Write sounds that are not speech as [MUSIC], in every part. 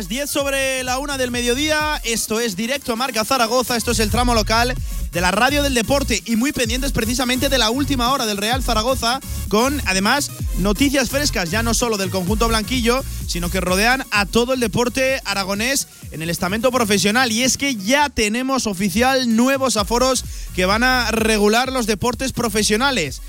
Tardes. 10 sobre la una del mediodía. Esto es directo a Marca Zaragoza. Esto es el tramo local de la radio del deporte y muy pendientes precisamente de la última hora del Real Zaragoza con además noticias frescas ya no solo del conjunto blanquillo sino que rodean a todo el deporte aragonés en el estamento profesional y es que ya tenemos oficial nuevos aforos que van a regular los deportes profesionales.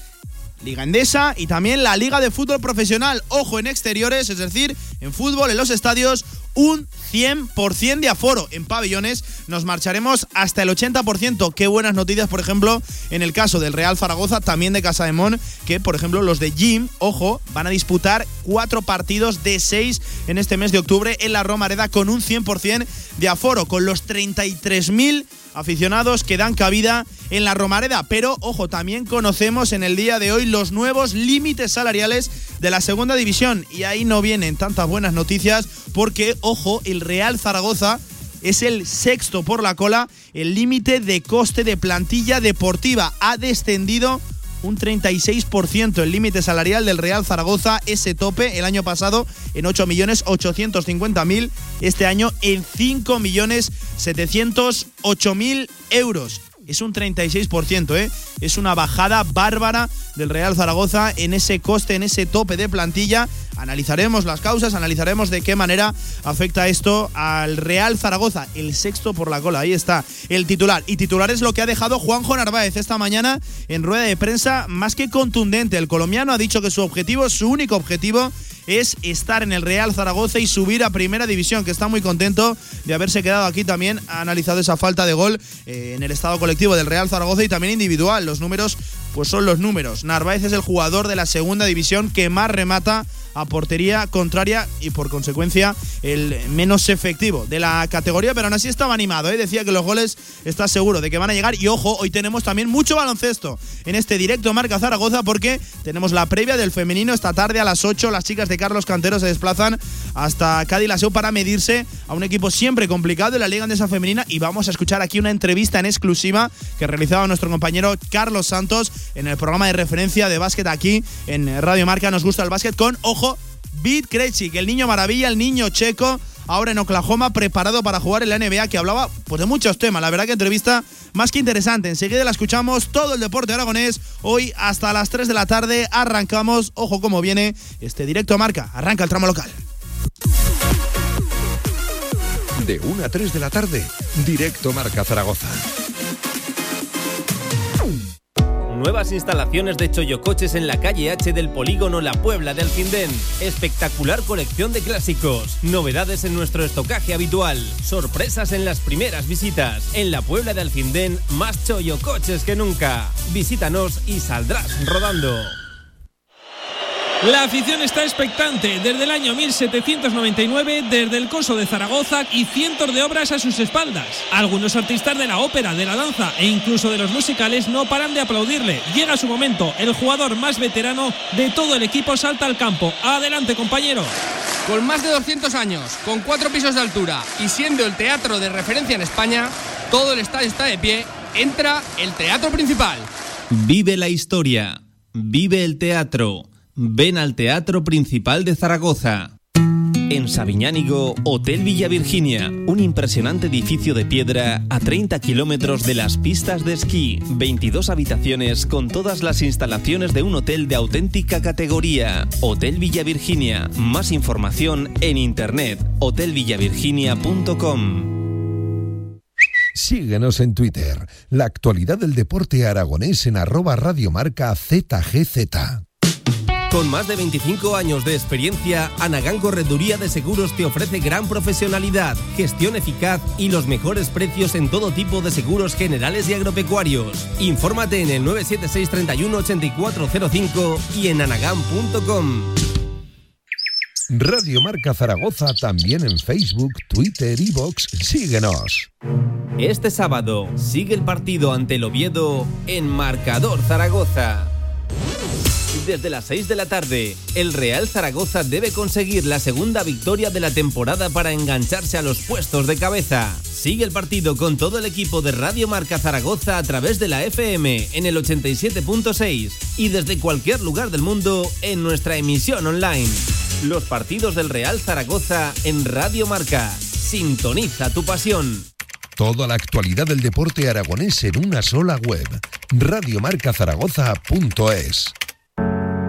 Liga Endesa y también la Liga de Fútbol Profesional. Ojo en exteriores, es decir, en fútbol, en los estadios, un 100% de aforo. En pabellones nos marcharemos hasta el 80%. Qué buenas noticias, por ejemplo, en el caso del Real Zaragoza, también de Casa de Mon, que por ejemplo los de Jim, ojo, van a disputar cuatro partidos de seis en este mes de octubre en la Romareda con un 100% de aforo, con los 33.000 aficionados que dan cabida en la Romareda. Pero, ojo, también conocemos en el día de hoy los nuevos límites salariales de la segunda división. Y ahí no vienen tantas buenas noticias porque, ojo, el Real Zaragoza es el sexto por la cola. El límite de coste de plantilla deportiva ha descendido un 36% el límite salarial del Real Zaragoza, ese tope el año pasado en 8.850.000, este año en 5.708.000 euros. Es un 36%, ¿eh? Es una bajada bárbara del Real Zaragoza en ese coste, en ese tope de plantilla. Analizaremos las causas, analizaremos de qué manera afecta esto al Real Zaragoza, el sexto por la cola. Ahí está el titular. Y titular es lo que ha dejado Juanjo Narváez esta mañana en rueda de prensa más que contundente. El colombiano ha dicho que su objetivo, su único objetivo, es estar en el Real Zaragoza y subir a Primera División, que está muy contento de haberse quedado aquí también. Ha analizado esa falta de gol eh, en el estado colectivo del Real Zaragoza y también individual. Los números, pues son los números. Narváez es el jugador de la Segunda División que más remata a portería contraria y por consecuencia el menos efectivo de la categoría, pero aún así estaba animado, ¿eh? decía que los goles está seguro de que van a llegar. Y ojo, hoy tenemos también mucho baloncesto en este directo Marca Zaragoza porque tenemos la previa del femenino esta tarde a las 8, las chicas de Carlos Cantero se desplazan hasta Cádiz Laseo para medirse a un equipo siempre complicado de la Liga Andesa Femenina. Y vamos a escuchar aquí una entrevista en exclusiva que realizaba nuestro compañero Carlos Santos en el programa de referencia de básquet aquí en Radio Marca. Nos Gusta el Básquet con, ojo, Beat Krejcik, el niño maravilla, el niño checo, ahora en Oklahoma, preparado para jugar en la NBA, que hablaba pues, de muchos temas. La verdad que entrevista más que interesante. Enseguida la escuchamos todo el deporte aragonés. Hoy hasta las 3 de la tarde arrancamos. Ojo cómo viene este directo a marca. Arranca el tramo local. De 1 a 3 de la tarde, directo Marca Zaragoza. Nuevas instalaciones de Choyocoches en la calle H del Polígono La Puebla de Alfindén. Espectacular colección de clásicos. Novedades en nuestro estocaje habitual. Sorpresas en las primeras visitas. En la Puebla de Alfindén, más Choyocoches que nunca. Visítanos y saldrás rodando. La afición está expectante desde el año 1799, desde el coso de Zaragoza y cientos de obras a sus espaldas. Algunos artistas de la ópera, de la danza e incluso de los musicales no paran de aplaudirle. Llega su momento, el jugador más veterano de todo el equipo salta al campo. Adelante, compañero. Con más de 200 años, con cuatro pisos de altura y siendo el teatro de referencia en España, todo el estadio está de pie, entra el teatro principal. Vive la historia, vive el teatro. Ven al Teatro Principal de Zaragoza. En Sabiñánigo, Hotel Villa Virginia, un impresionante edificio de piedra a 30 kilómetros de las pistas de esquí, 22 habitaciones con todas las instalaciones de un hotel de auténtica categoría. Hotel Villa Virginia, más información en internet, hotelvillavirginia.com. Síguenos en Twitter, la actualidad del deporte aragonés en arroba radiomarca ZGZ. Con más de 25 años de experiencia, Anagán Correduría de Seguros te ofrece gran profesionalidad, gestión eficaz y los mejores precios en todo tipo de seguros generales y agropecuarios. Infórmate en el 976 31 8405 y en anagán.com. Radio Marca Zaragoza también en Facebook, Twitter y Vox. Síguenos. Este sábado sigue el partido ante el Oviedo en Marcador Zaragoza. Desde las 6 de la tarde, el Real Zaragoza debe conseguir la segunda victoria de la temporada para engancharse a los puestos de cabeza. Sigue el partido con todo el equipo de Radio Marca Zaragoza a través de la FM en el 87.6 y desde cualquier lugar del mundo en nuestra emisión online. Los partidos del Real Zaragoza en Radio Marca. Sintoniza tu pasión. Toda la actualidad del deporte aragonés en una sola web. Radiomarcazaragoza.es.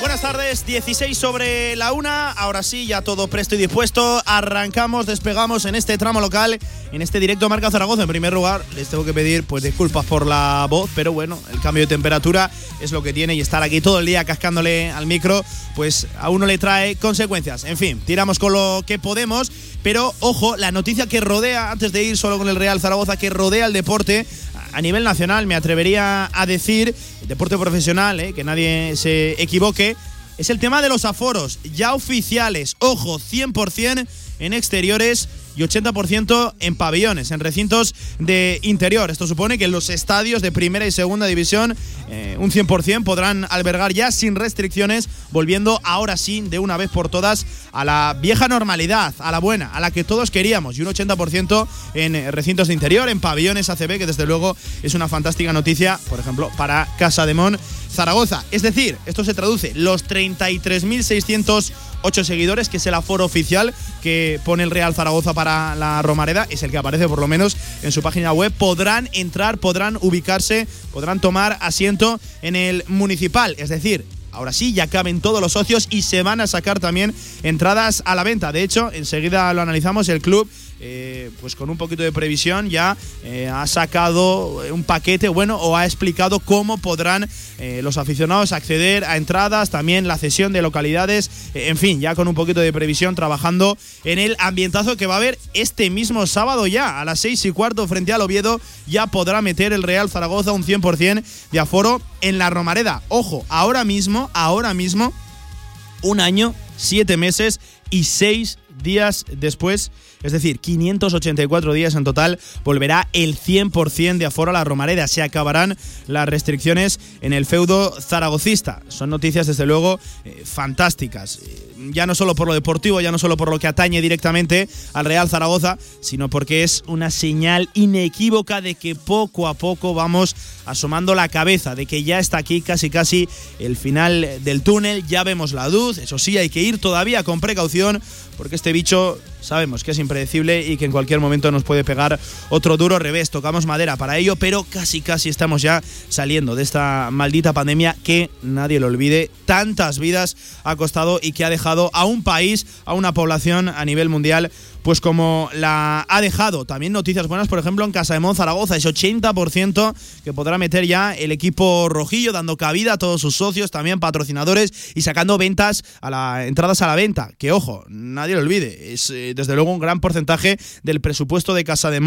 Buenas tardes, 16 sobre la una. Ahora sí, ya todo presto y dispuesto. Arrancamos, despegamos en este tramo local, en este directo Marca Zaragoza. En primer lugar, les tengo que pedir pues disculpas por la voz, pero bueno, el cambio de temperatura es lo que tiene y estar aquí todo el día cascándole al micro, pues a uno le trae consecuencias. En fin, tiramos con lo que podemos, pero ojo, la noticia que rodea, antes de ir solo con el Real Zaragoza, que rodea el deporte a nivel nacional, me atrevería a decir, deporte profesional, eh, que nadie se equivoque, es el tema de los aforos, ya oficiales, ojo, 100% en exteriores y 80% en pabellones, en recintos de interior. Esto supone que los estadios de primera y segunda división eh, un 100% podrán albergar ya sin restricciones, volviendo ahora sí de una vez por todas a la vieja normalidad, a la buena, a la que todos queríamos, y un 80% en recintos de interior, en pabellones ACB, que desde luego es una fantástica noticia, por ejemplo, para Casa de Mon Zaragoza. Es decir, esto se traduce, los 33.608 seguidores, que es el aforo oficial que pone el Real Zaragoza para la Romareda, es el que aparece por lo menos en su página web, podrán entrar, podrán ubicarse, podrán tomar asiento en el municipal. Es decir, Ahora sí, ya caben todos los socios y se van a sacar también entradas a la venta. De hecho, enseguida lo analizamos, el club eh, pues con un poquito de previsión ya eh, ha sacado un paquete bueno o ha explicado cómo podrán eh, los aficionados acceder a entradas, también la cesión de localidades, en fin, ya con un poquito de previsión trabajando en el ambientazo que va a haber este mismo sábado ya a las seis y cuarto frente al Oviedo ya podrá meter el Real Zaragoza un 100% de aforo en la Romareda. Ojo, ahora mismo, ahora mismo, un año, siete meses y seis días después, es decir, 584 días en total, volverá el 100% de aforo a la Romareda. Se acabarán las restricciones en el feudo zaragocista. Son noticias, desde luego, eh, fantásticas. Eh, ya no solo por lo deportivo, ya no solo por lo que atañe directamente al Real Zaragoza, sino porque es una señal inequívoca de que poco a poco vamos asomando la cabeza, de que ya está aquí casi casi el final del túnel, ya vemos la luz, eso sí, hay que ir todavía con precaución, porque este bicho sabemos que es impredecible y que en cualquier momento nos puede pegar otro duro revés. Tocamos madera para ello, pero casi casi estamos ya saliendo de esta maldita pandemia que, nadie lo olvide, tantas vidas ha costado y que ha dejado a un país, a una población a nivel mundial pues como la ha dejado. También noticias buenas, por ejemplo, en Casa de Zaragoza, ese 80% que podrá meter ya el equipo rojillo, dando cabida a todos sus socios, también patrocinadores y sacando ventas a la entradas a la venta. Que ojo, nadie lo olvide, es eh, desde luego un gran porcentaje del presupuesto de Casa de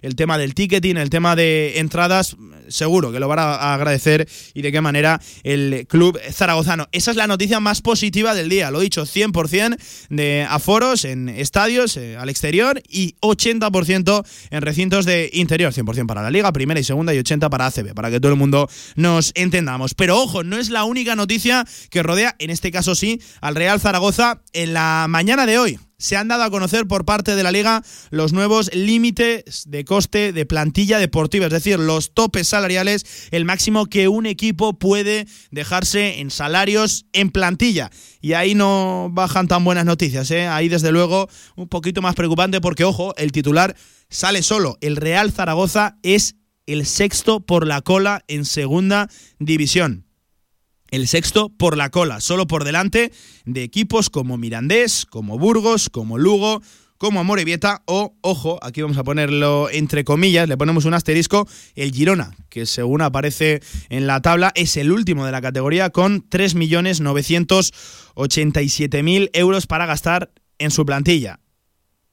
el tema del ticketing, el tema de entradas, seguro que lo van a agradecer y de qué manera el club zaragozano. Esa es la noticia más positiva del día, lo he dicho, 100% de aforos en estadios, eh, exterior y 80% en recintos de interior, 100% para la liga, primera y segunda y 80 para ACB, para que todo el mundo nos entendamos. Pero ojo, no es la única noticia que rodea, en este caso sí, al Real Zaragoza en la mañana de hoy. Se han dado a conocer por parte de la liga los nuevos límites de coste de plantilla deportiva, es decir, los topes salariales, el máximo que un equipo puede dejarse en salarios en plantilla. Y ahí no bajan tan buenas noticias, ¿eh? ahí desde luego un poquito más preocupante porque, ojo, el titular sale solo. El Real Zaragoza es el sexto por la cola en segunda división el sexto por la cola, solo por delante de equipos como Mirandés, como Burgos, como Lugo, como Amorebieta o, ojo, aquí vamos a ponerlo entre comillas, le ponemos un asterisco, el Girona, que según aparece en la tabla es el último de la categoría con 3.987.000 euros para gastar en su plantilla.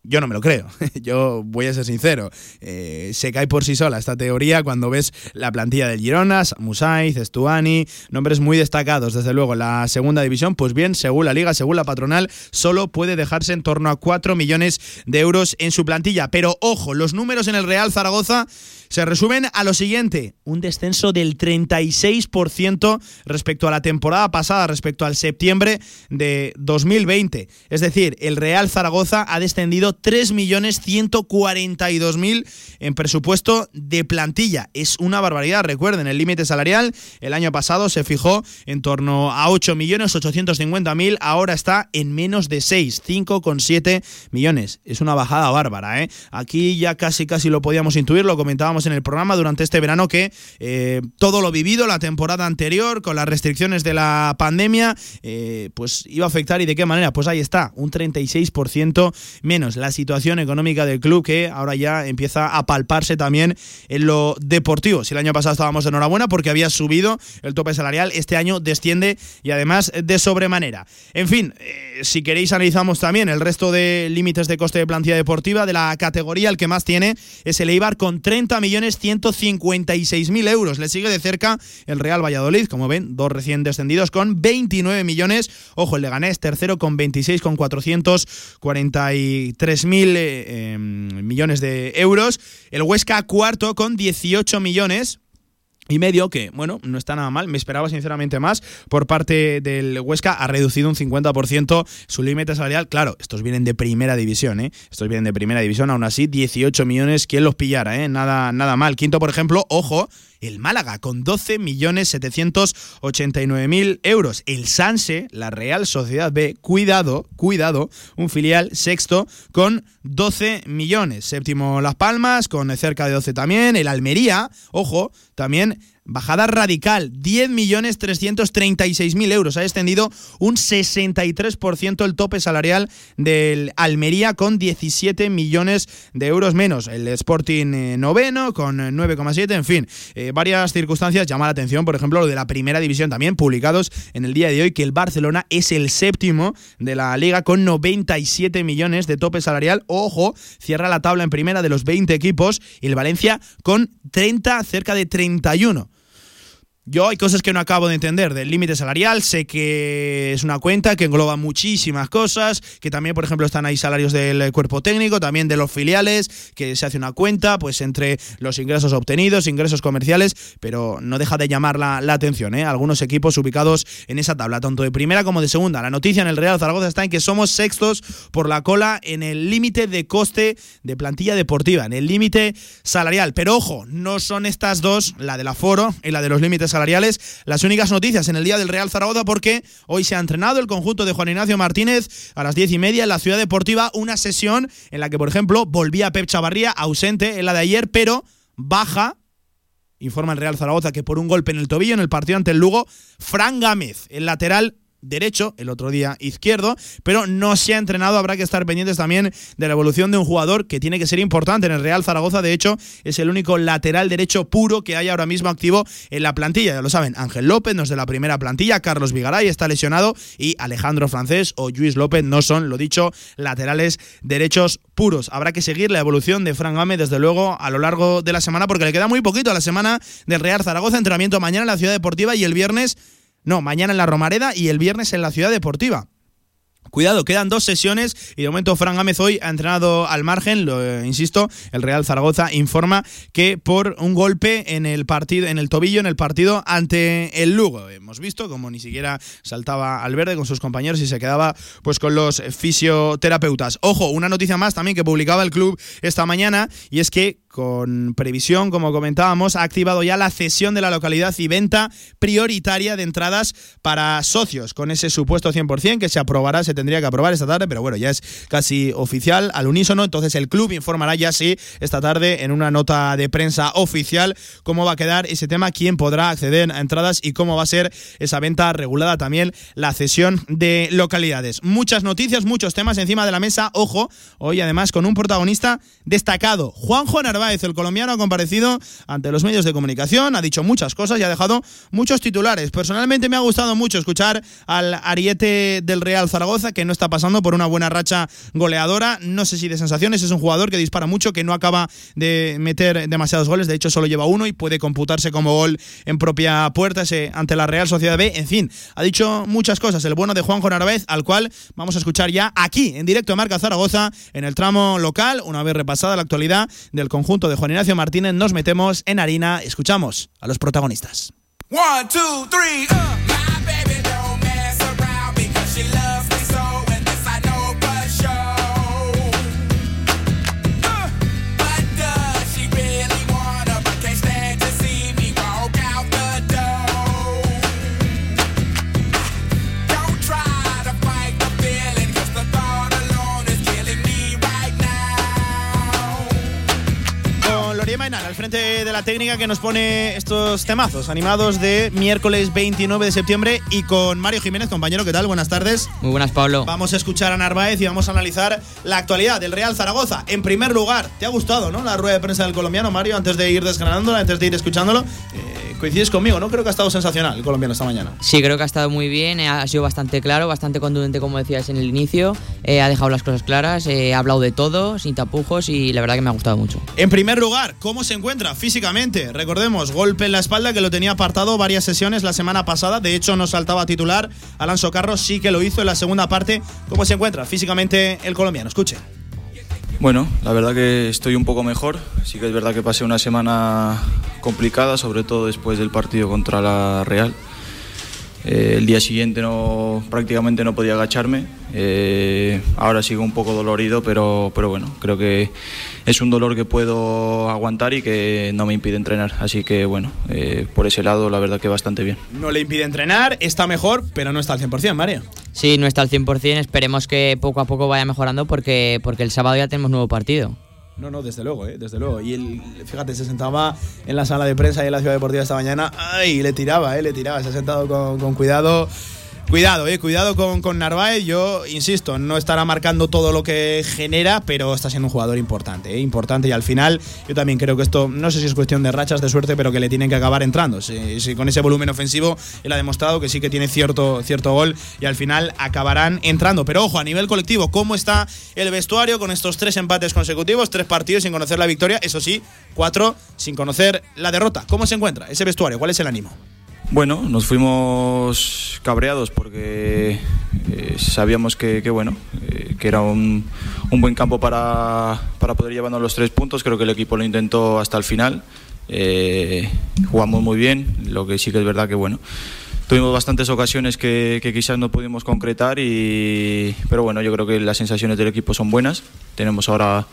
Yo no me lo creo, [LAUGHS] yo voy a ser sincero. Eh, se cae por sí sola esta teoría cuando ves la plantilla del Girona, Musaiz, Estuani, nombres muy destacados, desde luego, la segunda división. Pues bien, según la liga, según la patronal, solo puede dejarse en torno a 4 millones de euros en su plantilla. Pero ojo, los números en el Real Zaragoza se resumen a lo siguiente, un descenso del 36% respecto a la temporada pasada, respecto al septiembre de 2020. Es decir, el Real Zaragoza ha descendido 3.142.000 en presupuesto de plantilla. Es una barbaridad, recuerden, el límite salarial el año pasado se fijó en torno a 8.850.000, ahora está en menos de 6, 5,7 millones. Es una bajada bárbara, ¿eh? Aquí ya casi casi lo podíamos intuir, lo comentábamos en el programa durante este verano que eh, todo lo vivido la temporada anterior con las restricciones de la pandemia, eh, pues iba a afectar y de qué manera. Pues ahí está, un 36% menos. La situación económica del club que ahora ya empieza a palparse también en lo deportivo. Si el año pasado estábamos enhorabuena porque había subido el tope salarial, este año desciende y además de sobremanera. En fin, eh, si queréis analizamos también el resto de límites de coste de plantilla deportiva de la categoría, el que más tiene es el Eibar con 30 millones millones 156 mil euros. Le sigue de cerca el Real Valladolid, como ven, dos recién descendidos con 29 millones. Ojo, el Leganés tercero con 26 con 443 mil eh, em, millones de euros. El Huesca cuarto con 18 millones y medio, que bueno, no está nada mal, me esperaba sinceramente más por parte del Huesca, ha reducido un 50% su límite salarial, claro, estos vienen de primera división, ¿eh? estos vienen de primera división, aún así 18 millones, ¿quién los pillara? ¿eh? Nada, nada mal. Quinto, por ejemplo, ojo, el Málaga con 12.789.000 euros. El Sanse, la Real Sociedad B, cuidado, cuidado, un filial sexto con 12 millones. Séptimo Las Palmas con cerca de 12 también. El Almería, ojo, también Bajada radical, 10.336.000 euros. Ha extendido un 63% el tope salarial del Almería con 17 millones de euros menos. El Sporting eh, noveno con 9,7. En fin, eh, varias circunstancias llaman la atención. Por ejemplo, lo de la primera división también, publicados en el día de hoy, que el Barcelona es el séptimo de la liga con 97 millones de tope salarial. Ojo, cierra la tabla en primera de los 20 equipos. Y el Valencia con 30, cerca de 31. Yo hay cosas que no acabo de entender del límite salarial. Sé que es una cuenta que engloba muchísimas cosas, que también, por ejemplo, están ahí salarios del cuerpo técnico, también de los filiales, que se hace una cuenta, pues entre los ingresos obtenidos, ingresos comerciales, pero no deja de llamar la, atención, ¿eh? Algunos equipos ubicados en esa tabla, tanto de primera como de segunda. La noticia en el Real Zaragoza está en que somos sextos por la cola en el límite de coste de plantilla deportiva, en el límite salarial. Pero ojo, no son estas dos, la del aforo y la de los límites salariales, las únicas noticias en el día del Real Zaragoza porque hoy se ha entrenado el conjunto de Juan Ignacio Martínez a las diez y media en la Ciudad Deportiva, una sesión en la que, por ejemplo, volvía Pep Chavarría ausente en la de ayer, pero baja informa el Real Zaragoza que por un golpe en el tobillo en el partido ante el Lugo, Fran Gámez, el lateral derecho, el otro día izquierdo, pero no se ha entrenado. Habrá que estar pendientes también de la evolución de un jugador que tiene que ser importante en el Real Zaragoza. De hecho, es el único lateral derecho puro que hay ahora mismo activo en la plantilla. Ya lo saben, Ángel López no es de la primera plantilla, Carlos Vigaray está lesionado y Alejandro Francés o Luis López no son, lo dicho, laterales derechos puros. Habrá que seguir la evolución de Fran Game desde luego a lo largo de la semana porque le queda muy poquito a la semana del Real Zaragoza. Entrenamiento mañana en la Ciudad Deportiva y el viernes no, mañana en la Romareda y el viernes en la Ciudad Deportiva. Cuidado, quedan dos sesiones y de momento Fran Gámez hoy ha entrenado al margen, lo eh, insisto, el Real Zaragoza informa que por un golpe en el partido en el tobillo en el partido ante el Lugo. Hemos visto como ni siquiera saltaba al verde con sus compañeros y se quedaba pues con los fisioterapeutas. Ojo, una noticia más también que publicaba el club esta mañana y es que con previsión, como comentábamos, ha activado ya la cesión de la localidad y venta prioritaria de entradas para socios, con ese supuesto 100% que se aprobará, se tendría que aprobar esta tarde, pero bueno, ya es casi oficial al unísono, entonces el club informará ya sí esta tarde en una nota de prensa oficial cómo va a quedar ese tema, quién podrá acceder a entradas y cómo va a ser esa venta regulada también la cesión de localidades. Muchas noticias, muchos temas encima de la mesa, ojo, hoy además con un protagonista destacado, Juanjo Narváez el colombiano, ha comparecido ante los medios de comunicación, ha dicho muchas cosas y ha dejado muchos titulares. Personalmente me ha gustado mucho escuchar al ariete del Real Zaragoza, que no está pasando por una buena racha goleadora. No sé si de sensaciones, es un jugador que dispara mucho, que no acaba de meter demasiados goles, de hecho solo lleva uno y puede computarse como gol en propia puerta ese, ante la Real Sociedad B. En fin, ha dicho muchas cosas el bueno de Juanjo Narváez, al cual vamos a escuchar ya aquí, en directo de Marca Zaragoza, en el tramo local, una vez repasada la actualidad del conjunto de Juan Ignacio Martínez nos metemos en harina, escuchamos a los protagonistas. Al frente de la técnica que nos pone estos temazos animados de miércoles 29 de septiembre y con Mario Jiménez, compañero, ¿qué tal? Buenas tardes. Muy buenas, Pablo. Vamos a escuchar a Narváez y vamos a analizar la actualidad del Real Zaragoza. En primer lugar, ¿te ha gustado, no? La rueda de prensa del colombiano, Mario, antes de ir desgranándola, antes de ir escuchándolo. Eh, coincides conmigo, ¿no? Creo que ha estado sensacional el colombiano esta mañana. Sí, creo que ha estado muy bien, eh, ha sido bastante claro, bastante contundente, como decías en el inicio. Eh, ha dejado las cosas claras, ha hablado de todo, sin tapujos y la verdad que me ha gustado mucho. En primer lugar, ¿cómo se encuentra físicamente? Recordemos, golpe en la espalda que lo tenía apartado varias sesiones la semana pasada. De hecho, no saltaba titular. Alonso Carros sí que lo hizo en la segunda parte. ¿Cómo se encuentra físicamente el colombiano? Escuche. Bueno, la verdad que estoy un poco mejor. Sí que es verdad que pasé una semana complicada, sobre todo después del partido contra la Real. Eh, el día siguiente no, prácticamente no podía agacharme. Eh, ahora sigo un poco dolorido, pero, pero bueno, creo que es un dolor que puedo aguantar y que no me impide entrenar. Así que bueno, eh, por ese lado la verdad que bastante bien. No le impide entrenar, está mejor, pero no está al 100%, Mario. Sí, no está al 100%, esperemos que poco a poco vaya mejorando porque, porque el sábado ya tenemos nuevo partido. No, no, desde luego, ¿eh? desde luego. Y él, fíjate, se sentaba en la sala de prensa y en la Ciudad Deportiva esta mañana. ¡Ay! Le tiraba, ¿eh? Le tiraba. Se ha sentado con, con cuidado. Cuidado, eh, cuidado con, con, Narváez. Yo insisto, no estará marcando todo lo que genera, pero está siendo un jugador importante, eh, importante. Y al final, yo también creo que esto, no sé si es cuestión de rachas de suerte, pero que le tienen que acabar entrando. Si, con ese volumen ofensivo, él ha demostrado que sí que tiene cierto, cierto gol y al final acabarán entrando. Pero ojo, a nivel colectivo, ¿cómo está el vestuario con estos tres empates consecutivos, tres partidos sin conocer la victoria? Eso sí, cuatro sin conocer la derrota. ¿Cómo se encuentra ese vestuario? ¿Cuál es el ánimo? Bueno, nos fuimos cabreados porque eh, sabíamos que, bueno, eh, que era un, buen campo para, poder llevarnos los tres puntos. Creo que el equipo lo intentó hasta el final. Eh, jugamos muy bien, lo que sí que es verdad que bueno. Tuvimos bastantes ocasiones que, que quizás no pudimos concretar, y, pero bueno, yo creo que las sensaciones del equipo son buenas. Tenemos ahora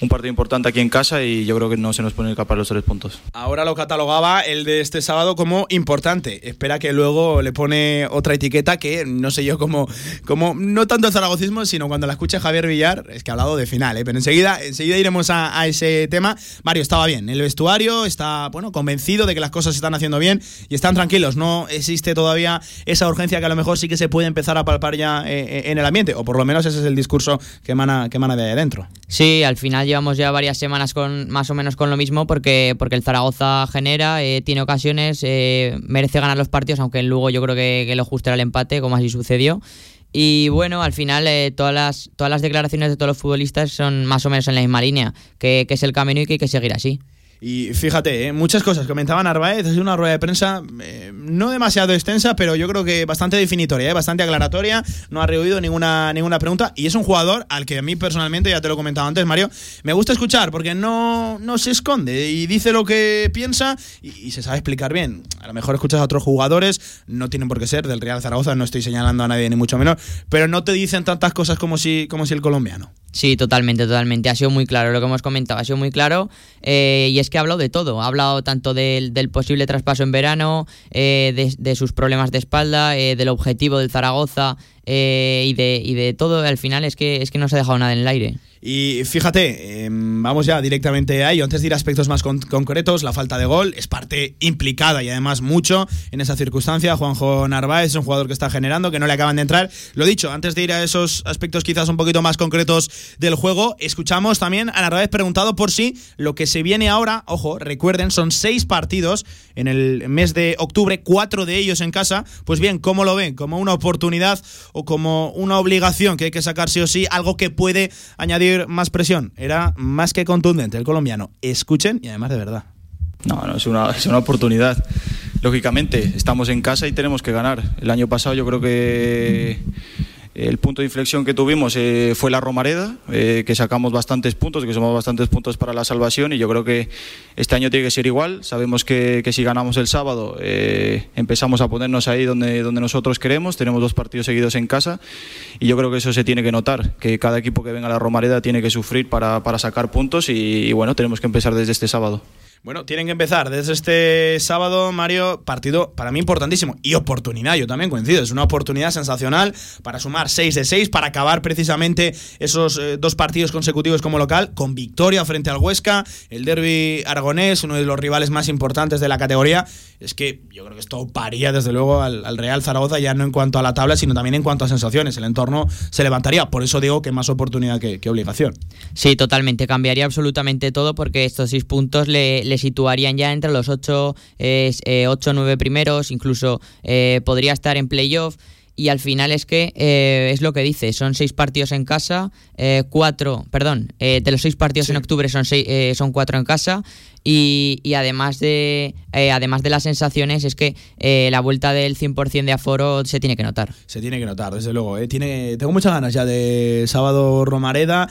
un partido importante aquí en casa y yo creo que no se nos pone escapar los tres puntos. Ahora lo catalogaba el de este sábado como importante. Espera que luego le pone otra etiqueta que no sé yo cómo, como no tanto el zaragocismo, sino cuando la escuche Javier Villar, es que ha hablado de final, ¿eh? pero enseguida, enseguida iremos a, ese tema. Mario estaba bien, el vestuario está bueno, convencido de que las cosas se están haciendo bien y están tranquilos. No existe todavía esa urgencia que a lo mejor sí que se puede empezar a palpar ya eh, eh, en el ambiente, o por lo menos ese es el discurso que emana, que emana de ahí adentro. Sí, al final llevamos ya varias semanas con más o menos con lo mismo porque, porque el Zaragoza genera, eh, tiene ocasiones, eh, merece ganar los partidos, aunque luego yo creo que, lo justo era el empate, como así sucedió. Y bueno, al final eh, todas, las, todas las declaraciones de todos los futbolistas son más o menos en la misma línea, que, que es el camino y que hay que seguir así. Y fíjate, ¿eh? muchas cosas. Comentaba Narváez, es una rueda de prensa eh, no demasiado extensa, pero yo creo que bastante definitoria, ¿eh? bastante aclaratoria. No ha rehuido ninguna, ninguna pregunta. Y es un jugador al que a mí personalmente, ya te lo he comentado antes, Mario, me gusta escuchar porque no, no se esconde y dice lo que piensa y, se sabe explicar bien. A lo mejor escuchas a otros jugadores, no tienen por qué ser del Real Zaragoza, no estoy señalando a nadie ni mucho menos, pero no te dicen tantas cosas como si, como si el colombiano. Sí, totalmente, totalmente. Ha sido muy claro lo que hemos comentado, ha sido muy claro. Eh, y es que ha hablado de todo. Ha hablado tanto del, posible traspaso en verano, eh, de, sus problemas de espalda, eh, del objetivo del Zaragoza y, de, y de todo. Al final es que, es que no se ha dejado nada en el aire. Y fíjate, em, vamos ya directamente a ello. Antes de ir a aspectos más concretos, la falta de gol es parte implicada y además mucho en esa circunstancia. Juanjo Narváez es un jugador que está generando, que no le acaban de entrar. Lo dicho, antes de ir a esos aspectos quizás un poquito más concretos del juego, escuchamos también a Narváez preguntado por si lo que se viene ahora, ojo, recuerden, son seis partidos en el mes de octubre, cuatro de ellos en casa. Pues bien, ¿cómo lo ven? ¿Como una oportunidad o como una obligación que hay que sacar sí o sí? Algo que puede añadir más presión. Era más que contundente el colombiano. Escuchen y además de verdad. No, no, es una, es una oportunidad. Lógicamente, estamos en casa y tenemos que ganar. El año pasado yo creo que el punto de inflexión que tuvimos eh, fue la Romareda, eh, que sacamos bastantes puntos, que somos bastantes puntos para la salvación y yo creo que este año tiene que ser igual. Sabemos que, si ganamos el sábado eh, empezamos a ponernos ahí donde, donde nosotros queremos, tenemos dos partidos seguidos en casa y yo creo que eso se tiene que notar, que cada equipo que venga a la Romareda tiene que sufrir para, sacar puntos y bueno, tenemos que empezar desde este sábado. Bueno, tienen que empezar desde este sábado, Mario, partido para mí importantísimo y oportunidad, yo también coincido, es una oportunidad sensacional para sumar 6 de 6, para acabar precisamente esos eh, dos partidos consecutivos como local, con victoria frente al Huesca, el derby aragonés, uno de los rivales más importantes de la categoría. Es que yo creo que esto paría desde luego al, Real Zaragoza, ya no en cuanto a la tabla, sino también en cuanto a sensaciones. El entorno se levantaría, por eso digo que más oportunidad que, obligación. Sí, totalmente, cambiaría absolutamente todo porque estos seis puntos le situarían ya entre los 8 eh, o 9 primeros, incluso eh, podría estar en playoff. Y al final es que eh, es lo que dice, son seis partidos en casa, cuatro, perdón, de los seis partidos en octubre son, seis, son cuatro en casa y, además, de, eh, además de las sensaciones, es que eh, la vuelta del 100% de aforo se tiene que notar. Se tiene que notar, desde luego. Eh. Tiene, tengo muchas ganas ya de sábado Romareda.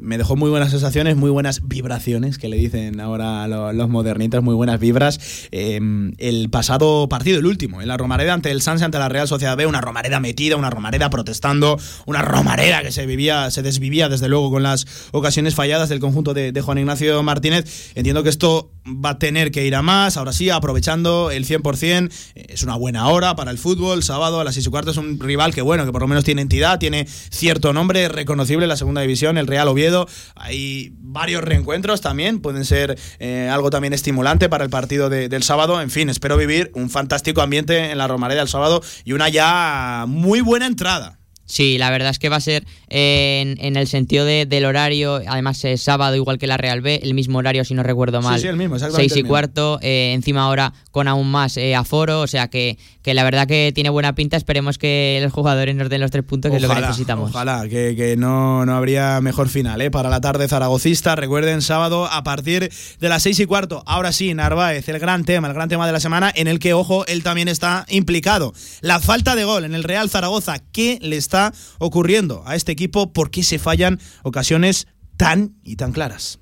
me dejó muy buenas sensaciones, muy buenas vibraciones, que le dicen ahora los, modernitas, muy buenas vibras. Em, el pasado partido, el último, en la Romareda ante el Sanse, ante la Real Sociedad B, una Romareda metida, una Romareda protestando, una Romareda que se vivía, se desvivía desde luego con las ocasiones falladas del conjunto de, de Juan Ignacio Martínez. Entiendo que esto va a tener que ir a más, ahora sí, aprovechando el 100%, es una buena hora para el fútbol, sábado a las 6 y cuarto es un rival que bueno, que por lo menos tiene entidad, tiene cierto nombre reconocible en la segunda división, el Real Oviedo, hay varios reencuentros también, pueden ser eh, algo también estimulante para el partido del sábado, en fin, espero vivir un fantástico ambiente en la Romareda el sábado y una ya muy buena entrada. Sí, la verdad es que va a ser en, en, el sentido de, del horario, además es sábado igual que la Real B, el mismo horario si no recuerdo mal. Sí, sí el mismo, exactamente. Seis y cuarto, eh, encima ahora con aún más eh, aforo, o sea que, que, la verdad que tiene buena pinta, esperemos que los jugadores nos den los tres puntos, que es lo que necesitamos. Ojalá, que, que no, no, habría mejor final eh, para la tarde zaragocista. Recuerden, sábado a partir de las seis y cuarto. Ahora sí, Narváez, el gran tema, el gran tema de la semana, en el que, ojo, él también está implicado. La falta de gol en el Real Zaragoza, ¿qué le está está ocurriendo a este equipo? ¿Por qué se fallan ocasiones tan y tan claras?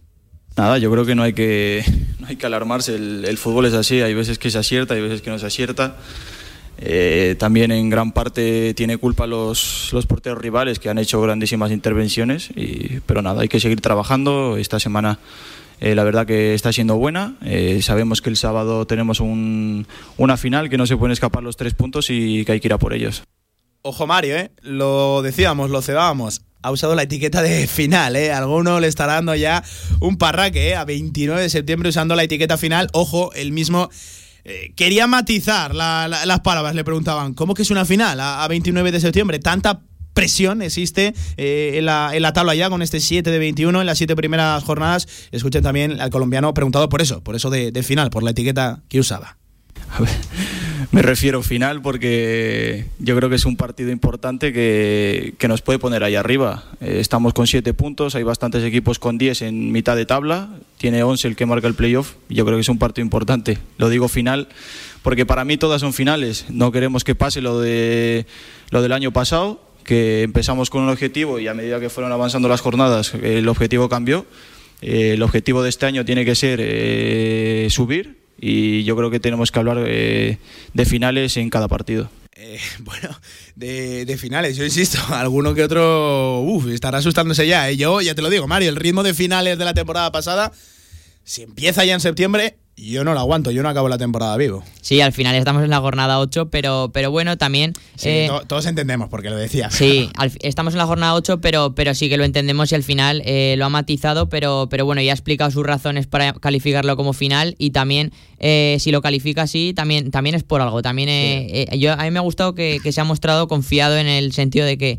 Nada, yo creo que no hay que, no hay que alarmarse. El, fútbol es así, hay veces que se acierta, hay veces que no se acierta. Eh, también en gran parte tiene culpa los, los porteros rivales que han hecho grandísimas intervenciones, y, pero nada, hay que seguir trabajando. Esta semana eh, la verdad que está siendo buena. Eh, sabemos que el sábado tenemos un, una final que no se pueden escapar los tres puntos y que hay que ir a por ellos. Ojo Mario, ¿eh? Lo decíamos, lo cebábamos. Ha usado la etiqueta de final, ¿eh? Alguno le estará dando ya un parraque, ¿eh? A 29 de septiembre usando la etiqueta final. Ojo, el mismo... Eh, quería matizar las palabras, le preguntaban, ¿cómo que es una final a, 29 de septiembre? Tanta presión existe eh, en, la, tabla ya con este 7 de 21 en las 7 primeras jornadas. Escuchen también al colombiano preguntado por eso, por eso de, de final, por la etiqueta que usaba. A ver, Me refiero final porque yo creo que es un partido importante que, que nos puede poner ahí arriba. Eh, estamos con siete puntos, hay bastantes equipos con 10 en mitad de tabla, tiene 11 el que marca el playoff. Yo creo que es un partido importante. Lo digo final porque para mí todas son finales. No queremos que pase lo, de, lo del año pasado, que empezamos con un objetivo y a medida que fueron avanzando las jornadas el objetivo cambió. Eh, el objetivo de este año tiene que ser eh, subir y yo creo que tenemos que hablar eh, de finales en cada partido. Eh, [LAUGHS] bueno, de, de, finales, yo insisto, [LAUGHS] alguno que otro uf, estará asustándose ya. ¿eh? Yo ya te lo digo, Mario, el ritmo de finales de la temporada pasada, si empieza ya en septiembre, yo no lo aguanto, yo no acabo la temporada vivo. Sí, al final estamos en la jornada 8, pero, pero bueno, también... Sí, eh, to todos entendemos porque lo decía. Sí, [LAUGHS] al, estamos en la jornada 8, pero, pero sí que lo entendemos y al final eh, lo ha matizado, pero, pero bueno, ya ha explicado sus razones para calificarlo como final y también eh, si lo califica así, también, también es por algo. También sí. yo, a mí me ha gustado que, que, se ha mostrado confiado en el sentido de que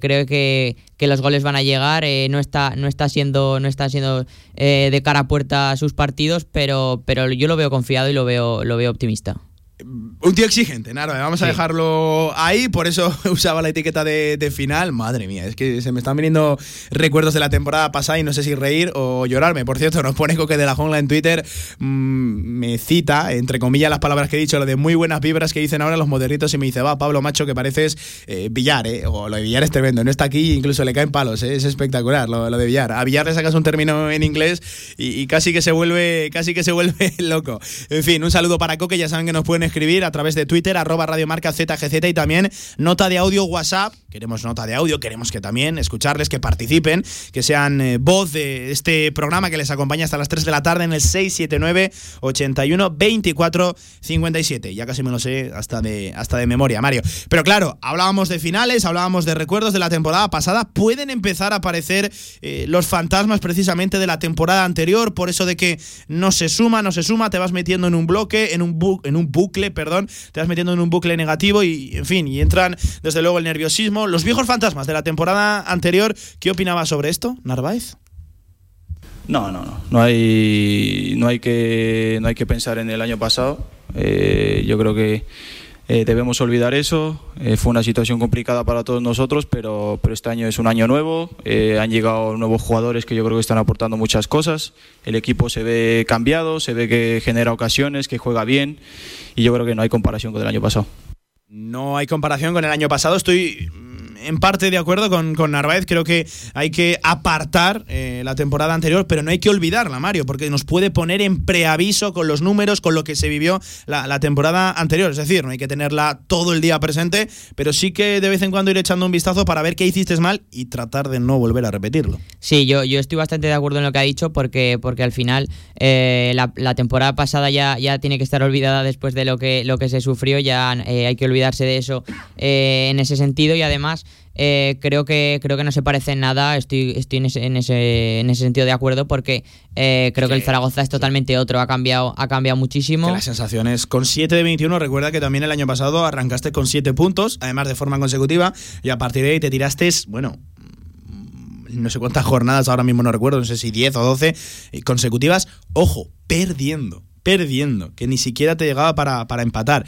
creo que que los goles van a llegar, eh, no está no está siendo no está siendo eh, de cara a puerta sus partidos, pero pero yo lo veo confiado y lo veo lo veo optimista. Un tío exigente, Narva, vamos a sí. dejarlo ahí, por eso [LAUGHS] usaba la etiqueta de, de, final. Madre mía, es que se me están viniendo recuerdos de la temporada pasada y no sé si reír o llorarme. Por cierto, [LAUGHS] nos pone Coque de la Jungla en Twitter, mmm, me cita, entre comillas, las palabras que he dicho, lo de muy buenas vibras que dicen ahora los modernitos y me dice, va, Pablo Macho, que pareces eh, Villar, eh, o lo de Villar es tremendo, no está aquí, incluso le caen palos, eh, es espectacular lo, lo, de Villar. A Villar le sacas un término en inglés y, y, casi que se vuelve, casi que se vuelve [LAUGHS] loco. En fin, un saludo para Coque, ya saben que nos pueden escribir a través de Twitter, arroba radiomarca ZGZ y también nota de audio WhatsApp. Queremos nota de audio, queremos que también escucharles, que participen, que sean eh, voz de este programa que les acompaña hasta las 3 de la tarde en el 679 81 24 57. Ya casi me lo sé hasta de, hasta de memoria, Mario. Pero claro, hablábamos de finales, hablábamos de recuerdos de la temporada pasada. Pueden empezar a aparecer eh, los fantasmas precisamente de la temporada anterior, por eso de que no se suma, no se suma, te vas metiendo en un bloque, en un, bu en un bucle, perdón, te vas metiendo en un bucle negativo y, en fin, y entran desde luego el nerviosismo. Los viejos fantasmas de la temporada anterior, ¿qué opinaba sobre esto, Narváez? No, no, no. No hay, no hay, que, no hay que pensar en el año pasado. Eh, yo creo que eh, debemos olvidar eso. Eh, fue una situación complicada para todos nosotros, pero, pero este año es un año nuevo. Eh, han llegado nuevos jugadores que yo creo que están aportando muchas cosas. El equipo se ve cambiado, se ve que genera ocasiones, que juega bien y yo creo que no hay comparación con el año pasado. No hay comparación con el año pasado. Estoy en parte de acuerdo con, con Narváez. Creo que hay que apartar eh, la temporada anterior, pero no hay que olvidarla, Mario, porque nos puede poner en preaviso con los números, con lo que se vivió la, la, temporada anterior. Es decir, no hay que tenerla todo el día presente, pero sí que de vez en cuando ir echando un vistazo para ver qué hiciste mal y tratar de no volver a repetirlo. Sí, yo, yo estoy bastante de acuerdo en lo que ha dicho, porque, porque al final eh, la, la, temporada pasada ya, ya tiene que estar olvidada después de lo que, lo que se sufrió, ya eh, hay que olvidarse de eso eh, en ese sentido y además eh, creo que creo que no se parece en nada. Estoy, estoy en, ese, en, ese, en ese sentido de acuerdo porque eh, creo que, que el Zaragoza es totalmente otro. Ha cambiado, ha cambiado muchísimo. Que las sensaciones con 7 de 21. Recuerda que también el año pasado arrancaste con 7 puntos, además de forma consecutiva, y a partir de ahí te tiraste, bueno, no sé cuántas jornadas, ahora mismo no recuerdo, no sé si 10 o 12 consecutivas. Ojo, perdiendo perdiendo, que ni siquiera te llegaba para, para empatar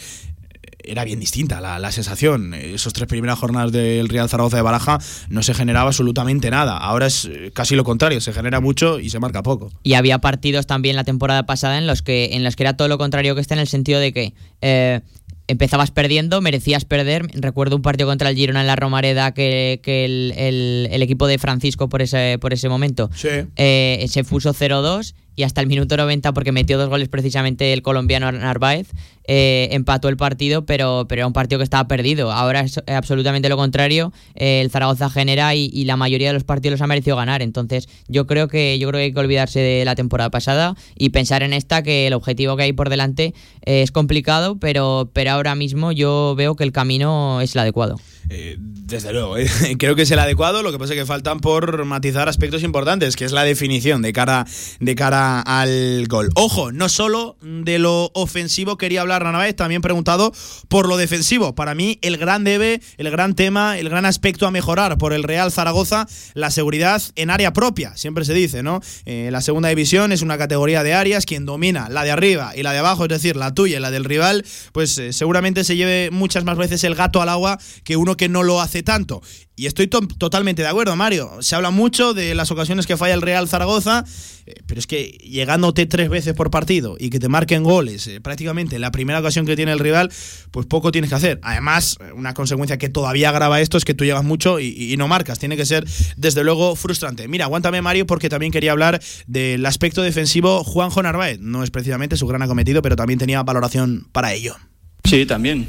era bien distinta la, la, sensación. Esos tres primeras jornadas del Real Zaragoza de Baraja no se generaba absolutamente nada. Ahora es casi lo contrario, se genera mucho y se marca poco. Y había partidos también la temporada pasada en los que, en los que era todo lo contrario que este, en el sentido de que eh, empezabas perdiendo, merecías perder. Recuerdo un partido contra el Girona en la Romareda que, que el, el, el, equipo de Francisco por ese, por ese momento sí. eh, se puso 0-2 y hasta el minuto 90, porque metió dos goles precisamente el colombiano Narváez, eh, empató el partido, pero, pero era un partido que estaba perdido. Ahora es absolutamente lo contrario. Eh, el Zaragoza genera y, y, la mayoría de los partidos los ha merecido ganar. Entonces, yo creo que yo creo que hay que olvidarse de la temporada pasada y pensar en esta, que el objetivo que hay por delante eh, es complicado, pero, pero ahora mismo yo veo que el camino es el adecuado. Eh, desde luego, ¿eh? [LAUGHS] creo que es el adecuado, lo que pasa es que faltan por matizar aspectos importantes, que es la definición de cara, de cara al gol. Ojo, no solo de lo ofensivo quería hablar Ranavés, también preguntado por lo defensivo. Para mí, el gran debe, el gran tema, el gran aspecto a mejorar por el Real Zaragoza, la seguridad en área propia, siempre se dice, ¿no? Eh, la segunda división es una categoría de áreas, quien domina la de arriba y la de abajo, es decir, la tuya y la del rival, pues seguramente se lleve muchas más veces el gato al agua que uno que no lo hace tanto. Y estoy totalmente de acuerdo, Mario. Se habla mucho de las ocasiones que falla el Real Zaragoza, eh, pero es que llegándote tres veces por partido y que te marquen goles eh, prácticamente la primera ocasión que tiene el rival, pues poco tienes que hacer. Además, una consecuencia que todavía agrava esto es que tú llegas mucho y, no marcas. Tiene que ser, desde luego, frustrante. Mira, aguántame, Mario, porque también quería hablar del aspecto defensivo Juanjo Narváez. No es precisamente su gran acometido, pero también tenía valoración para ello. Sí, también.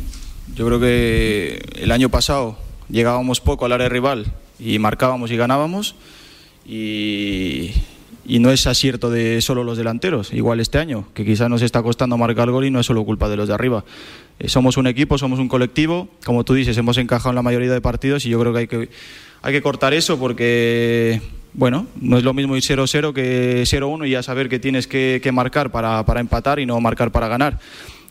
Yo creo que el año pasado llegábamos poco al área rival y marcábamos y ganábamos y, no es acierto de solo los delanteros, igual este año, que quizás nos está costando marcar gol y no es solo culpa de los de arriba. Eh, somos un equipo, somos un colectivo, como tú dices, hemos encajado en la mayoría de partidos y yo creo que hay que, hay que cortar eso porque, bueno, no es lo mismo ir 0-0 que 0-1 y ya saber que tienes que, marcar para, para empatar y no marcar para ganar.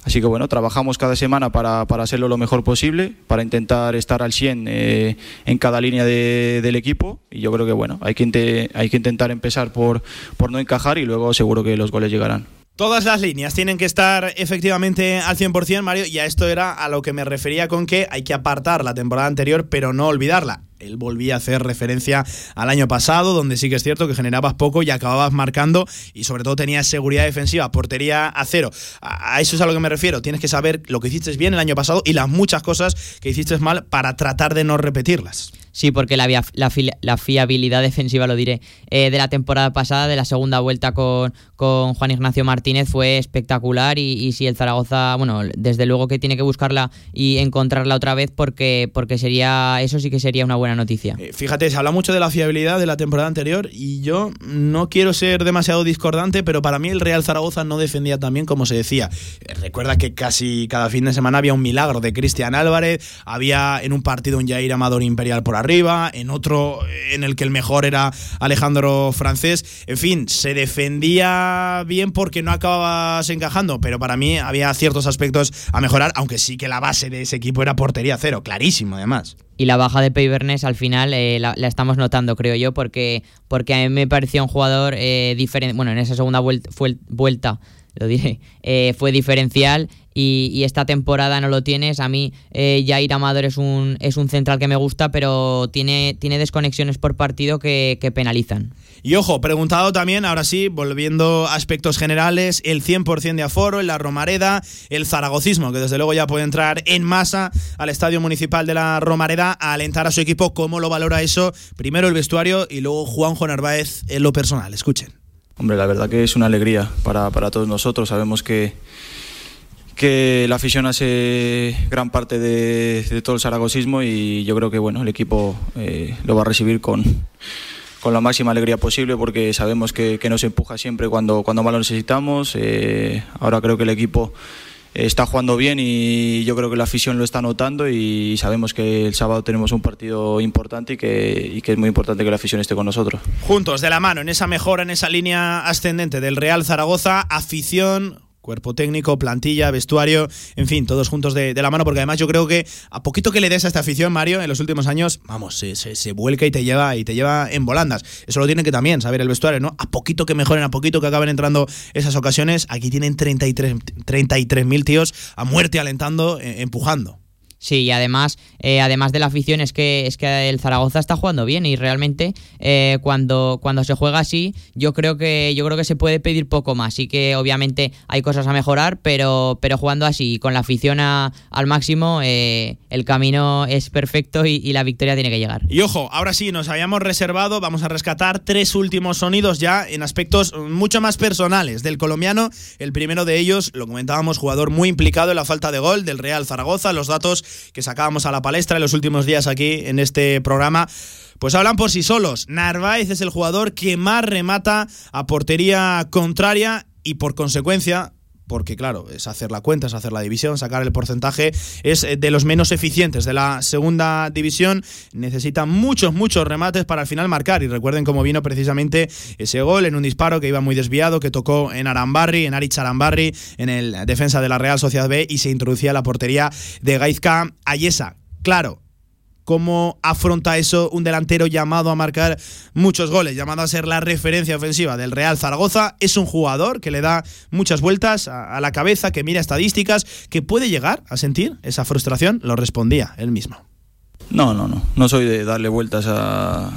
Así que bueno, trabajamos cada semana para, hacerlo lo mejor posible, para intentar estar al 100 eh, en cada línea del equipo y yo creo que bueno, hay que, hay que intentar empezar por, por no encajar y luego seguro que los goles llegarán. Todas las líneas tienen que estar efectivamente al 100%, Mario, y a esto era a lo que me refería con que hay que apartar la temporada anterior, pero no olvidarla él volvía a hacer referencia al año pasado, donde sí que es cierto que generabas poco y acababas marcando y sobre todo tenías seguridad defensiva, portería a cero. A eso es a lo que me refiero. Tienes que saber lo que hiciste bien el año pasado y las muchas cosas que hiciste mal para tratar de no repetirlas. Sí, porque la, la, fiabilidad defensiva, lo diré, eh, de la temporada pasada, de la segunda vuelta con, con Juan Ignacio Martínez fue espectacular y, si el Zaragoza, bueno, desde luego que tiene que buscarla y encontrarla otra vez porque, porque sería, eso sí que sería una buena noticia. Eh, fíjate, se habla mucho de la fiabilidad de la temporada anterior y yo no quiero ser demasiado discordante, pero para mí el Real Zaragoza no defendía tan bien como se decía. Eh, recuerda que casi cada fin de semana había un milagro de Cristian Álvarez, había en un partido un Jair Amador Imperial por arriba, en otro en el que el mejor era Alejandro Francés. En fin, se defendía bien porque no acababas encajando, pero para mí había ciertos aspectos a mejorar, aunque sí que la base de ese equipo era portería cero, clarísimo además. Y la baja de Peibernes al final eh, la, estamos notando, creo yo, porque, porque a mí me pareció un jugador eh, diferente. Bueno, en esa segunda vuelta lo diré, eh, fue diferencial y, esta temporada no lo tienes. A mí eh, Jair Amador es un, es un central que me gusta, pero tiene, tiene desconexiones por partido que, penalizan. Y ojo, preguntado también, ahora sí, volviendo a aspectos generales, el 100% de aforo en la Romareda, el zaragocismo, que desde luego ya puede entrar en masa al Estadio Municipal de la Romareda a alentar a su equipo. ¿Cómo lo valora eso? Primero el vestuario y luego Juanjo Narváez en lo personal. Escuchen. Hombre, la verdad que es una alegría para, para todos nosotros. Sabemos que que la afición hace gran parte de, todo el zaragosismo y yo creo que bueno el equipo eh, lo va a recibir con, con la máxima alegría posible porque sabemos que, nos empuja siempre cuando, cuando más lo necesitamos. Eh, ahora creo que el equipo está jugando bien y yo creo que la afición lo está notando y sabemos que el sábado tenemos un partido importante y que, y que, es muy importante que la afición esté con nosotros. Juntos, de la mano, en esa mejora, en esa línea ascendente del Real Zaragoza, afición, cuerpo técnico, plantilla, vestuario, en fin, todos juntos de, la mano, porque además yo creo que a poquito que le des a esta afición, Mario, en los últimos años, vamos, se, se, vuelca y te lleva y te lleva en volandas. Eso lo tienen que también saber el vestuario, ¿no? A poquito que mejoren, a poquito que acaben entrando esas ocasiones, aquí tienen 33.000 33 tíos a muerte alentando, eh, empujando. Sí, y además, eh, además de la afición, es que, es que el Zaragoza está jugando bien y realmente eh, cuando, cuando se juega así, yo creo que yo creo que se puede pedir poco más. Sí que obviamente hay cosas a mejorar, pero, pero jugando así, con la afición al máximo, eh, el camino es perfecto y, la victoria tiene que llegar. Y ojo, ahora sí, nos habíamos reservado, vamos a rescatar tres últimos sonidos ya en aspectos mucho más personales del colombiano. El primero de ellos, lo comentábamos, jugador muy implicado en la falta de gol del Real Zaragoza, los datos que sacábamos a la palestra en los últimos días aquí en este programa pues hablan por sí solos. Narváez es el jugador que más remata a portería contraria y por consecuencia porque claro, es hacer la cuenta, es hacer la división, sacar el porcentaje, es de los menos eficientes de la segunda división, necesita muchos, muchos remates para al final marcar y recuerden cómo vino precisamente ese gol en un disparo que iba muy desviado, que tocó en Arambarri, en Arich Arambarri, en el defensa de la Real Sociedad B y se introducía la portería de Gaizka Ayesa. Claro, cómo afronta eso un delantero llamado a marcar muchos goles, llamado a ser la referencia ofensiva del Real Zaragoza. Es un jugador que le da muchas vueltas a, la cabeza, que mira estadísticas, que puede llegar a sentir esa frustración. Lo respondía él mismo. No, no, no. No soy de darle vueltas a,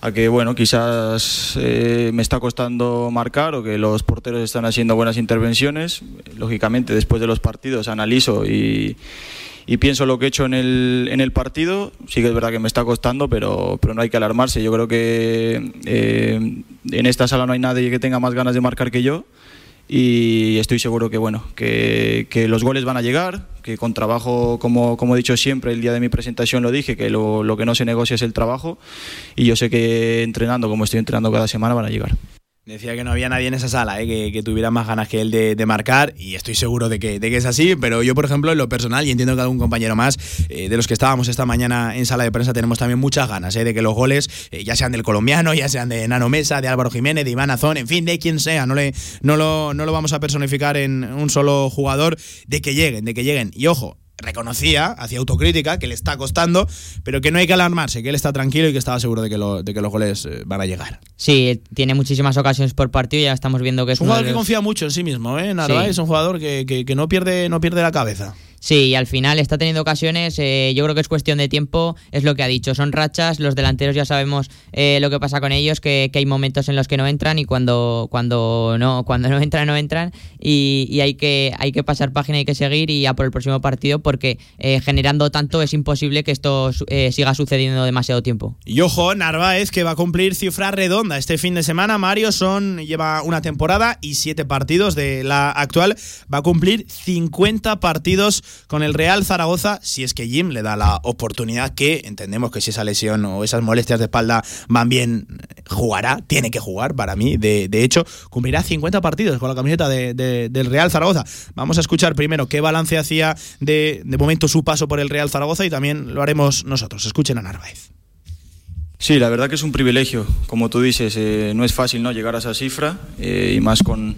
a que bueno quizás eh, me está costando marcar o que los porteros están haciendo buenas intervenciones lógicamente después de los partidos analizo y, y pienso lo que he hecho en el, en el partido. Sí que es verdad que me está costando, pero, pero no hay que alarmarse. Yo creo que eh, en esta sala no hay nadie que tenga más ganas de marcar que yo y estoy seguro que bueno que, que, los goles van a llegar que con trabajo como, como he dicho siempre el día de mi presentación lo dije que lo, lo que no se negocia es el trabajo y yo sé que entrenando como estoy entrenando cada semana van a llegar Decía que no había nadie en esa sala eh, que, tuviera más ganas que él de, marcar y estoy seguro de que, de que, es así, pero yo por ejemplo en lo personal y entiendo que algún compañero más eh, de los que estábamos esta mañana en sala de prensa tenemos también muchas ganas eh, de que los goles ya sean del colombiano, ya sean de Nano Mesa, de Álvaro Jiménez, de Iván Azón, en fin, de quien sea, no, le, no, lo, no lo vamos a personificar en un solo jugador, de que lleguen, de que lleguen. Y ojo, reconocía, hacía autocrítica, que le está costando, pero que no hay que alarmarse, que él está tranquilo y que estaba seguro de que, de que los goles eh, van a llegar. Sí, tiene muchísimas ocasiones por partido ya estamos viendo que es, un jugador que confía mucho en sí mismo, ¿eh? Narváez es un jugador que, que, no, pierde, no pierde la cabeza. Sí, y al final está teniendo ocasiones, eh, yo creo que es cuestión de tiempo, es lo que ha dicho, son rachas, los delanteros ya sabemos eh, lo que pasa con ellos, que, hay momentos en los que no entran y cuando, cuando, no, cuando no [LAUGHS] entran, no entran, y, hay, que, hay que pasar página, hay que seguir y ya por el próximo partido, porque eh, generando tanto es imposible que esto siga sucediendo demasiado tiempo. Y ojo, Narváez, que va a cumplir cifra redonda este fin de semana, Mario Son lleva una temporada y siete partidos de la actual, va a cumplir 50 partidos con el Real Zaragoza, si es que Jim le da la oportunidad que entendemos que si esa lesión o esas molestias de espalda van bien, jugará, tiene que jugar para mí. De, hecho, cumplirá 50 partidos con la camiseta del Real Zaragoza. Vamos a escuchar primero qué balance hacía de, momento su paso por el Real Zaragoza y también lo haremos nosotros. Escuchen a Narváez. Sí, la verdad que es un privilegio, como tú dices, eh, no es fácil ¿no? llegar a esa cifra eh, y más con,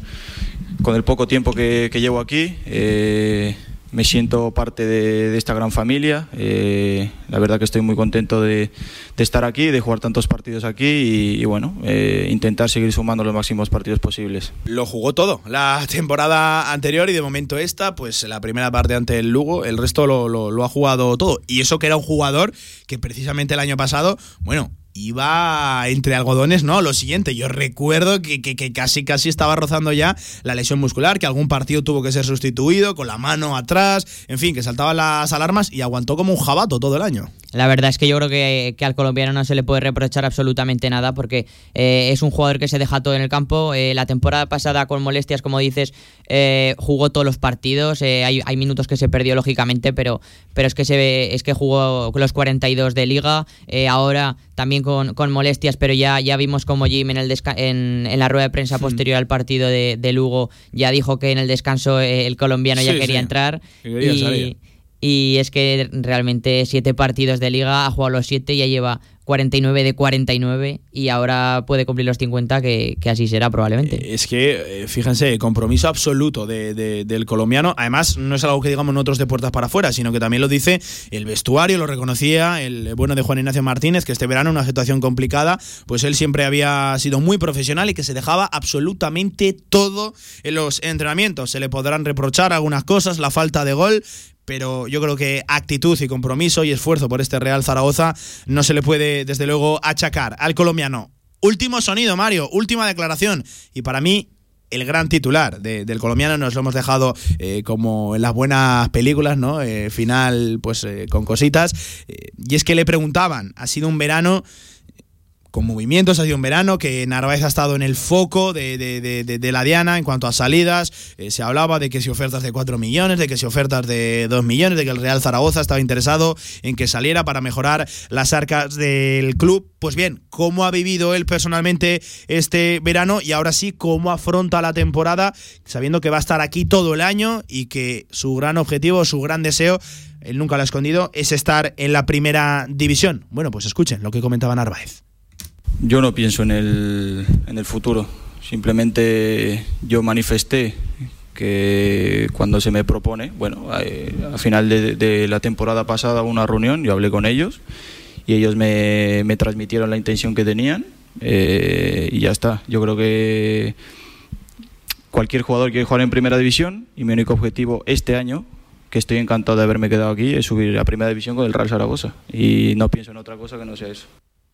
el poco tiempo que, llevo aquí. Eh, me siento parte de, esta gran familia. Eh, la verdad que estoy muy contento de, estar aquí, de jugar tantos partidos aquí y, bueno, eh, intentar seguir sumando los máximos partidos posibles. Lo jugó todo la [LAUGHS] temporada anterior y de momento esta, pues la primera parte ante el Lugo, el resto lo, lo ha jugado todo. Y eso que era un jugador que precisamente el año pasado, bueno, iba entre algodones, ¿no? Lo siguiente, yo recuerdo que, casi casi estaba rozando ya la lesión muscular, que algún partido tuvo que ser sustituido con la mano atrás, en fin, que saltaban las alarmas y aguantó como un jabato todo el año. La verdad es que yo creo que, al colombiano no se le puede reprochar absolutamente nada porque eh, es un jugador que se deja todo en el campo. Eh, la temporada pasada con molestias, como dices, eh, jugó todos los partidos. Hay, minutos que se perdió lógicamente, pero, pero es que se es que jugó los 42 de liga. ahora también con, con, molestias, pero ya, ya vimos como Jim en, el en, en, la rueda de prensa posterior al partido de, de, Lugo ya dijo que en el descanso el colombiano ya quería entrar. y, y es que realmente siete partidos de liga, ha jugado los siete, ya lleva 49 de 49 y ahora puede cumplir los 50, que, así será probablemente. Eh, es que, eh, fíjense, compromiso absoluto del colombiano. Además, no es algo que digamos nosotros de puertas para afuera, sino que también lo dice el vestuario, lo reconocía el bueno de Juan Ignacio Martínez, que este verano, una situación complicada, pues él siempre había sido muy profesional y que se dejaba absolutamente todo en los entrenamientos. Se le podrán reprochar algunas cosas, la falta de gol, pero yo creo que actitud y compromiso y esfuerzo por este Real Zaragoza no se le puede, desde luego, achacar al colombiano. Último sonido, Mario, última declaración. Y para mí, el gran titular del colombiano nos lo hemos dejado eh, como en las buenas películas, ¿no? Eh, final, pues eh, con cositas. y es que le preguntaban, ha sido un verano con movimientos, ha sido un verano que Narváez ha estado en el foco de, la diana en cuanto a salidas. Eh, se hablaba de que si ofertas de 4 millones, de que si ofertas de 2 millones, de que el Real Zaragoza estaba interesado en que saliera para mejorar las arcas del club. Pues bien, ¿cómo ha vivido él personalmente este verano y ahora sí, cómo afronta la temporada sabiendo que va a estar aquí todo el año y que su gran objetivo, su gran deseo él nunca lo ha escondido, es estar en la primera división. Bueno, pues escuchen lo que comentaba Narváez. Yo no pienso en el, en el futuro, simplemente yo manifesté que cuando se me propone, bueno, eh, a, final de, la temporada pasada una reunión, yo hablé con ellos y ellos me, transmitieron la intención que tenían eh, y ya está. Yo creo que cualquier jugador quiere jugar en primera división y mi único objetivo este año que estoy encantado de haberme quedado aquí, es subir a primera división con el Real Zaragoza. Y no pienso en otra cosa que no sea eso.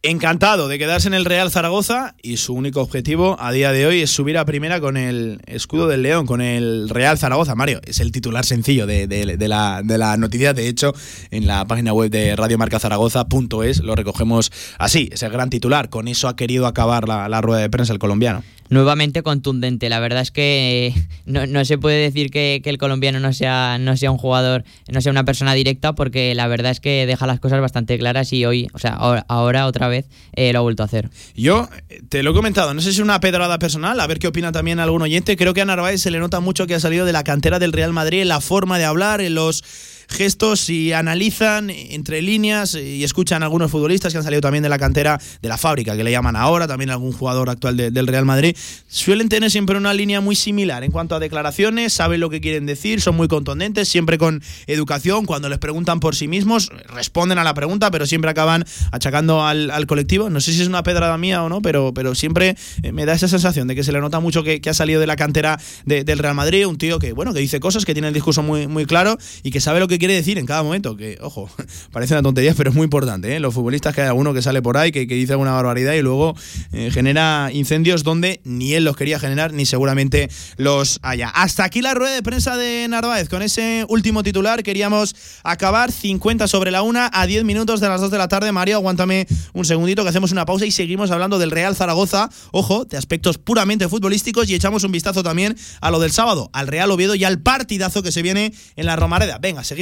Encantado de quedarse en el Real Zaragoza y su único objetivo a día de hoy es subir a primera con el escudo del León, con el Real Zaragoza. Mario, es el titular sencillo de, la, noticia. De hecho, en la página web de radiomarcazaragoza.es lo recogemos así, ese gran titular. Con eso ha querido acabar la rueda de prensa el colombiano nuevamente contundente. La verdad es que no, se puede decir que, el colombiano no sea, no sea un jugador, no sea una persona directa, porque la verdad es que deja las cosas bastante claras y hoy, o sea, ahora, otra vez eh, lo ha vuelto a hacer. Yo te lo he comentado, no sé si es una pedrada personal, a ver qué opina también algún oyente. Creo que a Narváez se le nota mucho que ha salido de la cantera del Real Madrid, en la forma de hablar, en los gestos y analizan entre líneas y escuchan a algunos futbolistas que han salido también de la cantera de la fábrica, que le llaman ahora, también algún jugador actual del Real Madrid, suelen tener siempre una línea muy similar en cuanto a declaraciones, saben lo que quieren decir, son muy contundentes, siempre con educación, cuando les preguntan por sí mismos, responden a la pregunta, pero siempre acaban achacando al, colectivo. No sé si es una pedrada mía o no, pero, pero siempre eh, me da esa sensación de que se le nota mucho que, ha salido de la cantera del Real Madrid, un tío que, bueno, que dice cosas, que tiene el discurso muy, muy claro y que sabe lo que quiere decir en cada momento, que, ojo, [LAUGHS] parece una tontería, pero es muy importante. ¿eh? Los futbolistas, que hay alguno que sale por ahí, que, dice alguna barbaridad y luego eh, genera incendios donde ni él los quería generar, ni seguramente los haya. Hasta aquí la rueda de prensa de Narváez. Con ese último titular queríamos acabar 50 sobre la una a 10 minutos de las 2 de la tarde. Mario, aguántame un segundito que hacemos una pausa y seguimos hablando del Real Zaragoza. Ojo, de aspectos puramente futbolísticos y echamos un vistazo también a lo del sábado, al Real Oviedo y al partidazo que se viene en la Romareda. Venga, seguimos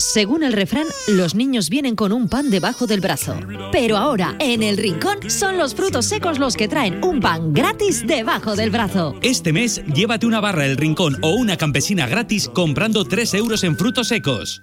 Según el refrán, los niños vienen con un pan debajo del brazo. Pero ahora, en el rincón, son los frutos secos los que traen un pan gratis debajo del brazo. Este mes, llévate una barra del rincón o una campesina gratis comprando 3 euros en frutos secos.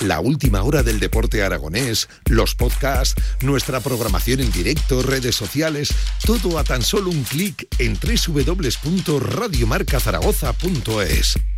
La última hora del deporte aragonés, los podcasts, nuestra programación en directo, redes sociales, todo a tan solo un clic en www.radiomarcazaragoza.es.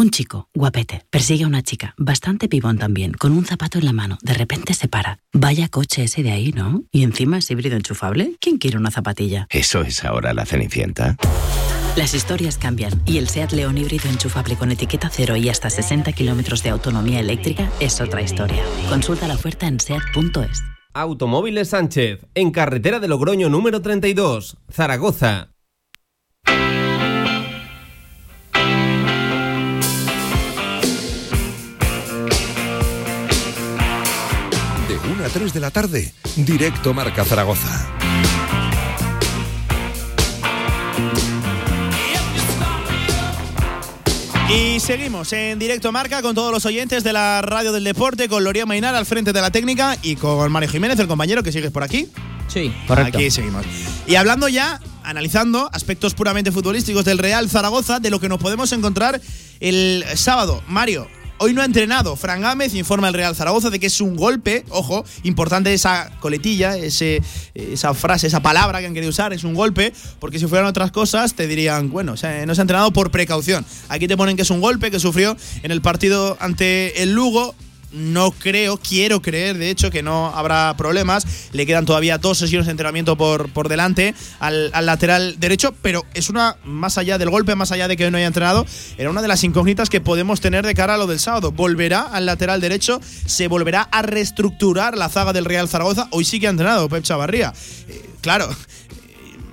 Un chico, guapete, persigue a una chica, bastante pibón también, con un zapato en la mano. De repente se para. Vaya coche ese de ahí, ¿no? Y encima es híbrido enchufable. ¿Quién quiere una zapatilla? ¿Eso es ahora la Cenicienta? Las historias cambian y el SEAT León híbrido enchufable con etiqueta cero y hasta 60 kilómetros de autonomía eléctrica es otra historia. Consulta la oferta en SEAT.es. Automóviles Sánchez, en carretera de Logroño número 32, Zaragoza. 3 de la tarde, directo Marca Zaragoza. Y seguimos en directo marca con todos los oyentes de la radio del deporte, con Loría Mainar al frente de la técnica y con Mario Jiménez, el compañero que sigues por aquí. Sí, correcto. Aquí seguimos. Y hablando ya, analizando aspectos puramente futbolísticos del Real Zaragoza, de lo que nos podemos encontrar el sábado. Mario, Hoy no ha entrenado. Fran Gámez informa el Real Zaragoza de que es un golpe, ojo, importante esa coletilla, esa frase, esa palabra que han querido usar, es un golpe, porque si fueran otras cosas te dirían, bueno, no se ha entrenado por precaución. Aquí te ponen que es un golpe que sufrió en el partido ante el Lugo no creo, quiero creer, de hecho, que no habrá problemas. Le quedan todavía dos sesiones de entrenamiento por, por delante al, lateral derecho, pero es una, más allá del golpe, más allá de que no haya entrenado, era una de las incógnitas que podemos tener de cara a lo del sábado. Volverá al lateral derecho, se volverá a reestructurar la zaga del Real Zaragoza. Hoy sí que ha entrenado Pep Chavarría. Eh, claro,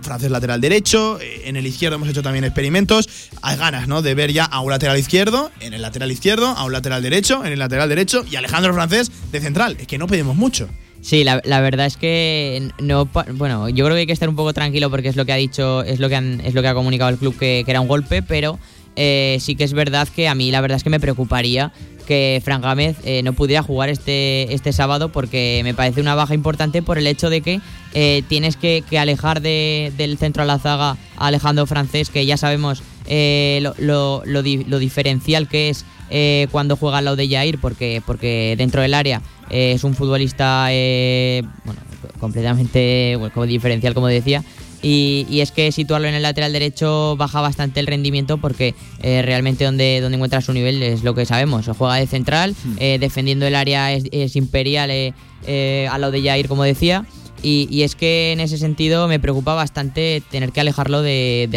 francés lateral derecho, eh, en el izquierdo hemos hecho también experimentos. Hay ganas, ¿no? De ver ya a un lateral izquierdo, en el lateral izquierdo, a un lateral derecho, en el lateral derecho y Alejandro Francés de central. Es que no pedimos mucho. Sí, la, verdad es que no bueno, yo creo que hay que estar un poco tranquilo porque es lo que ha dicho, es lo que han, es lo que ha comunicado el club que, era un golpe, pero eh, sí que es verdad que a mí la verdad es que me preocuparía que Fran Gámez eh, no pudiera jugar este, este sábado porque me parece una baja importante por el hecho de que eh, tienes que, alejar del centro a la zaga a Alejandro Francés, que ya sabemos eh, lo, lo, diferencial que es cuando juega al lado de Jair, porque, porque dentro del área es un futbolista bueno, completamente como diferencial, como decía. Y, es que situarlo en el lateral derecho baja bastante el rendimiento porque eh, realmente donde, donde encuentra su nivel es lo que sabemos. Juega de central, hmm. eh, defendiendo el área es, imperial eh, a lo de Jair, como decía. Y, es que en ese sentido me preocupa bastante tener que alejarlo de,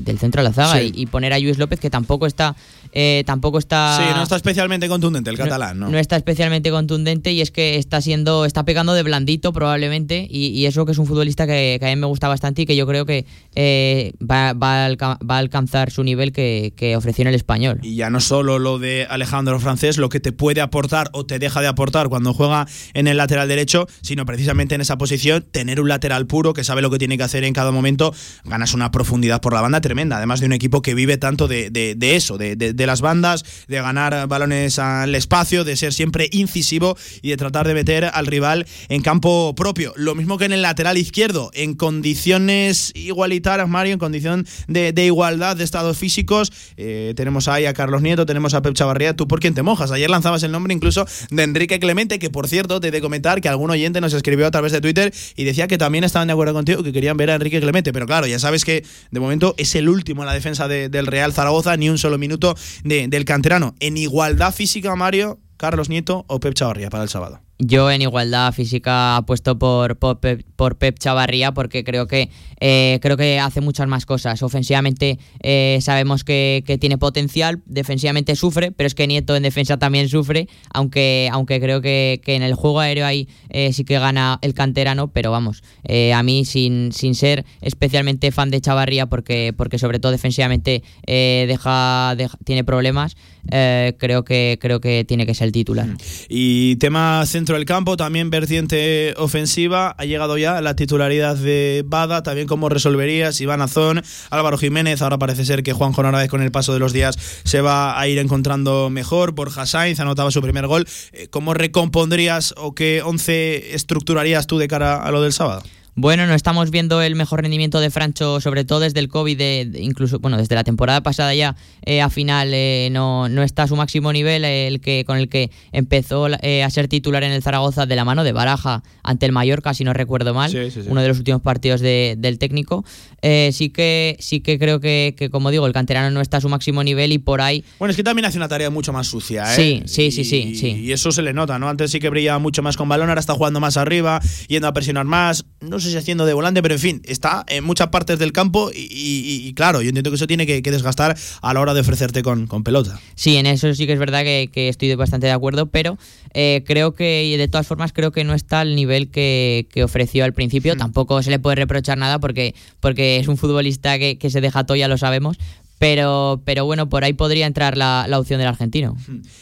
del centro de la zaga y, y, poner a Luis López, que tampoco está eh, tampoco está. Sí, no está especialmente contundente el catalán, ¿no? No está especialmente contundente y es que está siendo. está pegando de blandito probablemente. Y, eso que es un futbolista que, a mí me gusta bastante y que yo creo que eh, va, va, a alcanzar su nivel que, ofreció en el español. Y ya no solo lo de Alejandro Francés, lo que te puede aportar o te deja de aportar cuando juega en el lateral derecho, sino precisamente en esa posición, tener un lateral puro que sabe lo que tiene que hacer en cada momento, ganas una profundidad por la banda tremenda. Además de un equipo que vive tanto de, de eso, de las bandas, de ganar balones al espacio, de ser siempre incisivo y de tratar de meter al rival en campo propio. Lo mismo que en el lateral izquierdo, en condiciones igualitarias, Mario, en condición de, igualdad de estados físicos. Eh, tenemos ahí a Carlos Nieto, tenemos a Pep Chavarría. ¿Tú por quién te mojas? Ayer lanzabas el nombre incluso de Enrique Clemente, que por cierto, te he de comentar que algún oyente nos escribió a través de Twitter y decía que también estaban de acuerdo contigo, que querían ver a Enrique Clemente. Pero claro, ya sabes que de momento es el último en la defensa del Real Zaragoza, ni un solo minuto del canterano. En igualdad física, Mario, Carlos Nieto o Pep Chavarría para el sábado. Yo en igualdad física apuesto por, por, Pep, por Pep Chavarría porque creo que, eh, creo que hace muchas más cosas. Ofensivamente eh, sabemos que, tiene potencial, defensivamente sufre, pero es que Nieto en defensa también sufre, aunque, aunque creo que, en el juego aéreo ahí eh, sí que gana el canterano, pero vamos, a mí sin, sin ser especialmente fan de Chavarría porque, porque sobre todo defensivamente deja, tiene problemas, creo, que, creo que tiene que ser el titular. Y tema centro del campo, también vertiente ofensiva. Ha llegado ya la titularidad de Bada, también cómo resolverías Iván Azón, Álvaro Jiménez. Ahora parece ser que Juan Narváez con el paso de los días se va a ir encontrando mejor. Borja Sainz anotaba su primer gol. Eh, ¿Cómo recompondrías o qué once estructurarías tú de cara a lo del sábado? Bueno, no estamos viendo el mejor rendimiento de Francho, sobre todo desde el COVID, incluso bueno, desde la temporada pasada ya eh, a final eh, no, no está a su máximo nivel, el que con el que empezó eh, a ser titular en el Zaragoza de la mano de Baraja ante el Mallorca, si no recuerdo mal, uno de los últimos partidos del técnico. Sí que sí que creo que, como digo, el canterano no está a su máximo nivel y por ahí. Bueno, es que también hace una tarea mucho más sucia, Sí, sí, sí, sí, sí. Y eso se le nota, ¿no? Antes sí que brillaba mucho más con balón, ahora está jugando más arriba, yendo a presionar más. No sé sé si haciendo de volante, pero en fin, está en muchas partes del campo y, claro, yo entiendo que eso tiene que, desgastar a la hora de ofrecerte con, pelota. Sí, en eso sí que es verdad que, estoy bastante de acuerdo, pero eh, creo que, de todas formas, creo que no está al nivel que, ofreció al principio. Hmm. Tampoco se le puede reprochar nada porque, porque es un futbolista que, se deja todo, ya lo sabemos, Pero, pero bueno, por ahí podría entrar la, la opción del argentino.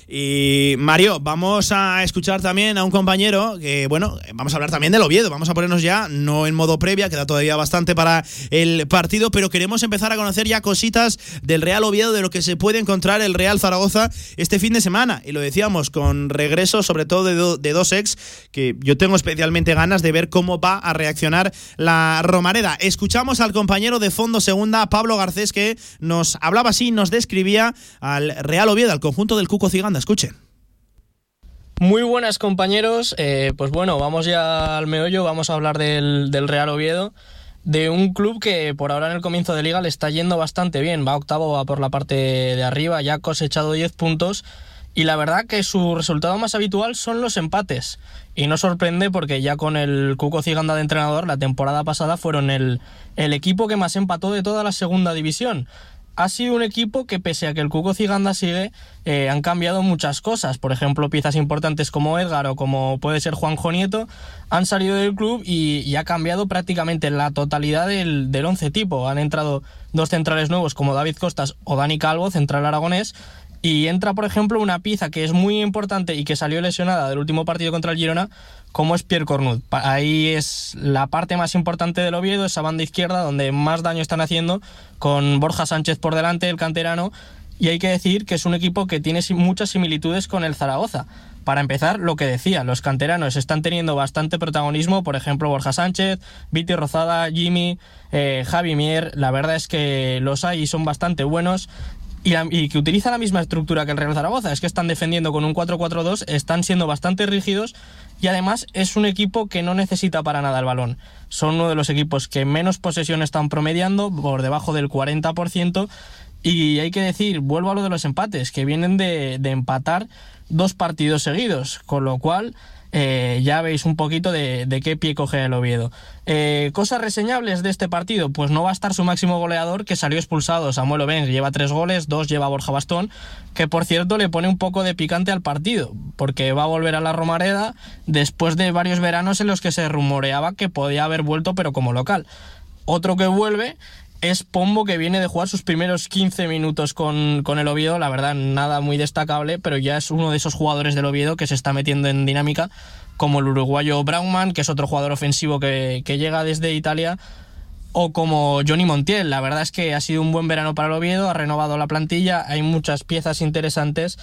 Y Mario, vamos a escuchar también a un compañero que, bueno, vamos a hablar también del Oviedo. Vamos a ponernos ya, no en modo previa, queda todavía bastante para el partido, pero queremos empezar a conocer ya cositas del Real Oviedo, de lo que se puede encontrar el Real Zaragoza este fin de semana. Y lo decíamos, con regreso sobre todo de, de dos ex, que yo tengo especialmente ganas de ver cómo va a reaccionar la Romareda. Escuchamos al compañero de fondo segunda, Pablo Garcés, que nos hablaba así, nos describía al Real Oviedo, al conjunto del Cuco Ciganda. Escuchen. Muy buenas compañeros, Eh, pues bueno, vamos ya al meollo, vamos a hablar del, del Real Oviedo, de un club que por ahora en el comienzo de liga le está yendo bastante bien, va octavo, va por la parte de arriba, ya ha cosechado 10 puntos y la verdad que su resultado más habitual son los empates y no sorprende porque ya con el Cuco Ciganda de entrenador la temporada pasada fueron el, el equipo que más empató de toda la segunda división ha sido un equipo que pese a que el Cuco Ciganda sigue, eh, han cambiado muchas cosas. Por ejemplo, piezas importantes como Edgar o como puede ser Juanjo Nieto han salido del club y, y ha cambiado prácticamente la totalidad del, del once tipo. Han entrado dos centrales nuevos como David Costas o Dani Calvo, central aragonés. Y entra, por ejemplo, una pieza que es muy importante y que salió lesionada del último partido contra el Girona, como es Pierre Cornut. Ahí es la parte más importante del Oviedo, esa banda izquierda donde más daño están haciendo, con Borja Sánchez por delante, el canterano. Y hay que decir que es un equipo que tiene muchas similitudes con el Zaragoza. Para empezar, lo que decía, los canteranos están teniendo bastante protagonismo, por ejemplo, Borja Sánchez, Viti Rozada, Jimmy, eh, Javi Mier, la verdad es que los hay y son bastante buenos y, que utiliza la misma estructura que el Real Zaragoza. Es que están defendiendo con un 4-4-2, están siendo bastante rígidos y además es un equipo que no necesita para nada el balón. Son uno de los equipos que menos posesión están promediando, por debajo del 40%. Y hay que decir, vuelvo a lo de los empates, que vienen de, de empatar dos partidos seguidos, con lo cual eh, ya veis un poquito de, de qué pie coge el Oviedo. Eh, cosas reseñables de este partido, pues no va a estar su máximo goleador que salió expulsado, Samuel Oben, lleva tres goles, dos lleva Borja Bastón, que por cierto le pone un poco de picante al partido, porque va a volver a la Romareda después de varios veranos en los que se rumoreaba que podía haber vuelto pero como local. Otro que vuelve es Pombo que viene de jugar sus primeros 15 minutos con, con el Oviedo, la verdad nada muy destacable, pero ya es uno de esos jugadores del Oviedo que se está metiendo en dinámica, como el uruguayo Braunman, que es otro jugador ofensivo que, que llega desde Italia, o como Johnny Montiel. La verdad es que ha sido un buen verano para el Oviedo, ha renovado la plantilla, hay muchas piezas interesantes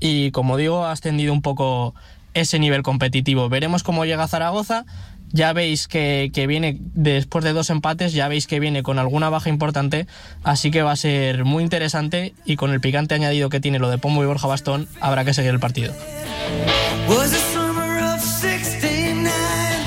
y como digo, ha ascendido un poco ese nivel competitivo. Veremos cómo llega Zaragoza. Ya veis que, que viene, después de dos empates, ya veis que viene con alguna baja importante, así que va a ser muy interesante y con el picante añadido que tiene lo de Pombo y Borja Bastón, habrá que seguir el partido.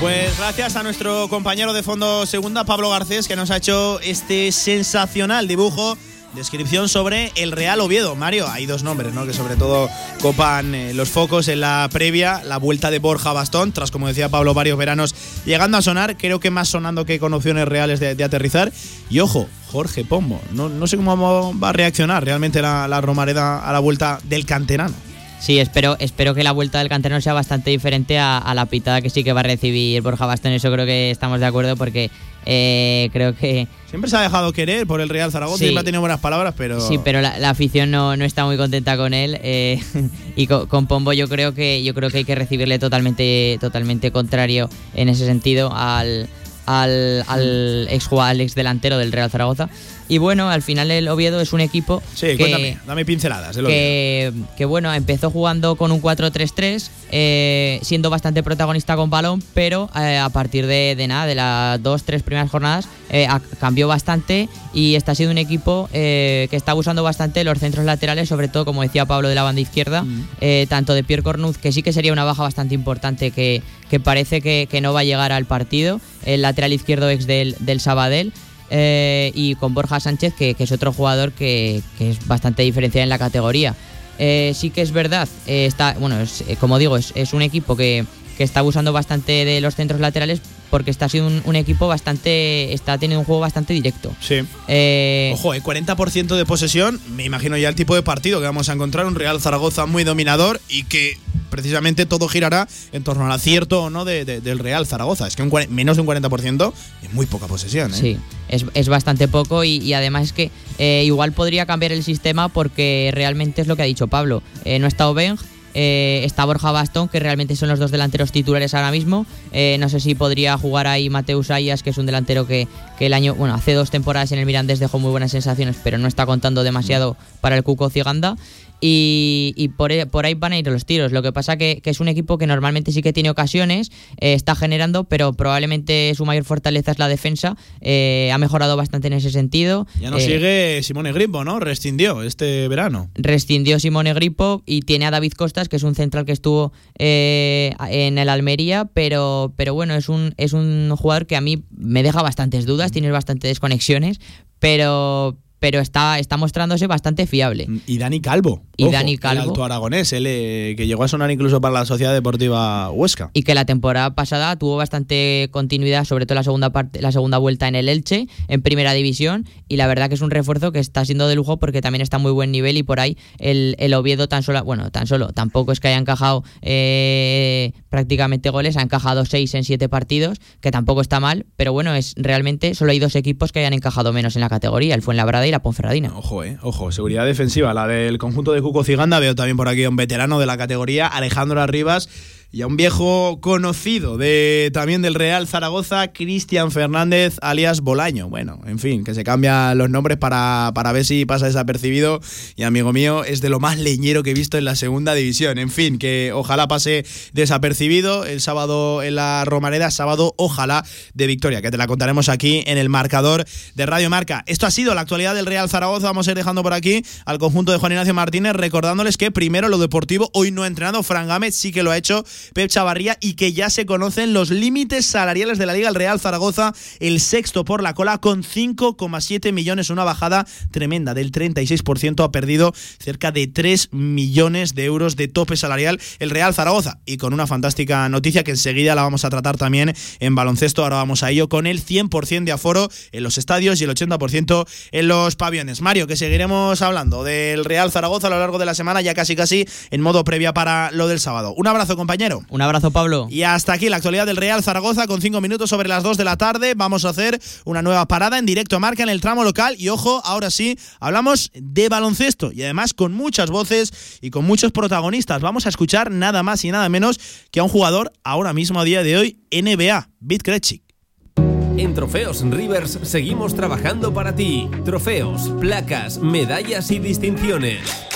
Pues gracias a nuestro compañero de fondo segunda, Pablo Garcés, que nos ha hecho este sensacional dibujo, descripción sobre el Real Oviedo. Mario, hay dos nombres, ¿no? Que sobre todo copan eh, los focos en la previa, la vuelta de Borja Bastón, tras, como decía Pablo, varios veranos llegando a sonar, creo que más sonando que con opciones reales de, de aterrizar. Y ojo, Jorge Pombo, no, no sé cómo va a reaccionar realmente la, la Romareda a la vuelta del canterano. Sí, espero, espero que la vuelta del canterano sea bastante diferente a, a la pitada que sí que va a recibir Borja Bastón. Eso creo que estamos de acuerdo porque eh, creo que. Siempre se ha dejado querer por el Real Zaragoza, Sí. siempre ha tenido buenas palabras, pero. Sí, pero la, la afición no, no está muy contenta con él. eh, [LAUGHS] y con, con Pombo yo creo que yo creo que hay que recibirle totalmente, totalmente contrario en ese sentido al, al, al ex al ex delantero del Real Zaragoza. Y bueno, al final el Oviedo es un equipo Sí, que, cuéntame, dame pinceladas. del que, que, bueno, empezó jugando con un 4-3-3, eh, siendo bastante protagonista con balón, pero eh, a partir de, de nada, de las dos, tres primeras jornadas, eh, cambió bastante y está siendo un equipo que está usando bastante los centros laterales, sobre todo, como decía Pablo, de la banda izquierda, eh, tanto de Pierre Cornuz, que sí que sería una baja bastante importante, que, que parece que, que no va a llegar al partido, el lateral izquierdo ex del, del Sabadell. Eh, y con Borja Sánchez, que, es otro jugador que, es bastante diferencial en la categoría. Eh, sí que es verdad, eh, está, bueno, es, eh, como digo, es, es un equipo que, que está abusando bastante de los centros laterales porque está siendo un, un equipo bastante, está teniendo un juego bastante directo. Sí. Eh, Ojo, el 40% de posesión, me imagino ya el tipo de partido que vamos a encontrar, un Real Zaragoza muy dominador y que precisamente todo girará en torno al acierto o no de- de- del Real Zaragoza. Es que un menos de un 40% es muy poca posesión. ¿eh? Sí, es, es bastante poco y, y además es que eh, igual podría cambiar el sistema porque realmente es lo que ha dicho Pablo. Eh, no está Obeng, eh, está Borja Bastón, que realmente son los dos delanteros titulares ahora mismo. Eh, no sé si podría jugar ahí Mateus Ayas, que es un delantero que, el año, bueno, hace dos temporadas en el Mirandés dejó muy buenas sensaciones, pero no está contando demasiado para el Cuco Ciganda. Y, y por, e- por ahí van a ir los tiros. Lo que pasa que, que es un equipo que normalmente sí que tiene ocasiones, eh, está generando, pero probablemente su mayor fortaleza es la defensa. Eh, ha mejorado bastante en ese sentido. Ya no Eh, sigue Simone Grimbo, ¿no? Rescindió este verano. rescindió Simone Gripo y tiene a David Costas, que es un central que estuvo eh, en el Almería, pero, pero bueno, es un, es un jugador que a mí me deja bastantes dudas, tiene bastantes desconexiones, pero, pero está, está mostrándose bastante fiable. Y Dani Calvo. Y Ojo, Dani El Calvo. alto aragonés, él, eh, que llegó a sonar incluso para la Sociedad Deportiva Huesca. y que la temporada pasada tuvo bastante continuidad, sobre todo la segunda parte, la segunda vuelta en el Elche, en primera división, y la verdad que es un refuerzo que está siendo de lujo porque también está a muy buen nivel y por ahí el, el Oviedo tan solo, bueno, tan solo, tampoco es que haya encajado eh, prácticamente goles, ha encajado seis en siete partidos, que tampoco está mal, pero bueno, es realmente solo hay dos equipos que hayan encajado menos en la categoría, el Fuenlabrada y la Ponferradina. Ojo, eh, ojo, seguridad defensiva, la del conjunto de Cuco Ciganda. Veo también por aquí a un veterano de la categoría, Alejandro Arribas, y a un viejo conocido de también del Real Zaragoza, Cristian Fernández, alias Bolaño. Bueno, en fin, que se cambian los nombres para, para ver si pasa desapercibido. Y amigo mío, es de lo más leñero que he visto en la segunda división. En fin, que ojalá pase desapercibido el sábado en la Romareda, sábado ojalá de victoria, que te la contaremos aquí en el marcador de Radio Marca. Esto ha sido la actualidad del Real Zaragoza. Vamos a ir dejando por aquí al conjunto de Juan Ignacio Martínez, recordándoles que primero lo deportivo, hoy no ha entrenado, Fran Gámez sí que lo ha hecho, Pep Chavarría, y que ya se conocen los límites salariales de la Liga. El Real Zaragoza, el sexto por la cola, con 5,7 millones, una bajada tremenda del 36%, ha perdido cerca de 3 millones de euros de tope salarial el Real Zaragoza. Y con una fantástica noticia que enseguida la vamos a tratar también en baloncesto, ahora vamos a ello, con el 100% de aforo en los estadios y el 80% en los pabellones. Mario, que seguiremos hablando del Real Zaragoza a lo largo de la semana, ya casi casi en modo previa para lo del sábado. Un abrazo, compañero. Un abrazo, Pablo. Y hasta aquí la actualidad del Real Zaragoza con 5 minutos sobre las 2 de la tarde. Vamos a hacer una nueva parada en directo a marca en el tramo local. Y ojo, ahora sí, hablamos de baloncesto y además con muchas voces y con muchos protagonistas. Vamos a escuchar nada más y nada menos que a un jugador ahora mismo a día de hoy, NBA, Bit Krejcik. En Trofeos Rivers seguimos trabajando para ti. Trofeos, placas, medallas y distinciones.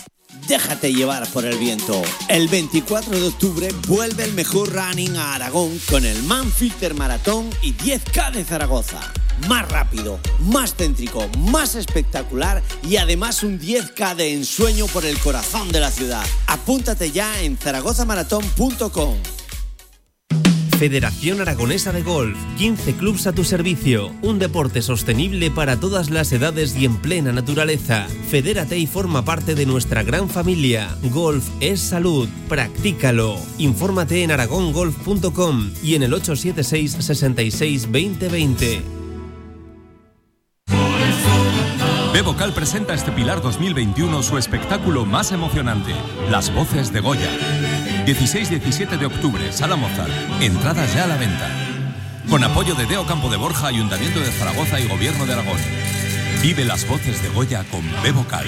Déjate llevar por el viento. El 24 de octubre vuelve el mejor running a Aragón con el Manfilter Maratón y 10K de Zaragoza. Más rápido, más céntrico, más espectacular y además un 10K de ensueño por el corazón de la ciudad. Apúntate ya en zaragozamaratón.com. Federación Aragonesa de Golf, 15 clubs a tu servicio, un deporte sostenible para todas las edades y en plena naturaleza. Fedérate y forma parte de nuestra gran familia. Golf es salud, practícalo. Infórmate en aragongolf.com y en el 876 66 2020. Bebocal presenta este Pilar 2021 su espectáculo más emocionante, Las Voces de Goya. 16-17 de octubre, Sala Mozart. Entradas ya a la venta. Con apoyo de Deo Campo de Borja, Ayuntamiento de Zaragoza y Gobierno de Aragón. Vive las voces de Goya con Bebocal.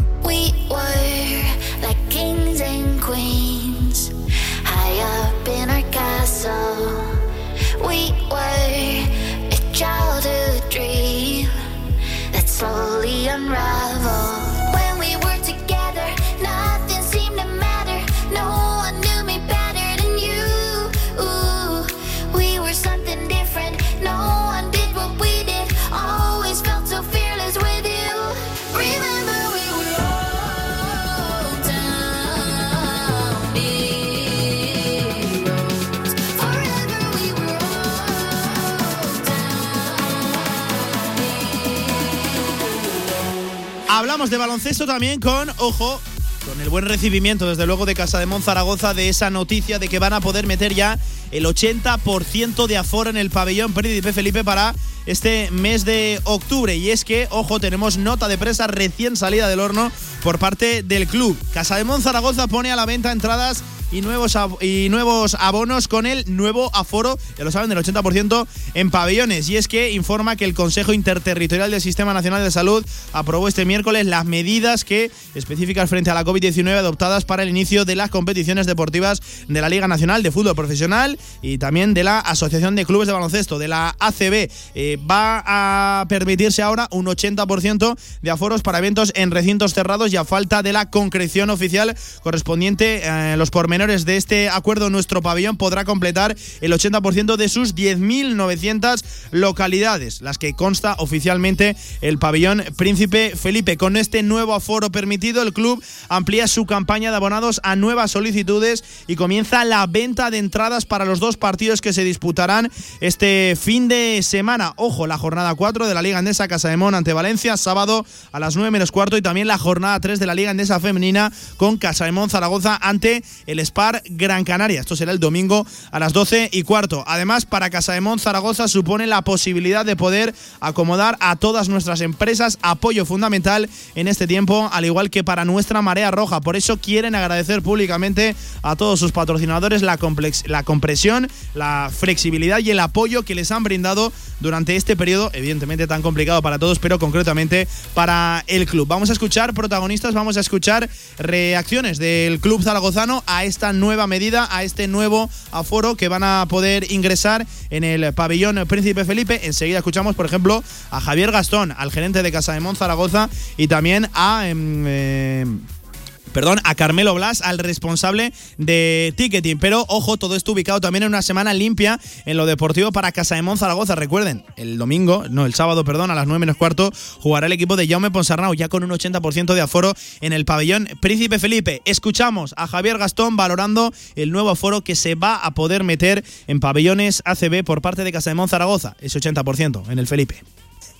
Hablamos de baloncesto también con, ojo, con el buen recibimiento, desde luego, de Casa de Monzaragoza de esa noticia de que van a poder meter ya el 80% de aforo en el pabellón Príncipe Felipe para este mes de octubre. Y es que, ojo, tenemos nota de presa recién salida del horno por parte del club. Casa de Monzaragoza pone a la venta entradas y nuevos, y nuevos abonos con el nuevo aforo, ya lo saben, del 80% en pabellones. Y es que informa que el Consejo Interterritorial del Sistema Nacional de Salud aprobó este miércoles las medidas que específicas frente a la COVID-19 adoptadas para el inicio de las competiciones deportivas de la Liga Nacional de Fútbol Profesional y también de la Asociación de Clubes de Baloncesto, de la ACB. Eh, va a permitirse ahora un 80% de aforos para eventos en recintos cerrados y a falta de la concreción oficial correspondiente a los pormenores de este acuerdo, nuestro pabellón podrá completar el 80% de sus 10.900 localidades, las que consta oficialmente el pabellón Príncipe Felipe. Con este nuevo aforo permitido, el club amplía su campaña de abonados a nuevas solicitudes y comienza la venta de entradas para los dos partidos que se disputarán este fin de semana. Ojo, la jornada 4 de la Liga Andesa Casa de Mon ante Valencia, sábado a las 9 menos cuarto, y también la jornada 3 de la Liga Andesa Femenina con Casa de Mon Zaragoza ante el Spar Gran Canaria. Esto será el domingo a las 12 y cuarto. Además, para Casa de Mon Zaragoza supone la posibilidad de poder acomodar a todas nuestras empresas apoyo fundamental en este tiempo, al igual que para nuestra Marea Roja. Por eso quieren agradecer públicamente a todos sus patrocinadores la, complex- la compresión, la flexibilidad y el apoyo que les han brindado durante este periodo, evidentemente tan complicado para todos, pero concretamente para el club. Vamos a escuchar protagonistas, vamos a escuchar reacciones del club zaragozano a esta nueva medida, a este nuevo aforo que van a poder ingresar en el pabellón Príncipe Felipe. Enseguida escuchamos, por ejemplo, a Javier Gastón, al gerente de Casa de Mon Zaragoza, y también a. em, em, Perdón, a Carmelo Blas, al responsable de ticketing. Pero ojo, todo esto ubicado también en una semana limpia en lo deportivo para Casa de Zaragoza. Recuerden, el domingo, no, el sábado, perdón, a las 9 menos cuarto, jugará el equipo de Jaume Ponsarnau, ya con un 80% de aforo en el pabellón Príncipe Felipe. Escuchamos a Javier Gastón valorando el nuevo aforo que se va a poder meter en pabellones ACB por parte de Casa de Zaragoza, ese 80% en el Felipe.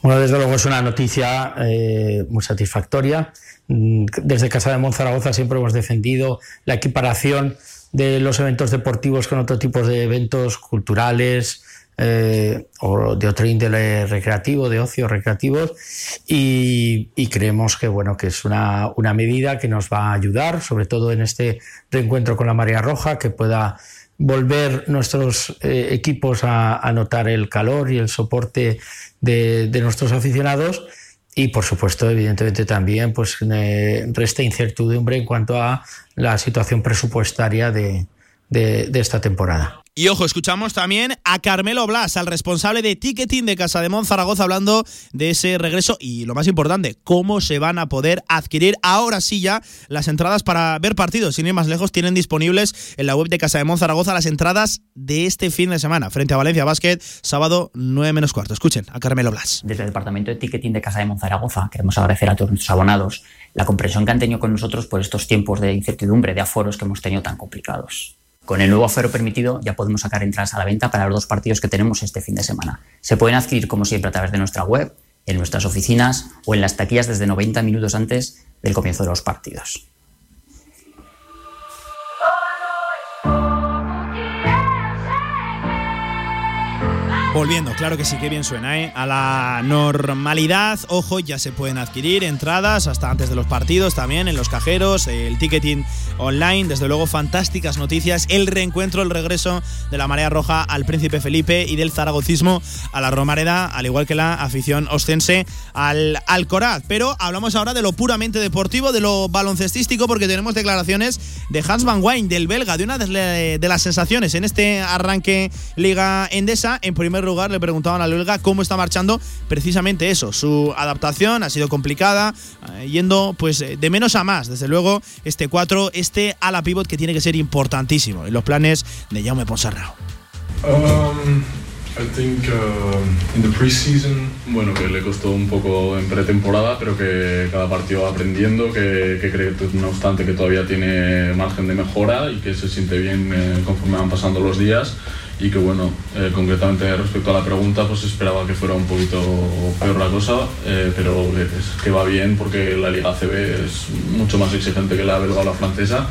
Bueno, desde luego es una noticia eh, muy satisfactoria. Mm, Desde Casa de Monzaragoza siempre hemos defendido la equiparación de los eventos deportivos con otro tipo de eventos culturales eh, o de otro índole recreativo, de ocio recreativos, y, y creemos que bueno que es una, una medida que nos va a ayudar, sobre todo en este reencuentro con la Marea Roja, que pueda volver nuestros eh, equipos a, notar el calor y el soporte de, nuestros aficionados y por supuesto evidentemente también pues eh, resta incertidumbre en cuanto a la situación presupuestaria de esta temporada. Y ojo, escuchamos también a Carmelo Blas, al responsable de ticketing de Casa de Mon Zaragoza, hablando de ese regreso y lo más importante, cómo se van a poder adquirir ahora sí ya las entradas para ver partidos. Sin ir más lejos, tienen disponibles en la web de Casa de Mon Zaragoza las entradas de este fin de semana frente a Valencia Basket, sábado 9 menos cuarto. Escuchen a Carmelo Blas. Desde el Departamento de Ticketing de Casa de Monzaragoza queremos agradecer a todos nuestros abonados la comprensión que han tenido con nosotros por estos tiempos de incertidumbre, de aforos que hemos tenido tan complicados. Con el nuevo aforo permitido ya podemos sacar entradas a la venta para los dos partidos que tenemos este fin de semana. Se pueden adquirir como siempre a través de nuestra web, en nuestras oficinas o en las taquillas desde 90 minutos antes del comienzo de los partidos. Volviendo, claro que sí, que bien suena, ¿eh? A la normalidad, ojo, ya se pueden adquirir entradas hasta antes de los partidos también en los cajeros, el ticketing online, desde luego fantásticas noticias, el reencuentro, el regreso de la Marea Roja al Príncipe Felipe y del zaragocismo a la Romareda, al igual que la afición ostense al Alcoraz. Pero hablamos ahora de lo puramente deportivo, de lo baloncestístico, porque tenemos declaraciones de Hans Van Wijn, del belga, de una de las sensaciones en este arranque Liga Endesa. En primer primer lugar le preguntaban al belga cómo está marchando precisamente eso. Su adaptación ha sido complicada, eh, yendo pues eh, de menos a más. Desde luego, este 4, este a la pivot que tiene que ser importantísimo en los planes de Jaume Ponsarnau. Um, I think uh, in the preseason, bueno, que le costó un poco en pretemporada, pero que cada partido va aprendiendo, que, que cree, no obstante, que todavía tiene margen de mejora y que se siente bien eh, conforme van pasando los días y que bueno, eh, concretamente respecto a la pregunta, pues esperaba que fuera un poquito peor la cosa, eh, pero que, va bien porque la Liga CB es mucho más exigente que la belga o la francesa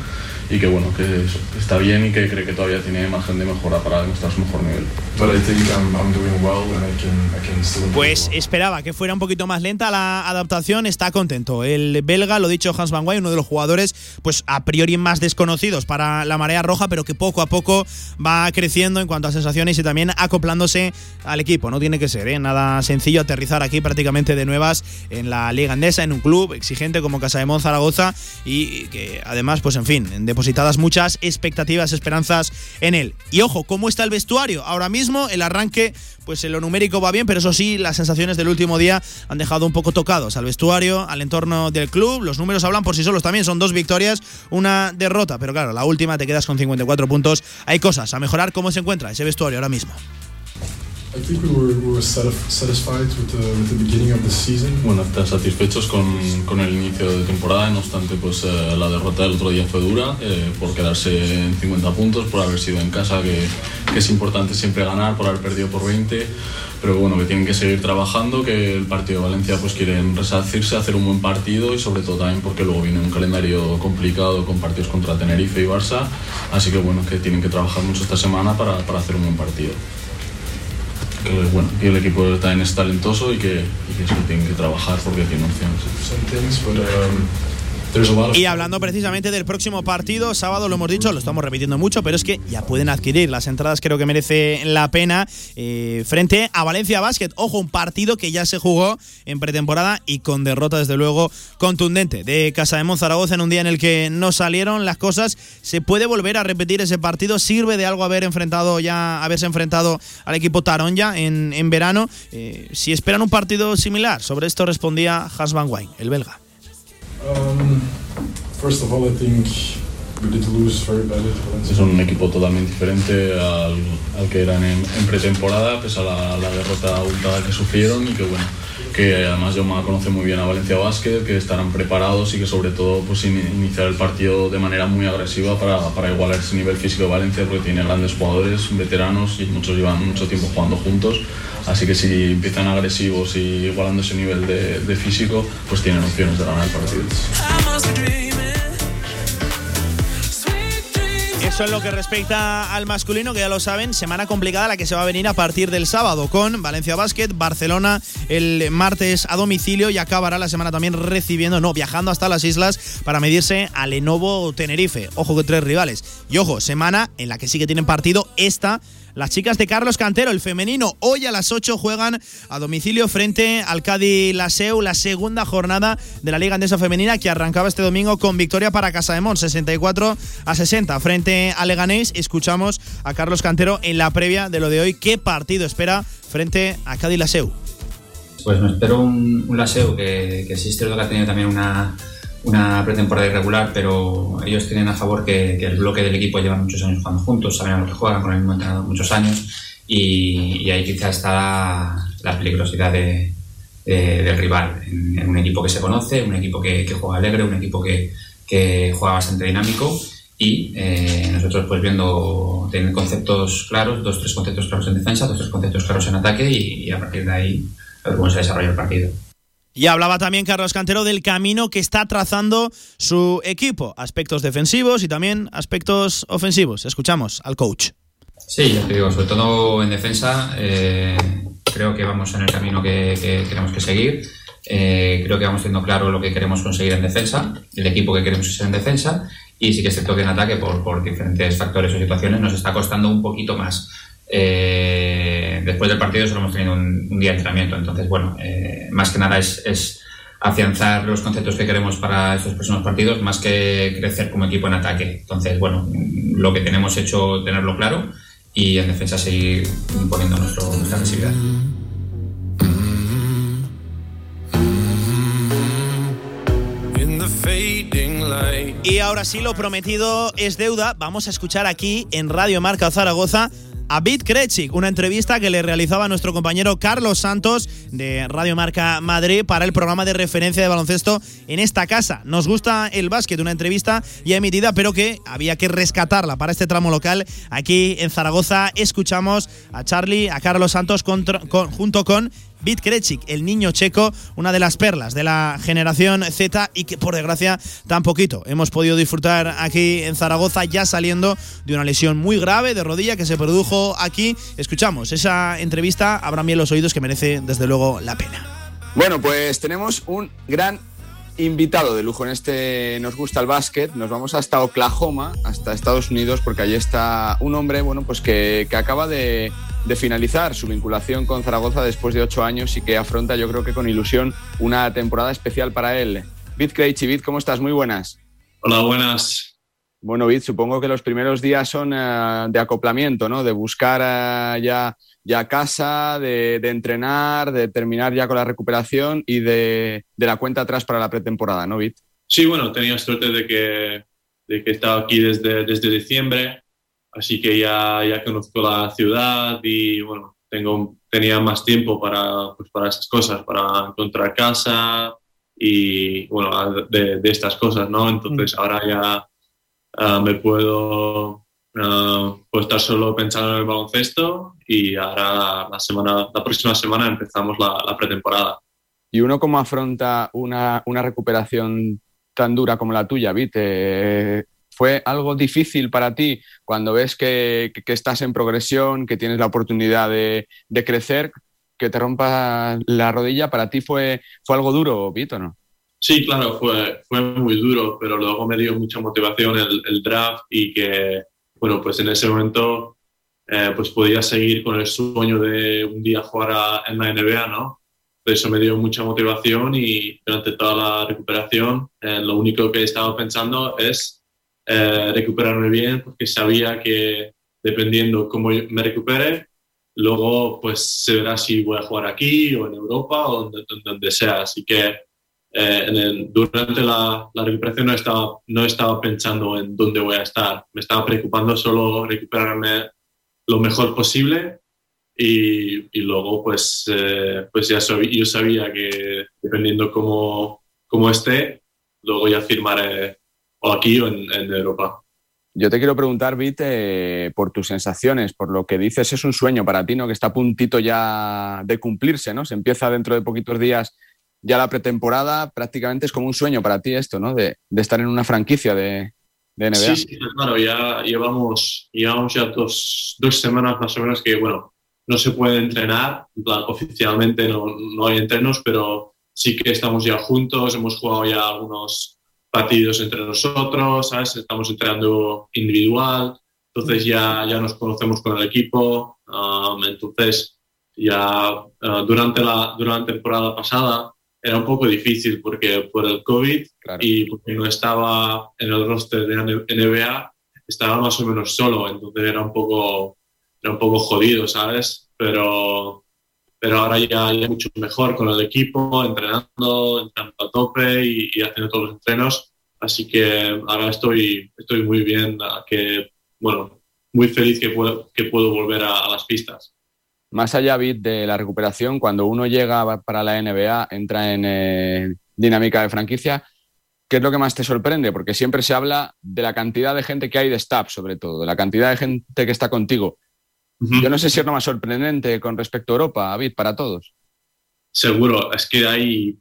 y que bueno, que eso, que está bien y que cree que todavía tiene margen de mejora para demostrar su mejor nivel. But I think I'm, I'm doing well and I can, I can still improve. Pues esperaba que fuera un poquito más lenta la adaptación, está contento. El belga, lo dicho Hans Van Guy, uno de los jugadores pues a priori más desconocidos para la marea roja, pero que poco a poco va creciendo en cuanto a sensaciones y también acoplándose al equipo. No tiene que ser ¿eh? nada sencillo aterrizar aquí prácticamente de nuevas en la Liga Andesa, en un club exigente como Casa de Mon Zaragoza y que además, pues en fin, depositadas muchas expectativas, esperanzas en él. Y ojo, ¿cómo está el vestuario? Ahora mismo el arranque, pues en lo numérico va bien, pero eso sí, las sensaciones del último día han dejado un poco tocados al vestuario, al entorno del club. Los números hablan por sí solos también, son dos victorias, una derrota, pero claro, la última te quedas con 54 puntos. Hay cosas a mejorar. ¿Cómo se encuentra ese vestuario ahora mismo? I think we were, we were satisf- satisfied with the, with the beginning of the season. Bueno, satisfechos con, con el inicio de temporada, no obstante, pues eh, la derrota del otro día fue dura eh, por quedarse en 50 puntos, por haber sido en casa, que, que es importante siempre ganar, por haber perdido por 20, pero bueno, que tienen que seguir trabajando, que el partido de Valencia pues quieren resarcirse, hacer un buen partido y sobre todo también porque luego viene un calendario complicado con partidos contra Tenerife y Barça, así que bueno, que tienen que trabajar mucho esta semana para, para hacer un buen partido. Que, bueno, y el equipo también es talentoso y que, y que eso tienen que trabajar porque tiene opciones. Y hablando precisamente del próximo partido, sábado lo hemos dicho, lo estamos repitiendo mucho, pero es que ya pueden adquirir las entradas, creo que merece la pena, eh, frente a Valencia Basket. Ojo, un partido que ya se jugó en pretemporada y con derrota, desde luego, contundente de Casa de Zaragoza en un día en el que no salieron las cosas. ¿Se puede volver a repetir ese partido? ¿Sirve de algo haber enfrentado ya, haberse enfrentado al equipo Taronja en, en verano? Eh, si esperan un partido similar, sobre esto respondía Has Van Wijn, el belga. Um, first of all, I think we did lose very badly. Es un equipo totalmente diferente al, al que eran en, en pretemporada, pese a la, la derrota que sufrieron y que bueno, que además Joma conoce muy bien a Valencia Basket, que estarán preparados y que sobre todo pues in- iniciar el partido de manera muy agresiva para, para igualar ese nivel físico de Valencia porque tiene grandes jugadores, veteranos y muchos llevan mucho tiempo jugando juntos. Así que si empiezan agresivos y igualando ese nivel de físico, pues tienen opciones de ganar el partido. Eso es lo que respecta al masculino, que ya lo saben, semana complicada la que se va a venir a partir del sábado con Valencia Basket, Barcelona el martes a domicilio y acabará la semana también recibiendo, no, viajando hasta las islas para medirse a Lenovo Tenerife. Ojo que tres rivales. Y ojo, semana en la que sí que tienen partido esta. Las chicas de Carlos Cantero, el femenino, hoy a las 8 juegan a domicilio frente al Cádiz Laseu, la segunda jornada de la Liga Andesa Femenina que arrancaba este domingo con victoria para Casa de Mon, 64 a 60 frente a Leganés. Escuchamos a Carlos Cantero en la previa de lo de hoy. ¿Qué partido espera frente a Cádiz Laseu? Pues me espero un, que, que sí es cierto que ha tenido también una, una pretemporada irregular, pero ellos tienen a favor que, el bloque del equipo lleva muchos años jugando juntos, saben a lo que juegan con el mismo entrenador muchos años y, ahí quizá está la, peligrosidad de, de- del rival. En, un equipo que se conoce, un equipo que, juega alegre, un equipo que, juega bastante dinámico y eh, nosotros pues viendo tener conceptos claros, dos tres conceptos claros en defensa, dos tres conceptos claros en ataque y, y a partir de ahí a ver cómo se desarrolla el partido. Y hablaba también Carlos Cantero del camino que está trazando su equipo, aspectos defensivos y también aspectos ofensivos. Escuchamos al coach. Sí, ya te digo, sobre todo en defensa, eh, creo que vamos en el camino que, que tenemos que seguir. Eh, creo que vamos teniendo claro lo que queremos conseguir en defensa, el equipo que queremos ser en defensa, y sí que es cierto que en ataque, por, por diferentes factores o situaciones, nos está costando un poquito más. Eh, después del partido solo hemos tenido un, un día de entrenamiento, entonces, bueno, eh, más que nada es, es afianzar los conceptos que queremos para estos próximos partidos, más que crecer como equipo en ataque. Entonces, bueno, lo que tenemos hecho, tenerlo claro y en defensa seguir imponiendo nuestro, nuestra agresividad. Y ahora sí, lo prometido es deuda. Vamos a escuchar aquí en Radio Marca Zaragoza a Bit Krechik, una entrevista que le realizaba nuestro compañero Carlos Santos de Radio Marca Madrid para el programa de referencia de baloncesto en esta casa. Nos gusta el básquet, una entrevista ya emitida, pero que había que rescatarla para este tramo local. Aquí en Zaragoza escuchamos a Charlie, a Carlos Santos junto con Bit Krechik, el niño checo, una de las perlas de la generación Z y que por desgracia tan poquito hemos podido disfrutar aquí en Zaragoza ya saliendo de una lesión muy grave de rodilla que se produjo aquí. Escuchamos esa entrevista, abran bien los oídos que merece desde luego la pena. Bueno, pues tenemos un gran invitado de lujo en este Nos gusta el básquet. Nos vamos hasta Oklahoma, hasta Estados Unidos, porque allí está un hombre, bueno, pues que acaba de, de finalizar su vinculación con Zaragoza después de ocho años y que afronta, yo creo que con ilusión, una temporada especial para él. Krejci, Bit, ¿cómo estás? Muy buenas. Hola, buenas. Bueno, Bit, supongo que los primeros días son eh, de acoplamiento, ¿no? De buscar eh, ya, ya casa, de, de entrenar, de terminar ya con la recuperación y de, de la cuenta atrás para la pretemporada, ¿no, Bit? Sí, bueno, tenía suerte de que, de que estaba aquí desde, desde diciembre, así que ya, ya conozco la ciudad y bueno, tengo, tenía más tiempo para, pues, para esas cosas, para encontrar casa y bueno, de, de estas cosas, ¿no? Entonces ahora ya ah, me puedo, ah, puedo estar solo pensando en el baloncesto y ahora la, semana, la próxima semana empezamos la, la pretemporada. ¿Y uno cómo afronta una, una recuperación tan dura como la tuya, Bit? ¿Fue algo difícil para ti cuando ves que, que- estás en progresión, que tienes la oportunidad de, de crecer, que te rompa la rodilla? ¿Para ti fue, fue algo duro, Bit, o no? Sí, claro, fue, fue muy duro, pero luego me dio mucha motivación el, draft y que, bueno, pues en ese momento eh, pues podía seguir con el sueño de un día jugar en la NBA, ¿no? Eso me dio mucha motivación y durante toda la recuperación eh, lo único que estaba pensando es eh, recuperarme bien porque sabía que dependiendo cómo me recupere, luego pues se verá si voy a jugar aquí o en Europa o donde, donde sea. Así que eh, en el- durante la, la recuperación no estaba, no estaba pensando en dónde voy a estar. Me estaba preocupando solo recuperarme lo mejor posible y, y luego pues, eh, pues ya sabía, yo sabía que dependiendo cómo, cómo esté, luego ya firmaré o aquí o en, en Europa. Yo te quiero preguntar, Bit, eh, por tus sensaciones, por lo que dices, es un sueño para ti, ¿no? Que está a puntito ya de cumplirse, ¿no? Se empieza dentro de poquitos días ya la pretemporada, prácticamente es como un sueño para ti esto, ¿no? De, de estar en una franquicia de, de NBA. Sí, sí, claro, ya llevamos, llevamos ya dos, dos semanas más o menos que, bueno, no se puede entrenar, en plan, oficialmente no, no hay entrenos, pero sí que estamos ya juntos, hemos jugado ya algunos partidos entre nosotros, ¿sabes? Estamos entrenando individual, entonces ya, ya nos conocemos con el equipo, um, entonces ya uh, durante, la, durante la temporada pasada era un poco difícil porque por el COVID y porque no estaba en el roster de NBA, estaba más o menos solo, entonces era un poco, era un poco jodido, ¿sabes? Pero, pero ahora ya, ya mucho mejor con el equipo, entrenando, entrenando a tope y, haciendo todos los entrenos, así que ahora estoy, estoy muy bien, que, bueno, muy feliz que puedo, que puedo volver a, las pistas. Más allá, de la recuperación, cuando uno llega para la NBA, entra en eh, dinámica de franquicia, ¿qué es lo que más te sorprende? Porque siempre se habla de la cantidad de gente que hay de staff, sobre todo, de la cantidad de gente que está contigo. Yo no sé si es lo más sorprendente con respecto a Europa, Bit, para todos. Seguro, es que hay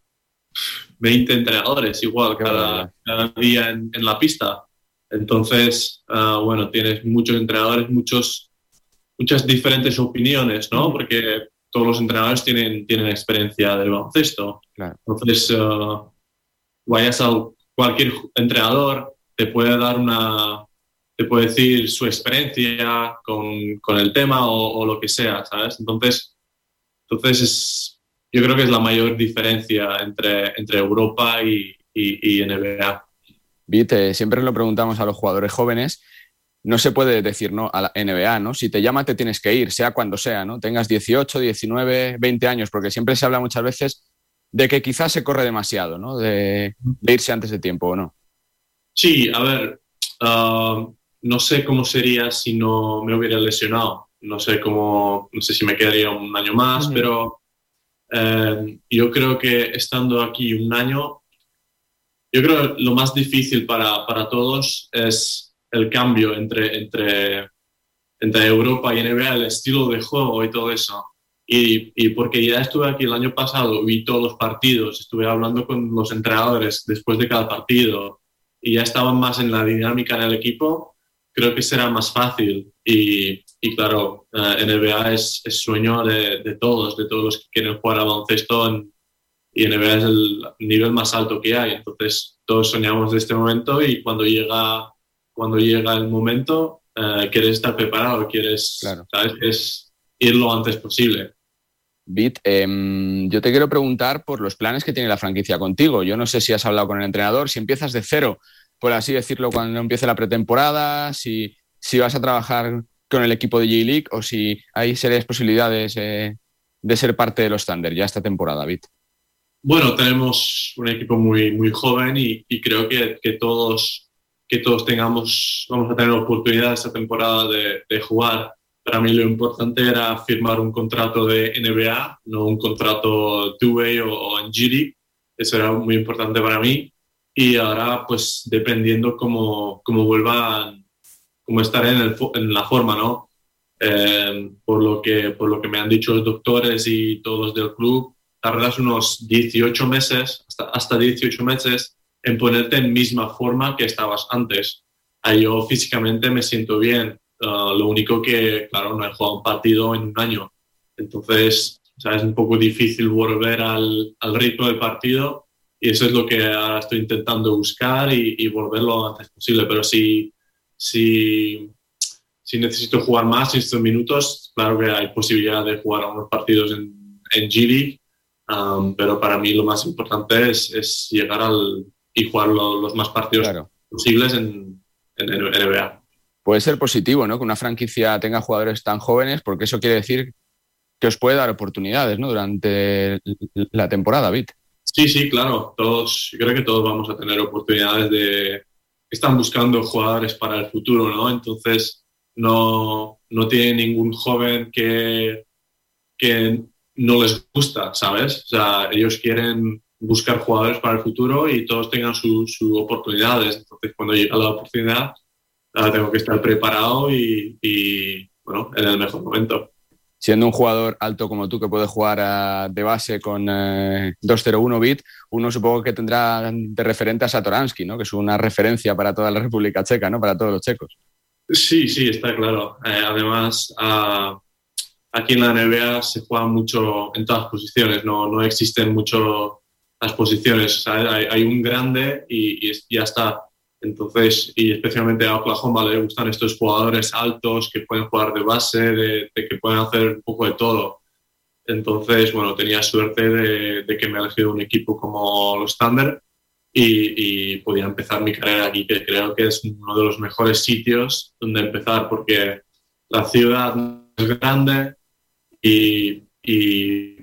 20 entrenadores igual cada, cada día en, en, la pista. Entonces, uh, bueno, tienes muchos entrenadores, muchos, muchas diferentes opiniones, ¿no? Porque todos los entrenadores tienen, tienen experiencia del baloncesto. Claro. Entonces, uh, vayas a cualquier entrenador, te puede dar una, te puede decir su experiencia con, con el tema o, o, lo que sea, ¿sabes? Entonces, entonces es, yo creo que es la mayor diferencia entre, entre Europa y, y, y NBA. Vite, siempre lo preguntamos a los jugadores jóvenes no se puede decir no a la NBA, ¿no? Si te llama te tienes que ir, sea cuando sea, ¿no? Tengas 18, 19, 20 años, porque siempre se habla muchas veces de que quizás se corre demasiado, ¿no? De, de irse antes de tiempo, ¿o no? Sí, a ver, ah, no sé cómo sería si no me hubiera lesionado. No sé cómo, no sé si me quedaría un año más, pero eh, yo creo que estando aquí un año, yo creo que lo más difícil para, para todos es el cambio entre, entre, entre Europa y NBA, el estilo de juego y todo eso. Y, y porque ya estuve aquí el año pasado, vi todos los partidos, estuve hablando con los entrenadores después de cada partido y ya estaban más en la dinámica en el equipo, creo que será más fácil. Y, y claro, eh, NBA es, es sueño de, de todos, de todos los que quieren jugar a baloncesto en- y NBA es el nivel más alto que hay. Entonces, todos soñamos de este momento y cuando llega, cuando llega el momento, eh, quieres estar preparado, quieres, ¿sabes? Es ir lo antes posible. Bit, em, yo te quiero preguntar por los planes que tiene la franquicia contigo. Yo no sé si has hablado con el entrenador, si empiezas de cero, por así decirlo, cuando empiece la pretemporada, si, si vas a trabajar con el equipo de J-League o si hay serias posibilidades de ser parte de los Thunder ya esta temporada, Bit. Bueno, tenemos un equipo muy, muy joven y, creo que, que todos, que todos tengamos, vamos a tener oportunidad esta temporada de, jugar. Para mí lo importante era firmar un contrato de NBA, no un contrato two-way o, o en G-League. Eso era muy importante para mí. Y ahora, pues, dependiendo cómo, cómo vuelvan, cómo estaré en, la forma, ¿no? Eh, por, lo que, por lo que me han dicho los doctores y todos del club, tardas unos 18 meses, hasta, hasta 18 meses, en ponerte en misma forma que estabas antes. Ahí yo físicamente me siento bien. Ah, lo único que, claro, no he jugado un partido en un año. Entonces, o es un poco difícil volver al, al ritmo del partido y eso es lo que ahora estoy intentando buscar y, y volver lo antes posible. Pero si, si, si necesito jugar más estos minutos, claro que hay posibilidad de jugar unos partidos en, en G-League, um, pero para mí lo más importante es, es llegar al, y jugar lo- los más partidos posibles en, en NBA. Puede ser positivo, ¿no? Que una franquicia tenga jugadores tan jóvenes, porque eso quiere decir que os puede dar oportunidades, ¿no? Durante la temporada, Bit. Sí, sí, claro. Todos, creo que todos vamos a tener oportunidades de. Están buscando jugadores para el futuro, ¿no? Entonces, no, no tiene ningún joven que, que no les gusta, ¿sabes? O sea, ellos quieren buscar jugadores para el futuro y todos tengan sus oportunidades. Entonces, cuando llega la oportunidad, tengo que estar preparado y, bueno, en el mejor momento. Siendo un jugador alto como tú que puede jugar ah, de base con eh, 2-0-1 bit, uno supongo que tendrá de referente a Satoransky, ¿no? Que es una referencia para toda la República Checa, ¿no? Para todos los checos. Sí, sí, está claro. Eh, además, aquí en la NBA se juega mucho en todas posiciones, no, no existen mucho las posiciones. Hay, un grande y, ya está. Entonces, y especialmente a Oklahoma le gustan estos jugadores altos que pueden jugar de base, de, de que pueden hacer un poco de todo. Entonces, bueno, tenía suerte de, de que me ha elegido un equipo como los Thunder y, y podía empezar mi carrera aquí, que creo que es uno de los mejores sitios donde empezar, porque la ciudad es grande y, y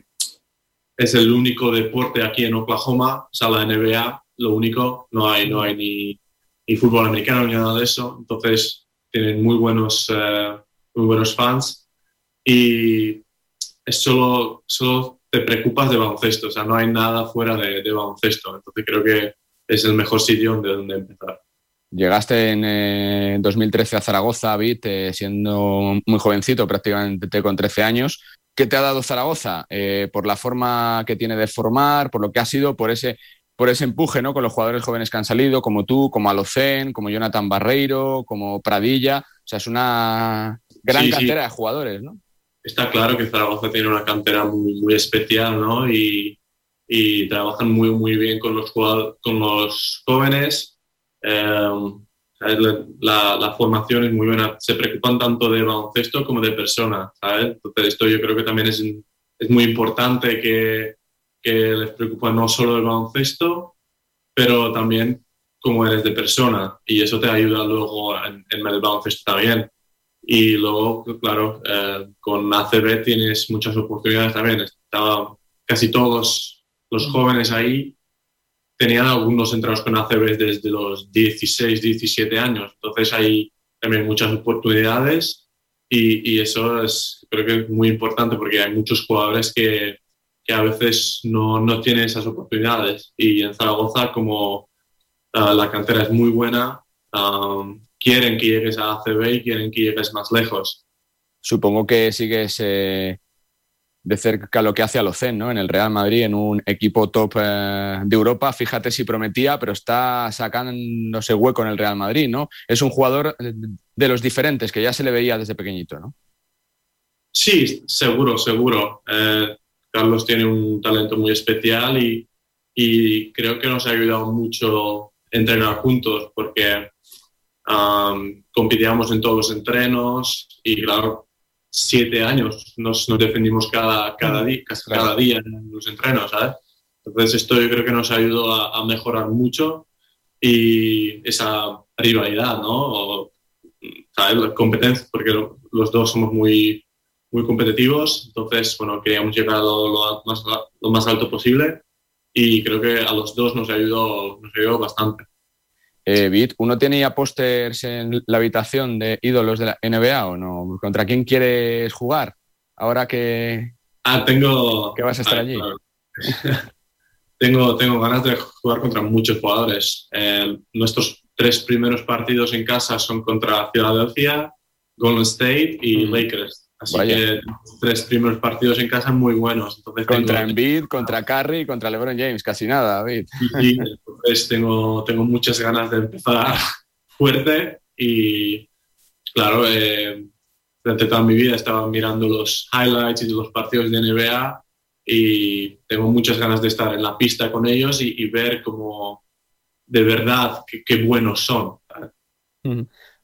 es el único deporte aquí en Oklahoma, o sea, la NBA, lo único, no hay, no hay ni, ni fútbol americano ni nada de eso, entonces tienen muy buenos, eh, muy buenos fans y es solo, solo te preocupas de baloncesto, o sea, no hay nada fuera de, de baloncesto, entonces creo que es el mejor sitio donde, donde empezar. Llegaste en eh, 2013 a Zaragoza, Bit, eh, siendo muy jovencito, prácticamente con 13 años. ¿Qué te ha dado Zaragoza? Eh, por la forma que tiene de formar, por lo que ha sido, por ese, por ese empuje ¿no? con los jugadores jóvenes que han salido, como tú, como Alocen, como Jonathan Barreiro, como Pradilla. O sea, es una gran Sí, sí. cantera de jugadores, ¿no? está claro que Zaragoza tiene una cantera muy, muy especial, ¿no? Y, y trabajan muy, muy bien con los, con los jóvenes. Eh, ¿sabes? la, la- la formación es muy buena. Se preocupan tanto de baloncesto como de personas, ¿sabes? Entonces, esto yo creo que también es, es muy importante que, que les preocupa no solo el baloncesto, pero también cómo eres de persona y eso te ayuda luego en, en el baloncesto también. Y luego, claro, eh, con ACB tienes muchas oportunidades también. Estaban casi todos los jóvenes ahí tenían algunos entrados con ACB desde los 16, 17 años. Entonces hay también muchas oportunidades y, y eso es, creo que es muy importante porque hay muchos jugadores que, que a veces no, no tienen esas oportunidades. Y en Zaragoza, como ah, la cantera es muy buena, um, quieren que llegues a ACB y quieren que llegues más lejos. Supongo que sigues eh, de cerca lo que hace Alocen, ¿no? En el Real Madrid, en un equipo top eh, de Europa. Fíjate si prometía, pero está sacándose hueco en el Real Madrid, ¿no? Es un jugador de los diferentes que ya se le veía desde pequeñito, ¿no? Sí, seguro, seguro. Eh, Carlos tiene un talento muy especial y, y creo que nos ha ayudado mucho entrenar juntos porque um, en todos los entrenos y claro, siete años nos, nos defendimos cada, cada, día, casi cada día en los entrenos, ¿sabes? Entonces esto yo creo que nos ayudó a, a mejorar mucho y esa rivalidad, ¿no? O, ¿sabes? La competencia, porque lo- los dos somos muy, muy competitivos, entonces, bueno, queríamos llegar a lo, lo más, lo más alto posible y creo que a los dos nos ayudó, nos ayudó bastante. Eh, Bit, ¿uno tiene ya pósters en la habitación de ídolos de la NBA o no? ¿Contra quién quieres jugar? Ahora que, Ah, tengo... que vas a estar Ah, allí. claro. [LAUGHS] tengo, tengo ganas de jugar contra muchos jugadores. Eh, nuestros tres primeros partidos en casa son contra Filadelfia, Golden State y Lakers. Así Vaya. que los tres primeros partidos en casa muy buenos. Entonces Contra tengo, Embiid, contra Curry, contra LeBron James, casi nada, Bit. y- y, entonces tengo, tengo muchas ganas de empezar fuerte y claro, eh, durante toda mi vida estaba mirando los highlights y los partidos de NBA y tengo muchas ganas de estar en la pista con ellos y, y ver cómo de verdad qué, buenos son.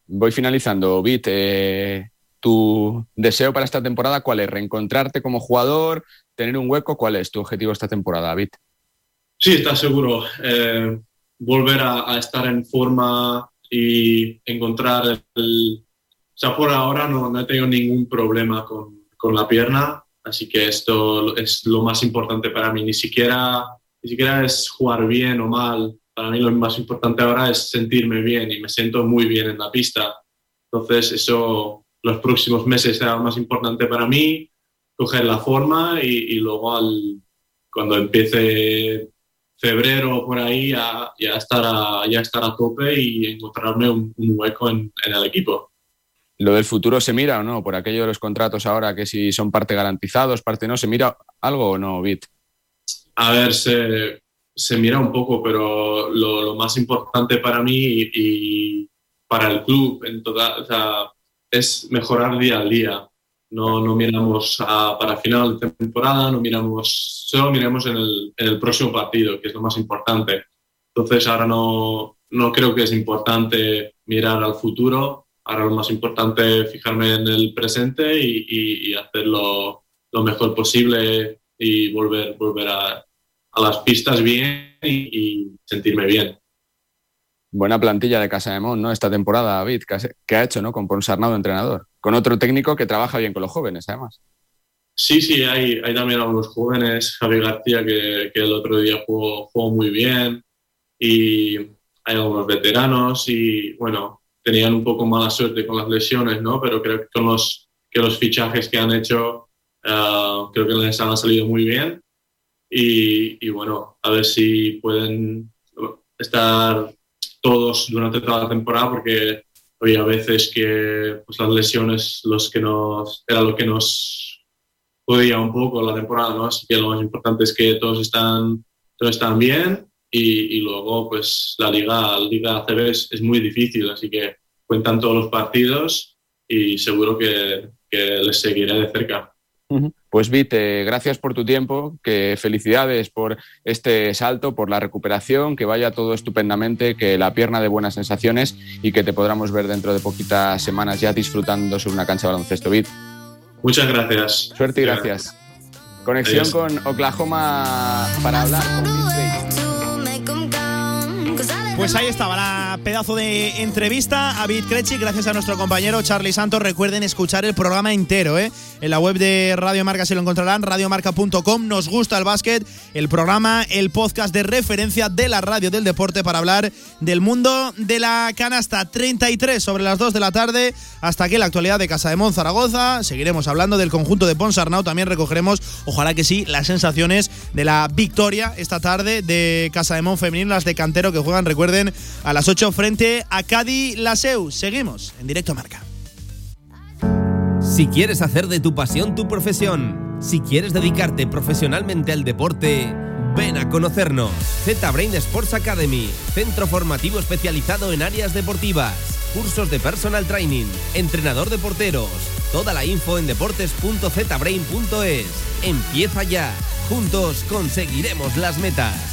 Voy finalizando, Bit. eh, ¿Tu deseo para esta temporada cuál es? ¿Reencontrarte como jugador? ¿Tener un hueco? ¿Cuál es tu objetivo esta temporada, Bit? Sí, está seguro. Eh, volver a, a estar en forma y encontrar el... O sea, por ahora no, no he tenido ningún problema con, con la pierna, así que esto es lo más importante para mí. Ni siquiera, ni siquiera es jugar bien o mal. Para mí lo más importante ahora es sentirme bien y me siento muy bien en la pista. Entonces, eso, los próximos meses será lo más importante para mí, coger la forma y, y luego al, cuando empiece febrero o por ahí ya, ya, estar a, ya estar a tope y encontrarme un, un hueco en, en el equipo. ¿Lo del futuro se mira o no? Por aquello de los contratos ahora, que si son parte garantizados, parte no, ¿se mira algo o no, Bit? A ver, se, se mira un poco, pero lo, lo más importante para mí y, y para el club en toda, o sea, es mejorar día al día. No, no miramos a- para final de temporada, no miramos, solo miramos en el, en el próximo partido, que es lo más importante. Entonces ahora no, no creo que es importante mirar al futuro, ahora lo más importante es fijarme en el presente y, y, y hacerlo lo mejor posible y volver, volver a, a las pistas bien y, y sentirme bien. Buena plantilla de Casa de Mon, ¿no? Esta temporada, Bit, que, ha hecho, ¿no? Con Ponsarnado entrenador. Con otro técnico que trabaja bien con los jóvenes, además. Sí, sí, hay, hay también algunos jóvenes, Javi García, que, el otro día jugó, jugó muy bien, y hay algunos veteranos, y bueno, tenían un poco mala suerte con las lesiones, ¿no? Pero creo que con los, que los fichajes que han hecho, ah, creo que les han salido muy bien, y bueno, a ver si pueden estar todos durante toda la temporada, porque había veces que pues, las lesiones los que nos, era lo que nos podía un poco la temporada, ¿no? Así que lo más importante es que todos están, todos están bien y, y luego pues la liga, la liga ACB es, es muy difícil, así que cuentan todos los partidos y seguro que, que les seguiré de cerca. Pues eh, gracias por tu tiempo, que felicidades por este salto, por la recuperación, que vaya todo estupendamente, que la pierna de buenas sensaciones y que te podamos ver dentro de poquitas semanas ya disfrutando sobre una cancha de baloncesto, Bit. Muchas gracias. Suerte y gracias. Conexión Adiós. con Oklahoma para hablar con Pues ahí estaba la pedazo de entrevista a Bit Crechi, gracias a nuestro compañero Charlie Santos. Recuerden escuchar el programa entero, ¿eh? En la web de Radio Marca se lo encontrarán, radiomarca.com. Nos gusta el básquet, el programa, el podcast de referencia de la radio del deporte para hablar del mundo de la canasta. 33 sobre las 2 de la tarde. Hasta aquí la actualidad de Casa de Mon Zaragoza. Seguiremos hablando del conjunto de Ponsarnau. También recogeremos, ojalá que sí, las sensaciones de la victoria esta tarde de Casa de Mon femenino, las de Cantero que juegan, recuerden, a las 8 frente a Cádiz Laseu. Seguimos en directo Marca. Si quieres hacer de tu pasión tu profesión, si quieres dedicarte profesionalmente al deporte, ven a conocernos. Z-Brain Sports Academy, centro formativo especializado en áreas deportivas, cursos de personal training, entrenador de porteros. Toda la info en deportes.zbrain.es. Empieza ya. Juntos conseguiremos las metas.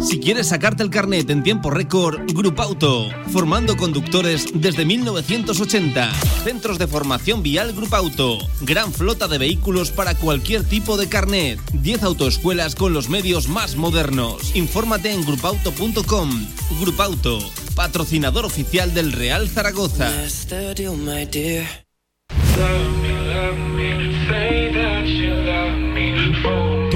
Si quieres sacarte el carnet en tiempo récord, Grupauto, formando conductores desde 1980. Centros de formación vial Grupauto. Gran flota de vehículos para cualquier tipo de carnet. 10 autoescuelas con los medios más modernos. Infórmate en grupauto.com. Grupauto, patrocinador oficial del Real Zaragoza.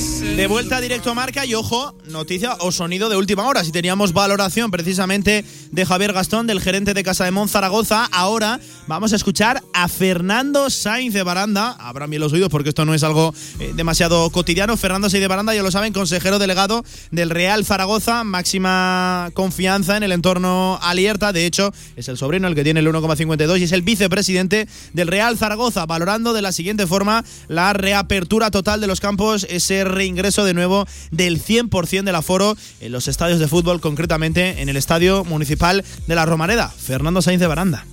De vuelta a directo Marca y ojo, noticia o sonido de última hora. Si teníamos valoración precisamente de Javier Gastón, del gerente de Casa de Mon Zaragoza, ahora vamos a escuchar a Fernando Sainz de Baranda. Abran bien los oídos porque esto no es algo eh, demasiado cotidiano. Fernando Sainz de Baranda, ya lo saben, consejero delegado del Real Zaragoza, máxima confianza en el entorno Alierta. De hecho, es el sobrino el que tiene el 1,52 y es el vicepresidente del Real Zaragoza, valorando de la siguiente forma la reapertura total de los campos, ese reingreso de nuevo del 100% del aforo en los estadios de fútbol, concretamente en el Estadio Municipal de la Romareda. Fernando Sainz de Baranda.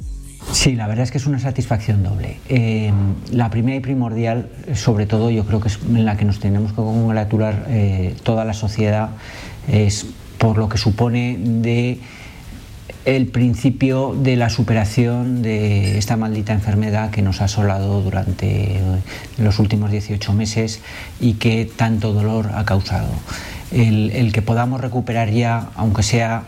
Sí, la verdad es que es una satisfacción doble. Eh, la primera y primordial, sobre todo, yo creo que es en la que nos tenemos que congratular eh, toda la sociedad, es por lo que supone de el principio de la superación de esta maldita enfermedad que nos ha asolado durante los últimos 18 meses y que tanto dolor ha causado. El, que podamos recuperar ya, aunque sea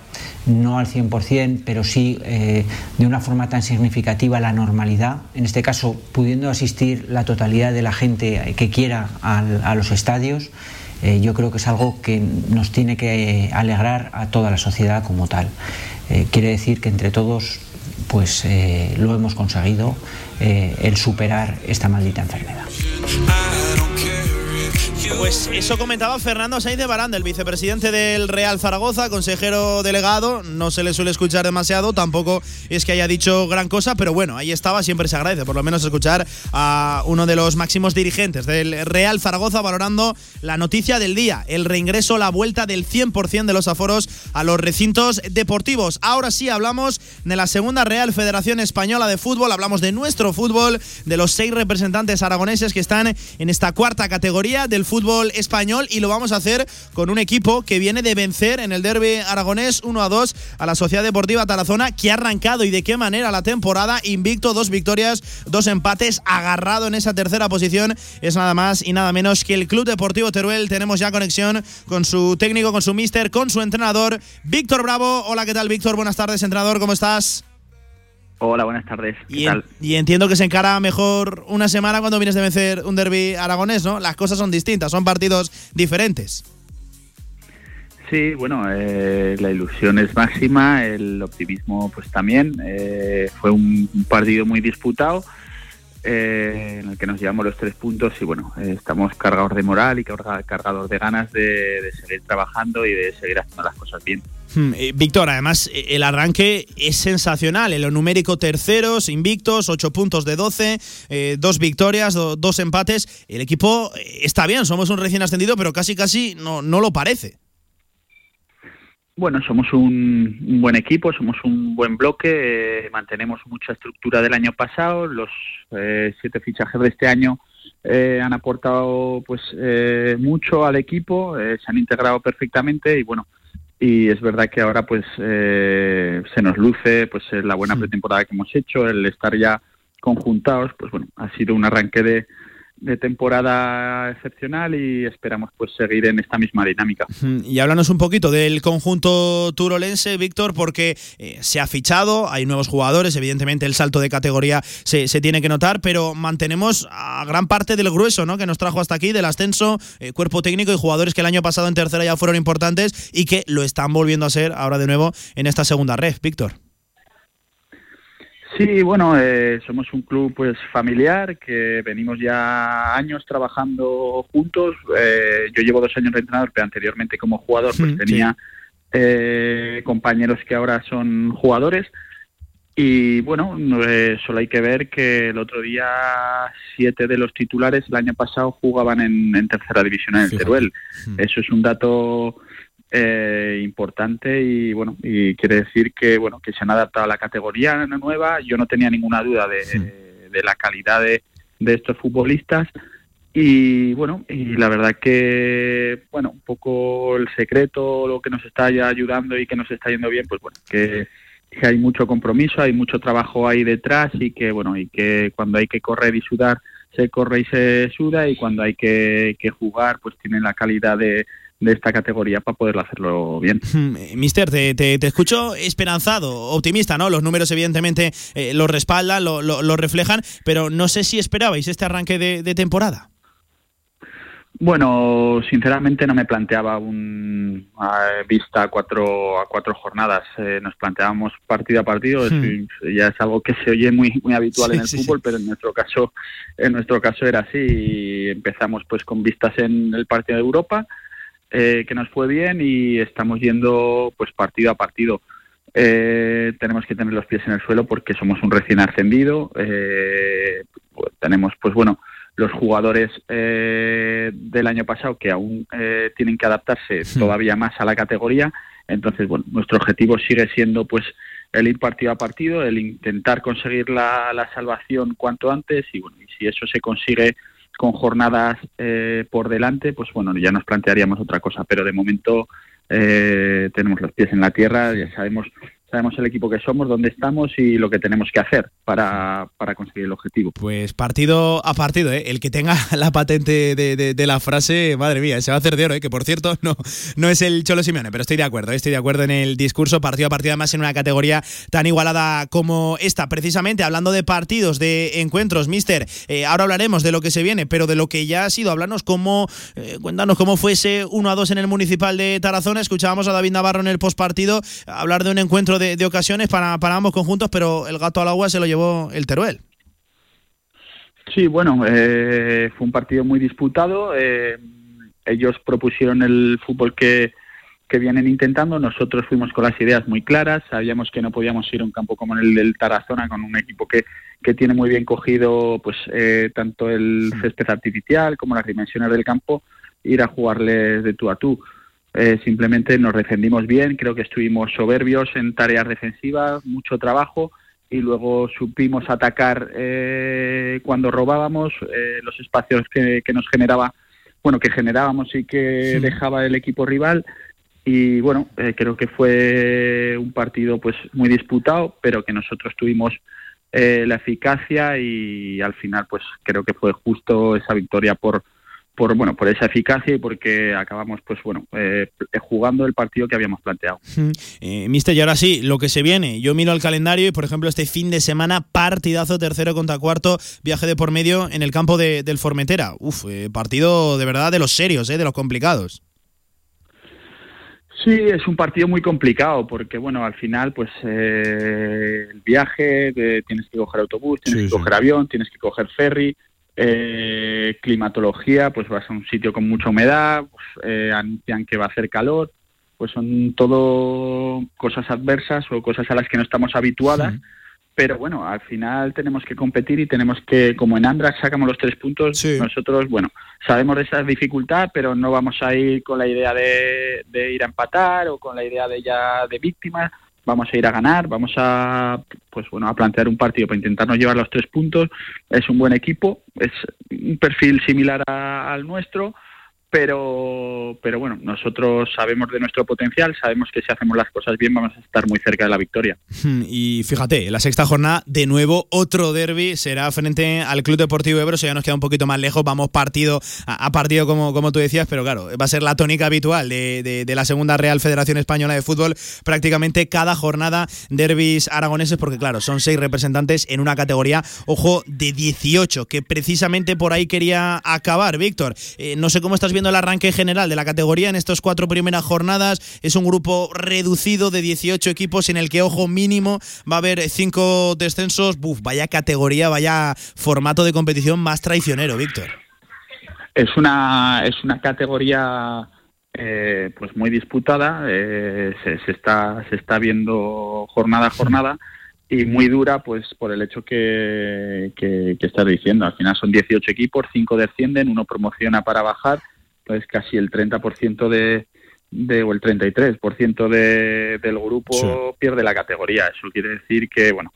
no al 100%, pero sí eh, de una forma tan significativa la normalidad, en este caso pudiendo asistir la totalidad de la gente que quiera a los estadios, eh, yo creo que es algo que nos tiene que alegrar a toda la sociedad como tal. Eh, quiere decir que entre todos pues eh, lo hemos conseguido eh, el superar esta maldita enfermedad. Pues eso comentaba Fernando Sainz de Baranda, el vicepresidente del Real Zaragoza, consejero delegado. No se le suele escuchar demasiado, tampoco es que haya dicho gran cosa, pero bueno, ahí estaba, siempre se agradece por lo menos escuchar a uno de los máximos dirigentes del Real Zaragoza valorando la noticia del día, el reingreso, la vuelta del 100% de los aforos a los recintos deportivos. Ahora sí hablamos de la segunda Real Federación Española de Fútbol, hablamos de nuestro fútbol, de los seis representantes aragoneses que están en esta cuarta categoría del fútbol español y lo vamos a hacer con un equipo que viene de vencer en el derby aragonés 1 a 2 a la Sociedad Deportiva Tarazona que ha arrancado y de qué manera la temporada invicto, dos victorias, dos empates, agarrado en esa tercera posición es nada más y nada menos que el Club Deportivo Teruel. Tenemos ya conexión con su técnico, con su mister, con su entrenador, Víctor Bravo. Hola, ¿qué tal Víctor? Buenas tardes, entrenador, ¿cómo estás? Hola, buenas tardes. ¿Qué Y, tal? y entiendo que se encara mejor una semana cuando vienes de vencer un derby aragonés, ¿no? Las cosas son distintas, son partidos diferentes. Sí, bueno, eh, la ilusión es máxima, el optimismo pues también. Eh, fue un, un partido muy disputado eh, en el que nos llevamos los tres puntos y bueno, eh, estamos cargados de moral y carga- cargados de ganas de, seguir trabajando y de seguir haciendo las cosas bien. Hmm, eh, Víctor, además el arranque es sensacional. En lo numérico terceros, invictos, 8 puntos de 12, eh, dos victorias, do- dos empates. El equipo está bien, somos un recién ascendido, pero casi casi no, no lo parece. Bueno, somos un, un buen equipo, somos un buen bloque, eh, mantenemos mucha estructura del año pasado, los eh, siete fichajes de este año eh, han aportado pues eh, mucho al equipo, eh, se han integrado perfectamente y bueno, y es verdad que ahora pues eh, se nos luce pues la buena pretemporada que hemos hecho, el estar ya conjuntados, pues bueno, ha sido un arranque de, de temporada excepcional y esperamos pues seguir en esta misma dinámica. Y háblanos un poquito del conjunto turolense, Víctor, porque eh, se ha fichado, hay nuevos jugadores, evidentemente el salto de categoría se, se tiene que notar, pero mantenemos a gran parte del grueso ¿no? que nos trajo hasta aquí, del ascenso, eh, cuerpo técnico y jugadores que el año pasado en tercera ya fueron importantes y que lo están volviendo a ser ahora de nuevo en esta segunda red, Víctor. Sí, bueno, eh, somos un club pues familiar que venimos ya años trabajando juntos. Eh, yo llevo dos años de entrenador, pero anteriormente como jugador pues tenía eh, compañeros que ahora son jugadores. Y bueno, no, eh, solo hay que ver que el otro día siete de los titulares el año pasado jugaban en, en tercera división en el Teruel. Eso es un dato eh, importante y bueno y quiere decir que bueno que se han adaptado a la categoría nueva. Yo no tenía ninguna duda de, de la calidad de, de estos futbolistas y bueno y la verdad que bueno un poco el secreto lo que nos está ya ayudando y que nos está yendo bien pues bueno que que hay mucho compromiso, hay mucho trabajo ahí detrás y que bueno y que cuando hay que correr y sudar se corre y se suda y cuando hay que, que jugar pues tienen la calidad de, de esta categoría para poderlo hacerlo bien. Eh, Mister, te, te- te escucho esperanzado, optimista, ¿no? Los números evidentemente eh, lo respaldan, lo, lo- lo reflejan, pero no sé si esperabais este arranque de, de temporada. Bueno, sinceramente no me planteaba un a vista a cuatro a cuatro jornadas. Eh, nos planteábamos partido a partido. Es- Hmm. ya es algo que se oye muy muy habitual Sí, en el sí, fútbol, pero en nuestro caso en nuestro caso era así. Y empezamos pues con vistas en el partido de Europa, eh, que nos fue bien y estamos yendo pues partido a partido. Eh, tenemos que tener los pies en el suelo porque somos un recién ascendido. Eh, pues, tenemos, pues bueno, los jugadores eh, del año pasado que aún eh, tienen que adaptarse todavía más a la categoría. Entonces, bueno, nuestro objetivo sigue siendo, pues, el ir partido a partido, el intentar conseguir la, la salvación cuanto antes y bueno, y si eso se consigue con jornadas eh, por delante, pues bueno, ya nos plantearíamos otra cosa, pero de momento eh, tenemos los pies en la tierra, ya sabemos sabemos el equipo que somos, dónde estamos y lo que tenemos que hacer para, para conseguir el objetivo. Pues partido a partido, ¿eh? El que tenga [LAUGHS] la patente de, de- la frase, madre mía, se va a hacer de oro, ¿eh? Que por cierto, no, no es el Cholo Simeone, pero estoy de acuerdo, ¿eh? estoy de acuerdo en el discurso, partido a partido, además en una categoría tan igualada como esta. Precisamente hablando de partidos, de encuentros, mister, eh, ahora hablaremos de lo que se viene, pero de lo que ya ha sido, hablarnos cómo, eh, cuéntanos cómo fue ese 1 a 2 en el municipal de Tarazona. Escuchábamos a David Navarro en el postpartido hablar de un encuentro de, de ocasiones para, para ambos conjuntos, pero el gato al agua se lo llevó el Teruel. Sí, bueno, eh, fue un partido muy disputado. eh, ellos propusieron el fútbol que, que vienen intentando. Nosotros fuimos con las ideas muy claras. Sabíamos que no podíamos ir a un campo como el del Tarazona, con un equipo que, que tiene muy bien cogido pues eh, tanto el césped artificial como las dimensiones del campo, ir a jugarles de tú a tú. Eh, simplemente nos defendimos bien, creo que estuvimos soberbios en tareas defensivas, mucho trabajo y luego supimos atacar eh, cuando robábamos eh, los espacios que, que nos generaba, bueno, que generábamos y que Sí. dejaba el equipo rival y bueno, eh, creo que fue un partido pues muy disputado, pero que nosotros tuvimos eh, la eficacia y al final pues creo que fue justo esa victoria por por bueno por esa eficacia y porque acabamos pues bueno eh, jugando el partido que habíamos planteado. Eh, Mister, y ahora sí, lo que se viene. Yo miro el calendario y, por ejemplo, este fin de semana, partidazo tercero contra cuarto, viaje de por medio en el campo de- del Formentera. Uf, eh, partido de verdad de los serios, eh, de los complicados. Sí, es un partido muy complicado porque, bueno, al final, pues eh, el viaje, de- tienes que coger autobús, tienes que coger avión, tienes que coger ferry, eh, climatología, pues vas a un sitio con mucha humedad, pues, eh, anuncian que va a hacer calor, pues son todo cosas adversas o cosas a las que no estamos habituadas. Pero bueno, al final tenemos que competir y tenemos que, como en Andrax sacamos los tres puntos, nosotros, bueno, sabemos de esa dificultad, pero no vamos a ir con la idea de, de ir a empatar o con la idea de ya de víctimas. Vamos a ir a ganar, vamos a, pues bueno, a plantear un partido para intentarnos llevar los tres puntos. Es un buen equipo, es un perfil similar al nuestro, pero, pero bueno, nosotros sabemos de nuestro potencial, sabemos que si hacemos las cosas bien vamos a estar muy cerca de la victoria. Hmm, Y fíjate, la sexta jornada, de nuevo, otro derby será frente al Club Deportivo Ebro. Eso ya nos queda un poquito más lejos. Vamos partido a, partido, como, como tú decías, pero claro, va a ser la tónica habitual de, de- de la segunda Real Federación Española de Fútbol. Prácticamente cada jornada derbis aragoneses, porque claro, son seis representantes en una categoría, ojo, de 18, que precisamente por ahí quería acabar. Víctor, eh, no sé cómo estás viendo el arranque general de la categoría en estas cuatro primeras jornadas. Es un grupo reducido de 18 equipos en el que, ojo, mínimo va a haber cinco descensos. Buf, vaya categoría, vaya formato de competición más traicionero, Víctor. Es una, es una categoría eh, pues muy disputada, eh, se, se está, se está viendo jornada a jornada y muy dura pues por el hecho que, que, que estás diciendo. Al final son 18 equipos, 5 descienden, uno promociona para bajar, entonces casi el 30% de, de, o el 33% de, del grupo pierde la categoría. Eso quiere decir que, bueno,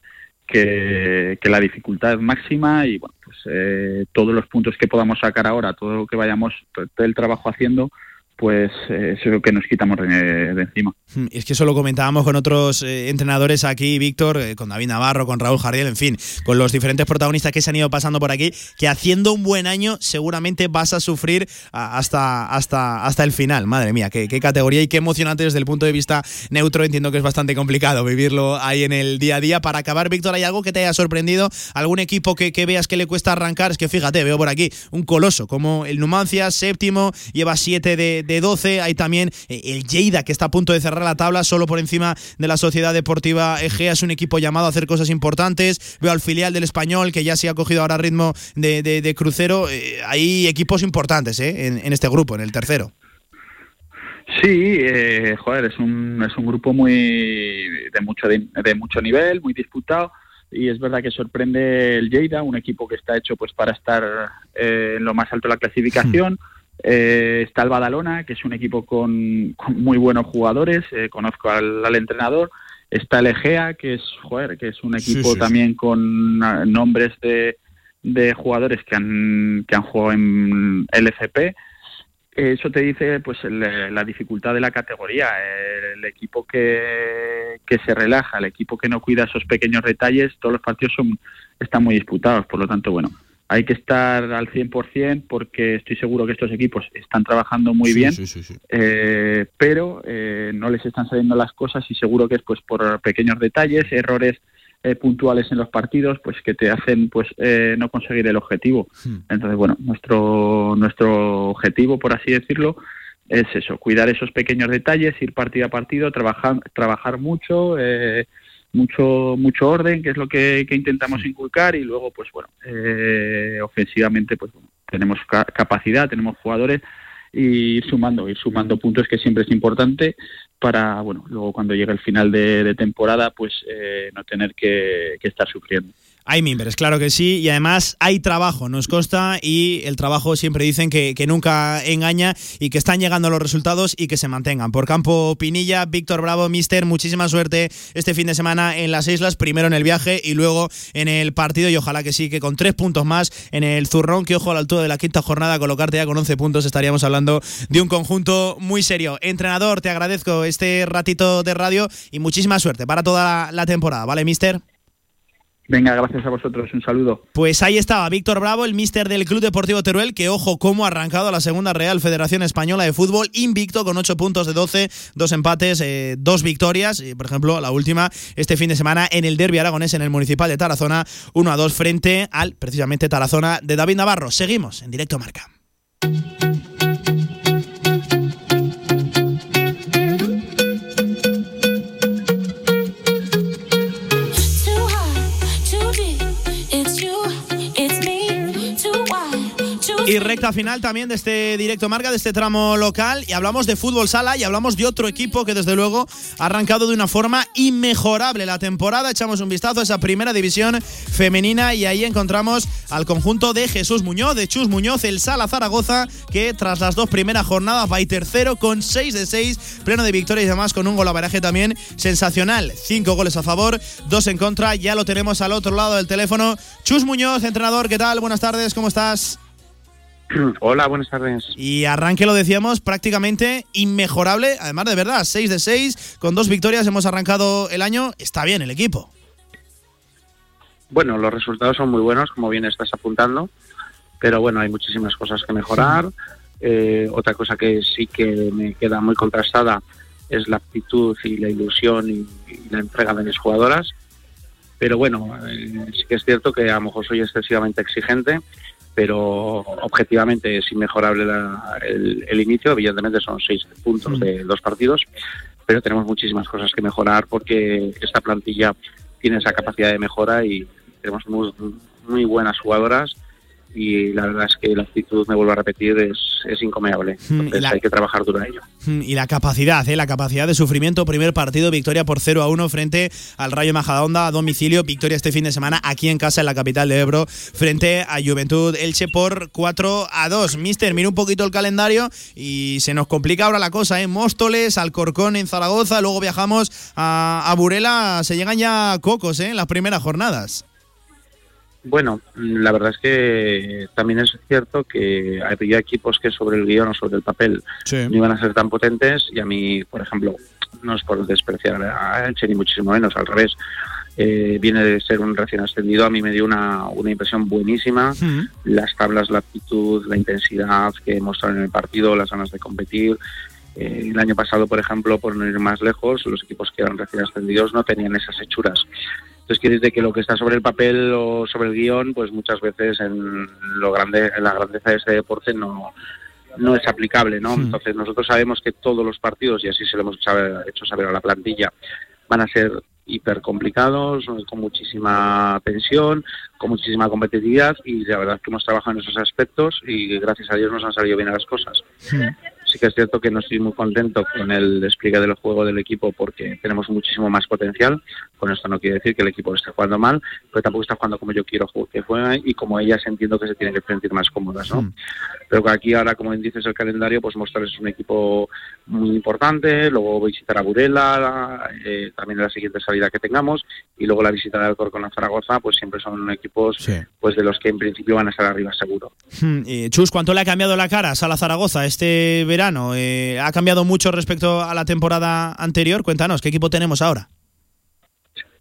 que, que la dificultad es máxima y bueno, pues eh, todos los puntos que podamos sacar ahora, todo lo que vayamos, todo el trabajo haciendo, pues eh, eso es lo que nos quitamos de, encima. Hmm, Es que eso lo comentábamos con otros eh, entrenadores aquí, Víctor, eh, con David Navarro, con Raúl Jardiel, en fin, con los diferentes protagonistas que se han ido pasando por aquí, que haciendo un buen año seguramente vas a sufrir hasta, hasta, hasta el final. Madre mía, qué, qué categoría y qué emocionante desde el punto de vista neutro. Entiendo que es bastante complicado vivirlo ahí en el día a día. Para acabar, Víctor, ¿hay algo que te haya sorprendido? ¿Algún equipo que, que veas que le cuesta arrancar? Es que fíjate, veo por aquí un coloso como el Numancia, séptimo, lleva 7 de, de 12. Hay también eh, el Lleida, que está a punto de cerrar la tabla, solo por encima de la Sociedad Deportiva Egea. Es un equipo llamado a hacer cosas importantes. Veo al filial del Español, que ya se ha cogido ahora ritmo de, de- de crucero. Eh, hay equipos importantes eh, en, en este grupo, en el tercero. Sí, eh, joder, es un, es un grupo muy de mucho de, de mucho nivel, muy disputado y es verdad que sorprende el Lleida, un equipo que está hecho pues para estar eh, en lo más alto de la clasificación. Eh, está el Badalona, que es un equipo con, con muy buenos jugadores, eh, conozco al, al entrenador. Está el Egea, que es, joder, que es un equipo sí, sí. también con ah, nombres de, de jugadores que han, que han jugado en LCP. Eso te dice pues el- la dificultad de la categoría, el, equipo que, que se relaja, el equipo que no cuida esos pequeños detalles, todos los partidos son, están muy disputados, por lo tanto, bueno, hay que estar al 100% porque estoy seguro que estos equipos están trabajando muy Sí, bien, sí, sí, sí. eh, pero eh, no les están saliendo las cosas y seguro que es pues por pequeños detalles, errores eh, puntuales en los partidos, pues que te hacen pues eh, no conseguir el objetivo. Entonces, bueno, nuestro nuestro objetivo, por así decirlo, es eso, cuidar esos pequeños detalles, ir partido a partido, trabajar trabajar mucho. Eh, mucho mucho orden que es lo que, que intentamos inculcar y luego pues bueno eh, ofensivamente pues bueno, tenemos ca- capacidad tenemos jugadores y ir sumando ir sumando puntos que siempre es importante para bueno luego cuando llegue el final de, de temporada pues eh, no tener que, que estar sufriendo Hay mimbres, claro que sí, y además hay trabajo, nos consta, y el trabajo siempre dicen que, que nunca engaña y que están llegando los resultados y que se mantengan. Por campo Pinilla, Víctor Bravo, Mister, muchísima suerte este fin de semana en las islas, primero en el viaje y luego en el partido, y ojalá que sí, que con tres puntos más en el zurrón, que ojo a la altura de la quinta jornada, colocarte ya con 11 puntos, estaríamos hablando de un conjunto muy serio. Entrenador, te agradezco este ratito de radio y muchísima suerte para toda la, la temporada, ¿vale, Mister? Venga gracias a vosotros un saludo Pues ahí estaba Víctor Bravo, el míster del Club Deportivo Teruel, que ojo cómo ha arrancado la segunda Real Federación Española de Fútbol, invicto con 8 puntos de 12, dos empates, eh, dos victorias, y por ejemplo la última este fin de semana en el derbi aragonés en el Municipal de Tarazona, 1 a 2 frente al precisamente Tarazona de David Navarro. Seguimos en directo marca. Y recta final también de este directo marca, de este tramo local. Y hablamos de fútbol sala y hablamos de otro equipo que desde luego ha arrancado de una forma inmejorable la temporada. Echamos un vistazo a esa primera división femenina y ahí encontramos al conjunto de Jesús Muñoz, de Chus Muñoz, el Sala Zaragoza, que tras las dos primeras jornadas va y tercero con 6 de 6, pleno de victorias y además con un golaveraje también sensacional. Cinco goles a favor, dos en contra. Ya lo tenemos al otro lado del teléfono. Chus Muñoz, entrenador, ¿qué tal? Buenas tardes, ¿cómo estás? [CLEARS THROAT] Hola, buenas tardes. Y arranque, lo decíamos, prácticamente inmejorable. Además, de verdad, 6 de 6, con dos victorias hemos arrancado el año. Está bien el equipo. Bueno, los resultados son muy buenos, como bien estás apuntando, pero bueno, hay muchísimas cosas que mejorar. Eh, otra cosa que sí que me queda muy contrastada es la actitud y la ilusión y, y la entrega de mis jugadoras. Pero bueno, eh, sí que es cierto que a lo mejor soy excesivamente exigente, pero objetivamente es inmejorable la- el, el inicio. Evidentemente son seis puntos de dos partidos, pero tenemos muchísimas cosas que mejorar porque esta plantilla tiene esa capacidad de mejora y tenemos muy, muy buenas jugadoras y la verdad es que la actitud, me vuelvo a repetir, es, es incomeable. Mm, y Entonces la- hay que trabajar duro en ello. Mm, Y la capacidad, ¿eh? la capacidad de sufrimiento. Primer partido, victoria por 0 a 1 frente al Rayo Majadahonda a domicilio. Victoria este fin de semana aquí en casa, en la capital de Ebro, frente a Juventud Elche por 4 a 2. Mister, mira un poquito el calendario y se nos complica ahora la cosa, ¿eh? Móstoles, Alcorcón en Zaragoza, luego viajamos a, a Burela. Se llegan ya cocos, ¿eh? En las primeras jornadas. Bueno, mm, la verdad es que también es cierto que había equipos que sobre el guion o sobre el papel no iban a ser tan potentes y a mí, por ejemplo, no es por despreciar a Elche ni muchísimo menos, al revés. Eh, viene de ser un recién ascendido, a mí me dio una, una impresión buenísima. Las tablas, la actitud, la intensidad que mostraron en el partido, las ganas de competir. Eh, el año pasado, por ejemplo, por no ir más lejos, los equipos que eran recién ascendidos no tenían esas hechuras. Entonces quiere decir que lo que está sobre el papel o sobre el guion, pues muchas veces en lo grande, en la grandeza de este deporte no, no es aplicable, ¿no? Entonces nosotros sabemos que todos los partidos, y así se lo hemos hecho saber a la plantilla, van a ser hiper complicados, con muchísima tensión, con muchísima competitividad y la verdad es que hemos trabajado en esos aspectos y gracias a Dios nos han salido bien las cosas. Sí que es cierto que no estoy muy contento con el despliegue del juego del equipo porque tenemos muchísimo más potencial. Con esto no quiere decir que el equipo esté jugando mal, pero tampoco está jugando como yo quiero que juegue y como ellas entiendo que se tienen que sentir más cómodas, ¿no? Pero que aquí ahora, como dices el calendario, pues mostrarles un equipo muy importante, luego visitar a Burela, eh, también en la siguiente salida que tengamos, y luego la visita de Alcorcón a Zaragoza, pues siempre son equipos pues de los que en principio van a estar arriba seguro. Eh, Chus, ¿cuánto le ha cambiado la cara a Sala Zaragoza este verano? Eh, ¿Ha cambiado mucho respecto a la temporada anterior? Cuéntanos, ¿qué equipo tenemos ahora?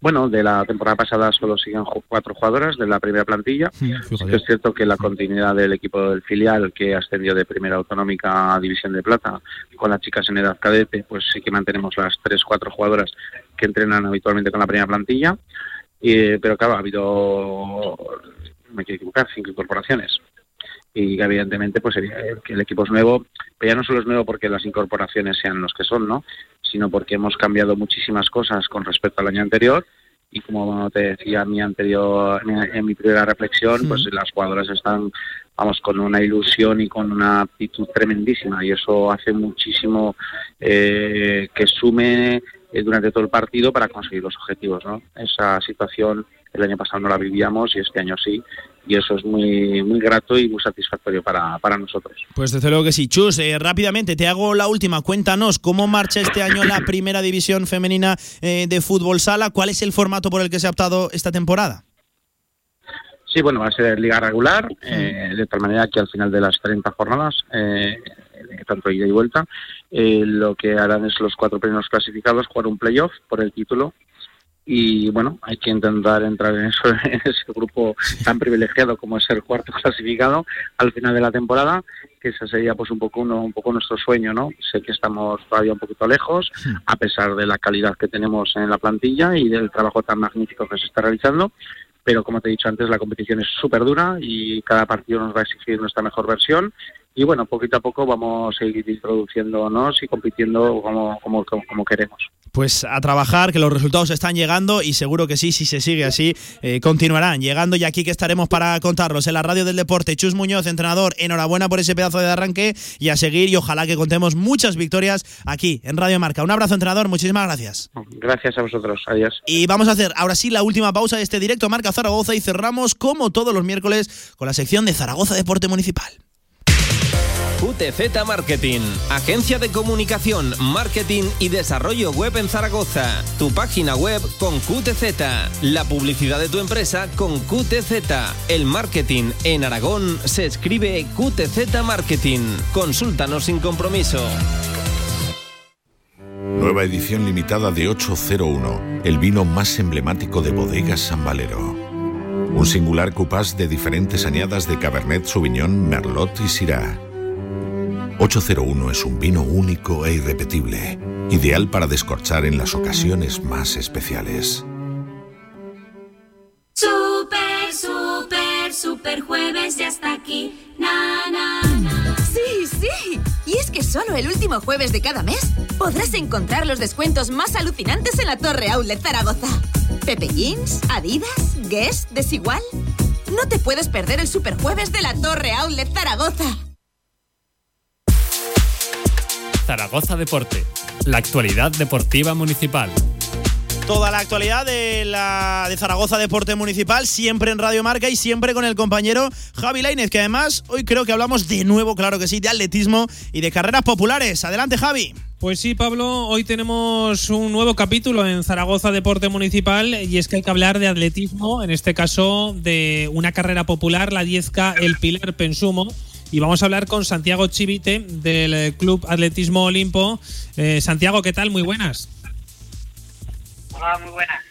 Bueno, de la temporada pasada solo siguen cuatro jugadoras de la primera plantilla. Sí es cierto que la continuidad del equipo del filial que ascendió de primera autonómica a división de plata con las chicas en edad cadete, pues sí que mantenemos las tres, cuatro jugadoras que entrenan habitualmente con la primera plantilla. Eh, pero claro, ha habido, no me quiero equivocar, cinco incorporaciones. Y evidentemente pues sería que el equipo es nuevo, pero ya no solo es nuevo porque las incorporaciones sean los que son, ¿no? Sino porque hemos cambiado muchísimas cosas con respecto al año anterior y como te decía en mi anterior en, en mi primera reflexión pues las jugadoras están vamos con una ilusión y con una actitud tremendísima y eso hace muchísimo eh, que sume eh, durante todo el partido para conseguir los objetivos ¿no? esa situación el año pasado no la vivíamos y este año sí y eso es muy muy grato y muy satisfactorio para, para nosotros Pues desde luego que sí. Chus, eh, rápidamente te hago la última. Cuéntanos cómo marcha este año la primera división femenina eh, de fútbol sala. ¿Cuál es el formato por el que se ha optado esta temporada? Sí, bueno, va a ser liga regular, eh, de tal manera que al final de las 30 jornadas, eh, tanto ida y vuelta, eh, lo que harán es los cuatro primeros clasificados jugar un playoff por el título. Y bueno, hay que intentar entrar en, eso, [LAUGHS] en ese grupo tan privilegiado como es el cuarto [LAUGHS] clasificado al final de la temporada, que ese sería pues un poco uno, un poco nuestro sueño, ¿no? Sé que estamos todavía un poquito lejos, a pesar de la calidad que tenemos en la plantilla y del trabajo tan magnífico que se está realizando, pero como te he dicho antes, la competición es súper dura y cada partido nos va a exigir nuestra mejor versión. Y bueno, poquito a poco vamos a ir introduciéndonos y compitiendo como, como, como, como queremos. Pues a trabajar, que los resultados están llegando y seguro que sí, si se sigue así, eh, continuarán llegando y aquí que estaremos para contarlos en la radio del deporte. Chus Muñoz, entrenador, enhorabuena por ese pedazo de arranque y a seguir y ojalá que contemos muchas victorias aquí en Radio Marca. Un abrazo, entrenador, muchísimas gracias. Gracias a vosotros, adiós. Y vamos a hacer ahora sí la última pausa de este directo Marca Zaragoza y cerramos como todos los miércoles con la sección de Zaragoza Deporte Municipal. QTZ Marketing, agencia de comunicación, marketing y desarrollo web en Zaragoza. Tu página web con QTZ, la publicidad de tu empresa con QTZ. El marketing en Aragón se escribe QTZ Marketing. Consúltanos sin compromiso. Nueva edición limitada de 801, el vino más emblemático de bodegas San Valero. Un singular cupás de diferentes añadas de Cabernet Sauvignon, Merlot y Syrah. 801 es un vino único e irrepetible, ideal para descorchar en las ocasiones más especiales. Super, super, super jueves ya está aquí. Na, na, na. Sí, sí. Y es que solo el último jueves de cada mes podrás encontrar los descuentos más alucinantes en la Torre Outlet Zaragoza. Pepe Jeans, Adidas, Guess, Desigual. No te puedes perder el super jueves de la Torre Outlet Zaragoza. Zaragoza Deporte, la actualidad deportiva municipal. Toda la actualidad de la de Zaragoza Deporte Municipal, siempre en Radio Marca y siempre con el compañero Javi Lainez, que además hoy creo que hablamos de nuevo, claro que sí, de atletismo y de carreras populares. Adelante, Javi. Pues sí, Pablo, hoy tenemos un nuevo capítulo en Zaragoza Deporte Municipal y es que hay que hablar de atletismo, en este caso de una carrera popular, la 10K El Pilar Pensumo. Y vamos a hablar con Santiago Chivite del eh, Club Atletismo Olimpo. Eh, Santiago, ¿qué tal? Muy buenas. Hola, muy buenas.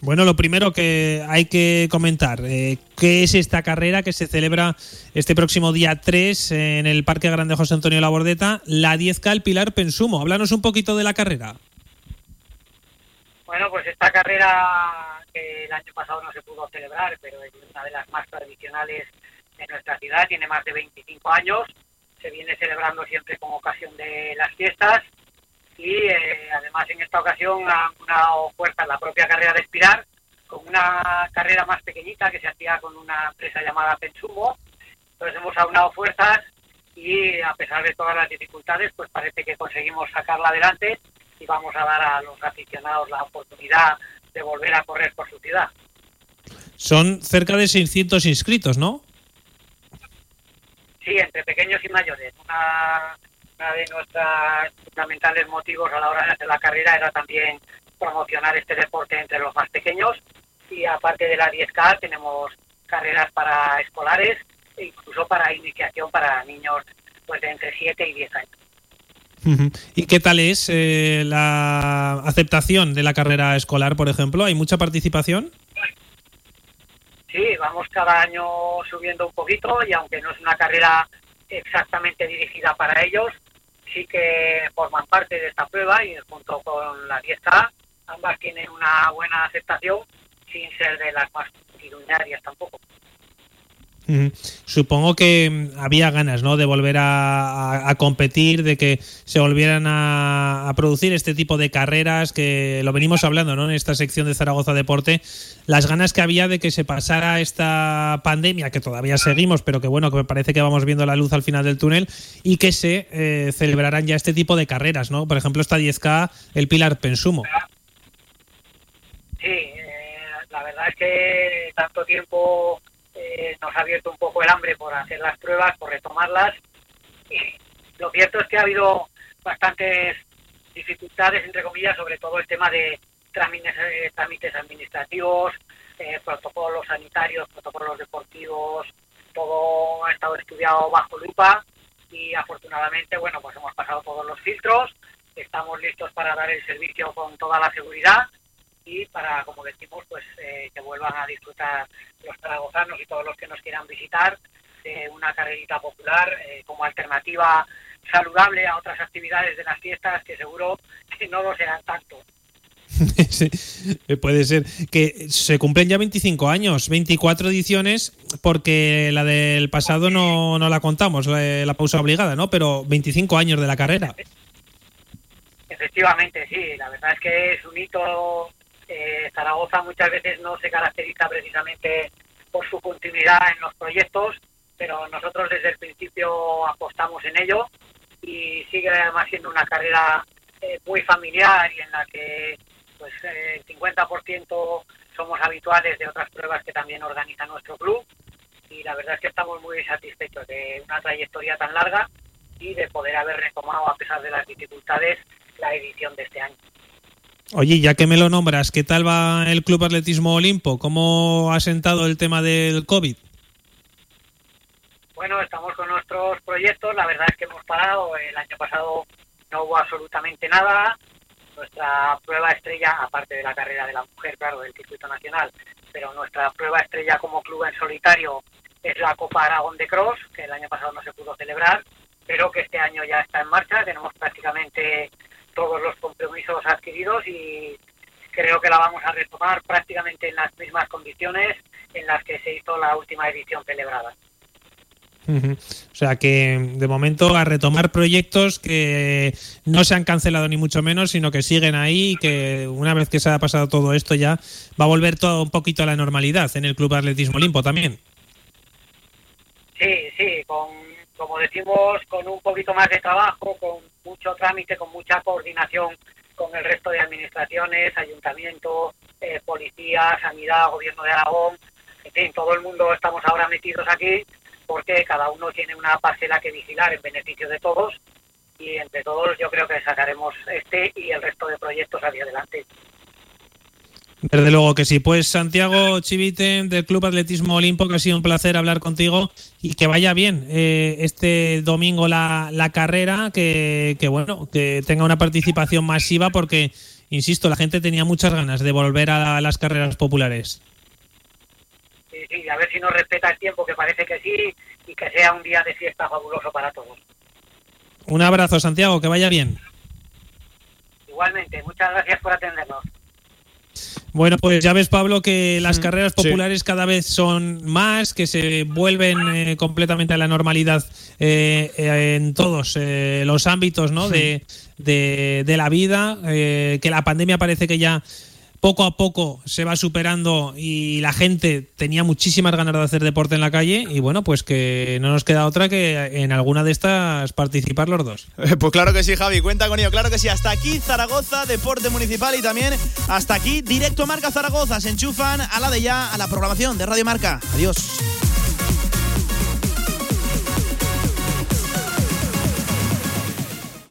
Bueno, lo primero que hay que comentar, eh, ¿qué es esta carrera que se celebra este próximo día 3 en el Parque Grande José Antonio Labordeta, la 10K el Pilar Pensumo? Háblanos un poquito de la carrera. Bueno, pues esta carrera que el año pasado no se pudo celebrar, pero es una de las más tradicionales de nuestra ciudad, tiene más de 25 años, se viene celebrando siempre con ocasión de las fiestas y eh, además en esta ocasión ha dado fuerza la propia carrera de Espirar con una carrera más pequeñita que se hacía con una empresa llamada Pensumo. Entonces hemos aunado fuerzas y a pesar de todas las dificultades, pues parece que conseguimos sacarla adelante y vamos a dar a los aficionados la oportunidad de volver a correr por su ciudad. Son cerca de 600 inscritos, ¿no? Sí, entre pequeños y mayores. Una, de nuestros fundamentales motivos a la hora de hacer la carrera era también promocionar este deporte entre los más pequeños y aparte de la 10K tenemos carreras para escolares e incluso para iniciación para niños pues de entre 7 y 10 años. ¿Y qué tal es eh, la aceptación de la carrera escolar, por ejemplo? ¿Hay mucha participación? Sí, vamos cada año subiendo un poquito y aunque no es una carrera exactamente dirigida para ellos, sí que forman parte de esta prueba y junto con la 10K ambas tienen una buena aceptación sin ser de las más multitudinarias tampoco. Supongo que mm, había ganas, ¿no? De volver a, a- competir, de que se volvieran a, a producir este tipo de carreras, que lo venimos hablando, ¿no? En esta sección de Zaragoza Deporte, las ganas que había de que se pasara esta pandemia, que todavía seguimos, pero que bueno, que me parece que vamos viendo la luz al final del túnel, y que se eh, celebraran ya este tipo de carreras, ¿no? Por ejemplo, esta 10K, el Pilar Pensumo. Sí, eh, la verdad es que tanto tiempo eh, nos ha abierto un poco el hambre por hacer las pruebas, por retomarlas. Y lo cierto es que ha habido bastantes dificultades, entre comillas, sobre todo el tema de trámites, eh, trámites administrativos, eh, protocolos sanitarios, protocolos deportivos, todo ha estado estudiado bajo lupa y afortunadamente, bueno, pues hemos pasado todos los filtros, estamos listos para dar el servicio con toda la seguridad y para, como decimos, pues eh, que vuelvan a disfrutar los zaragozanos y todos los que nos quieran visitar de una carrerita popular eh, como alternativa saludable a otras actividades de las fiestas que seguro que no lo serán tanto. [LAUGHS] Sí, eh, puede ser que se cumplen ya 25 años, 24 ediciones, porque la del pasado no, no la contamos, la, la pausa obligada, ¿no? Pero 25 años de la carrera. Efectivamente, sí, la verdad es que es un hito. Eh, Zaragoza muchas veces no se caracteriza precisamente por su continuidad en los proyectos, pero nosotros desde el principio apostamos en ello y sigue además siendo una carrera eh, muy familiar y en la que pues eh, el 50% somos habituales de otras pruebas que también organiza nuestro club y la verdad es que estamos muy satisfechos de una trayectoria tan larga y de poder haber retomado, a pesar de las dificultades, la edición de este año. Oye, ya que me lo nombras, ¿qué tal va el Club Atletismo Olimpo? ¿Cómo ha sentado el tema del COVID? Bueno, estamos con nuestros proyectos. La verdad es que hemos parado. El año pasado no hubo absolutamente nada. Nuestra prueba estrella, aparte de la carrera de la mujer, claro, del circuito nacional, pero nuestra prueba estrella como club en solitario es la Copa Aragón de Cross, que el año pasado no se pudo celebrar, pero que este año ya está en marcha. Tenemos prácticamente todos los compromisos adquiridos y creo que la vamos a retomar prácticamente en las mismas condiciones en las que se hizo la última edición celebrada. O sea que de momento a retomar proyectos que no se han cancelado ni mucho menos, sino que siguen ahí y que una vez que se ha pasado todo esto ya va a volver todo un poquito a la normalidad en el Club Atletismo Olimpo también. Sí, sí, con, como decimos, con un poquito más de trabajo, con mucho trámite, con mucha coordinación con el resto de administraciones, ayuntamiento, eh, policía, sanidad, gobierno de Aragón, en fin, todo el mundo estamos ahora metidos aquí porque cada uno tiene una parcela que vigilar en beneficio de todos y entre todos yo creo que sacaremos este y el resto de proyectos hacia adelante. Desde luego que sí. Pues Santiago Chivite del Club Atletismo Olimpo, que ha sido un placer hablar contigo y que vaya bien eh, este domingo la, la carrera, que, que bueno, que tenga una participación masiva porque, insisto, la gente tenía muchas ganas de volver a las carreras populares. Sí, sí, a ver si nos respeta el tiempo, que parece que sí, y que sea un día de fiesta fabuloso para todos. Un abrazo, Santiago, que vaya bien. Igualmente, muchas gracias por atendernos. Bueno, pues ya ves, Pablo, que las Mm, carreras sí. populares cada vez son más, que se vuelven eh, completamente a la normalidad eh, eh, en todos eh, los ámbitos ¿no? de, de- de la vida, eh, que la pandemia parece que ya poco a poco se va superando y la gente tenía muchísimas ganas de hacer deporte en la calle y bueno, pues que no nos queda otra que en alguna de estas participar los dos. Pues claro que sí, Javi, cuenta con ello. Claro que sí. Hasta aquí Zaragoza, Deporte Municipal y también hasta aquí Directo Marca Zaragoza. Se enchufan a la de ya, a la programación de Radio Marca. Adiós.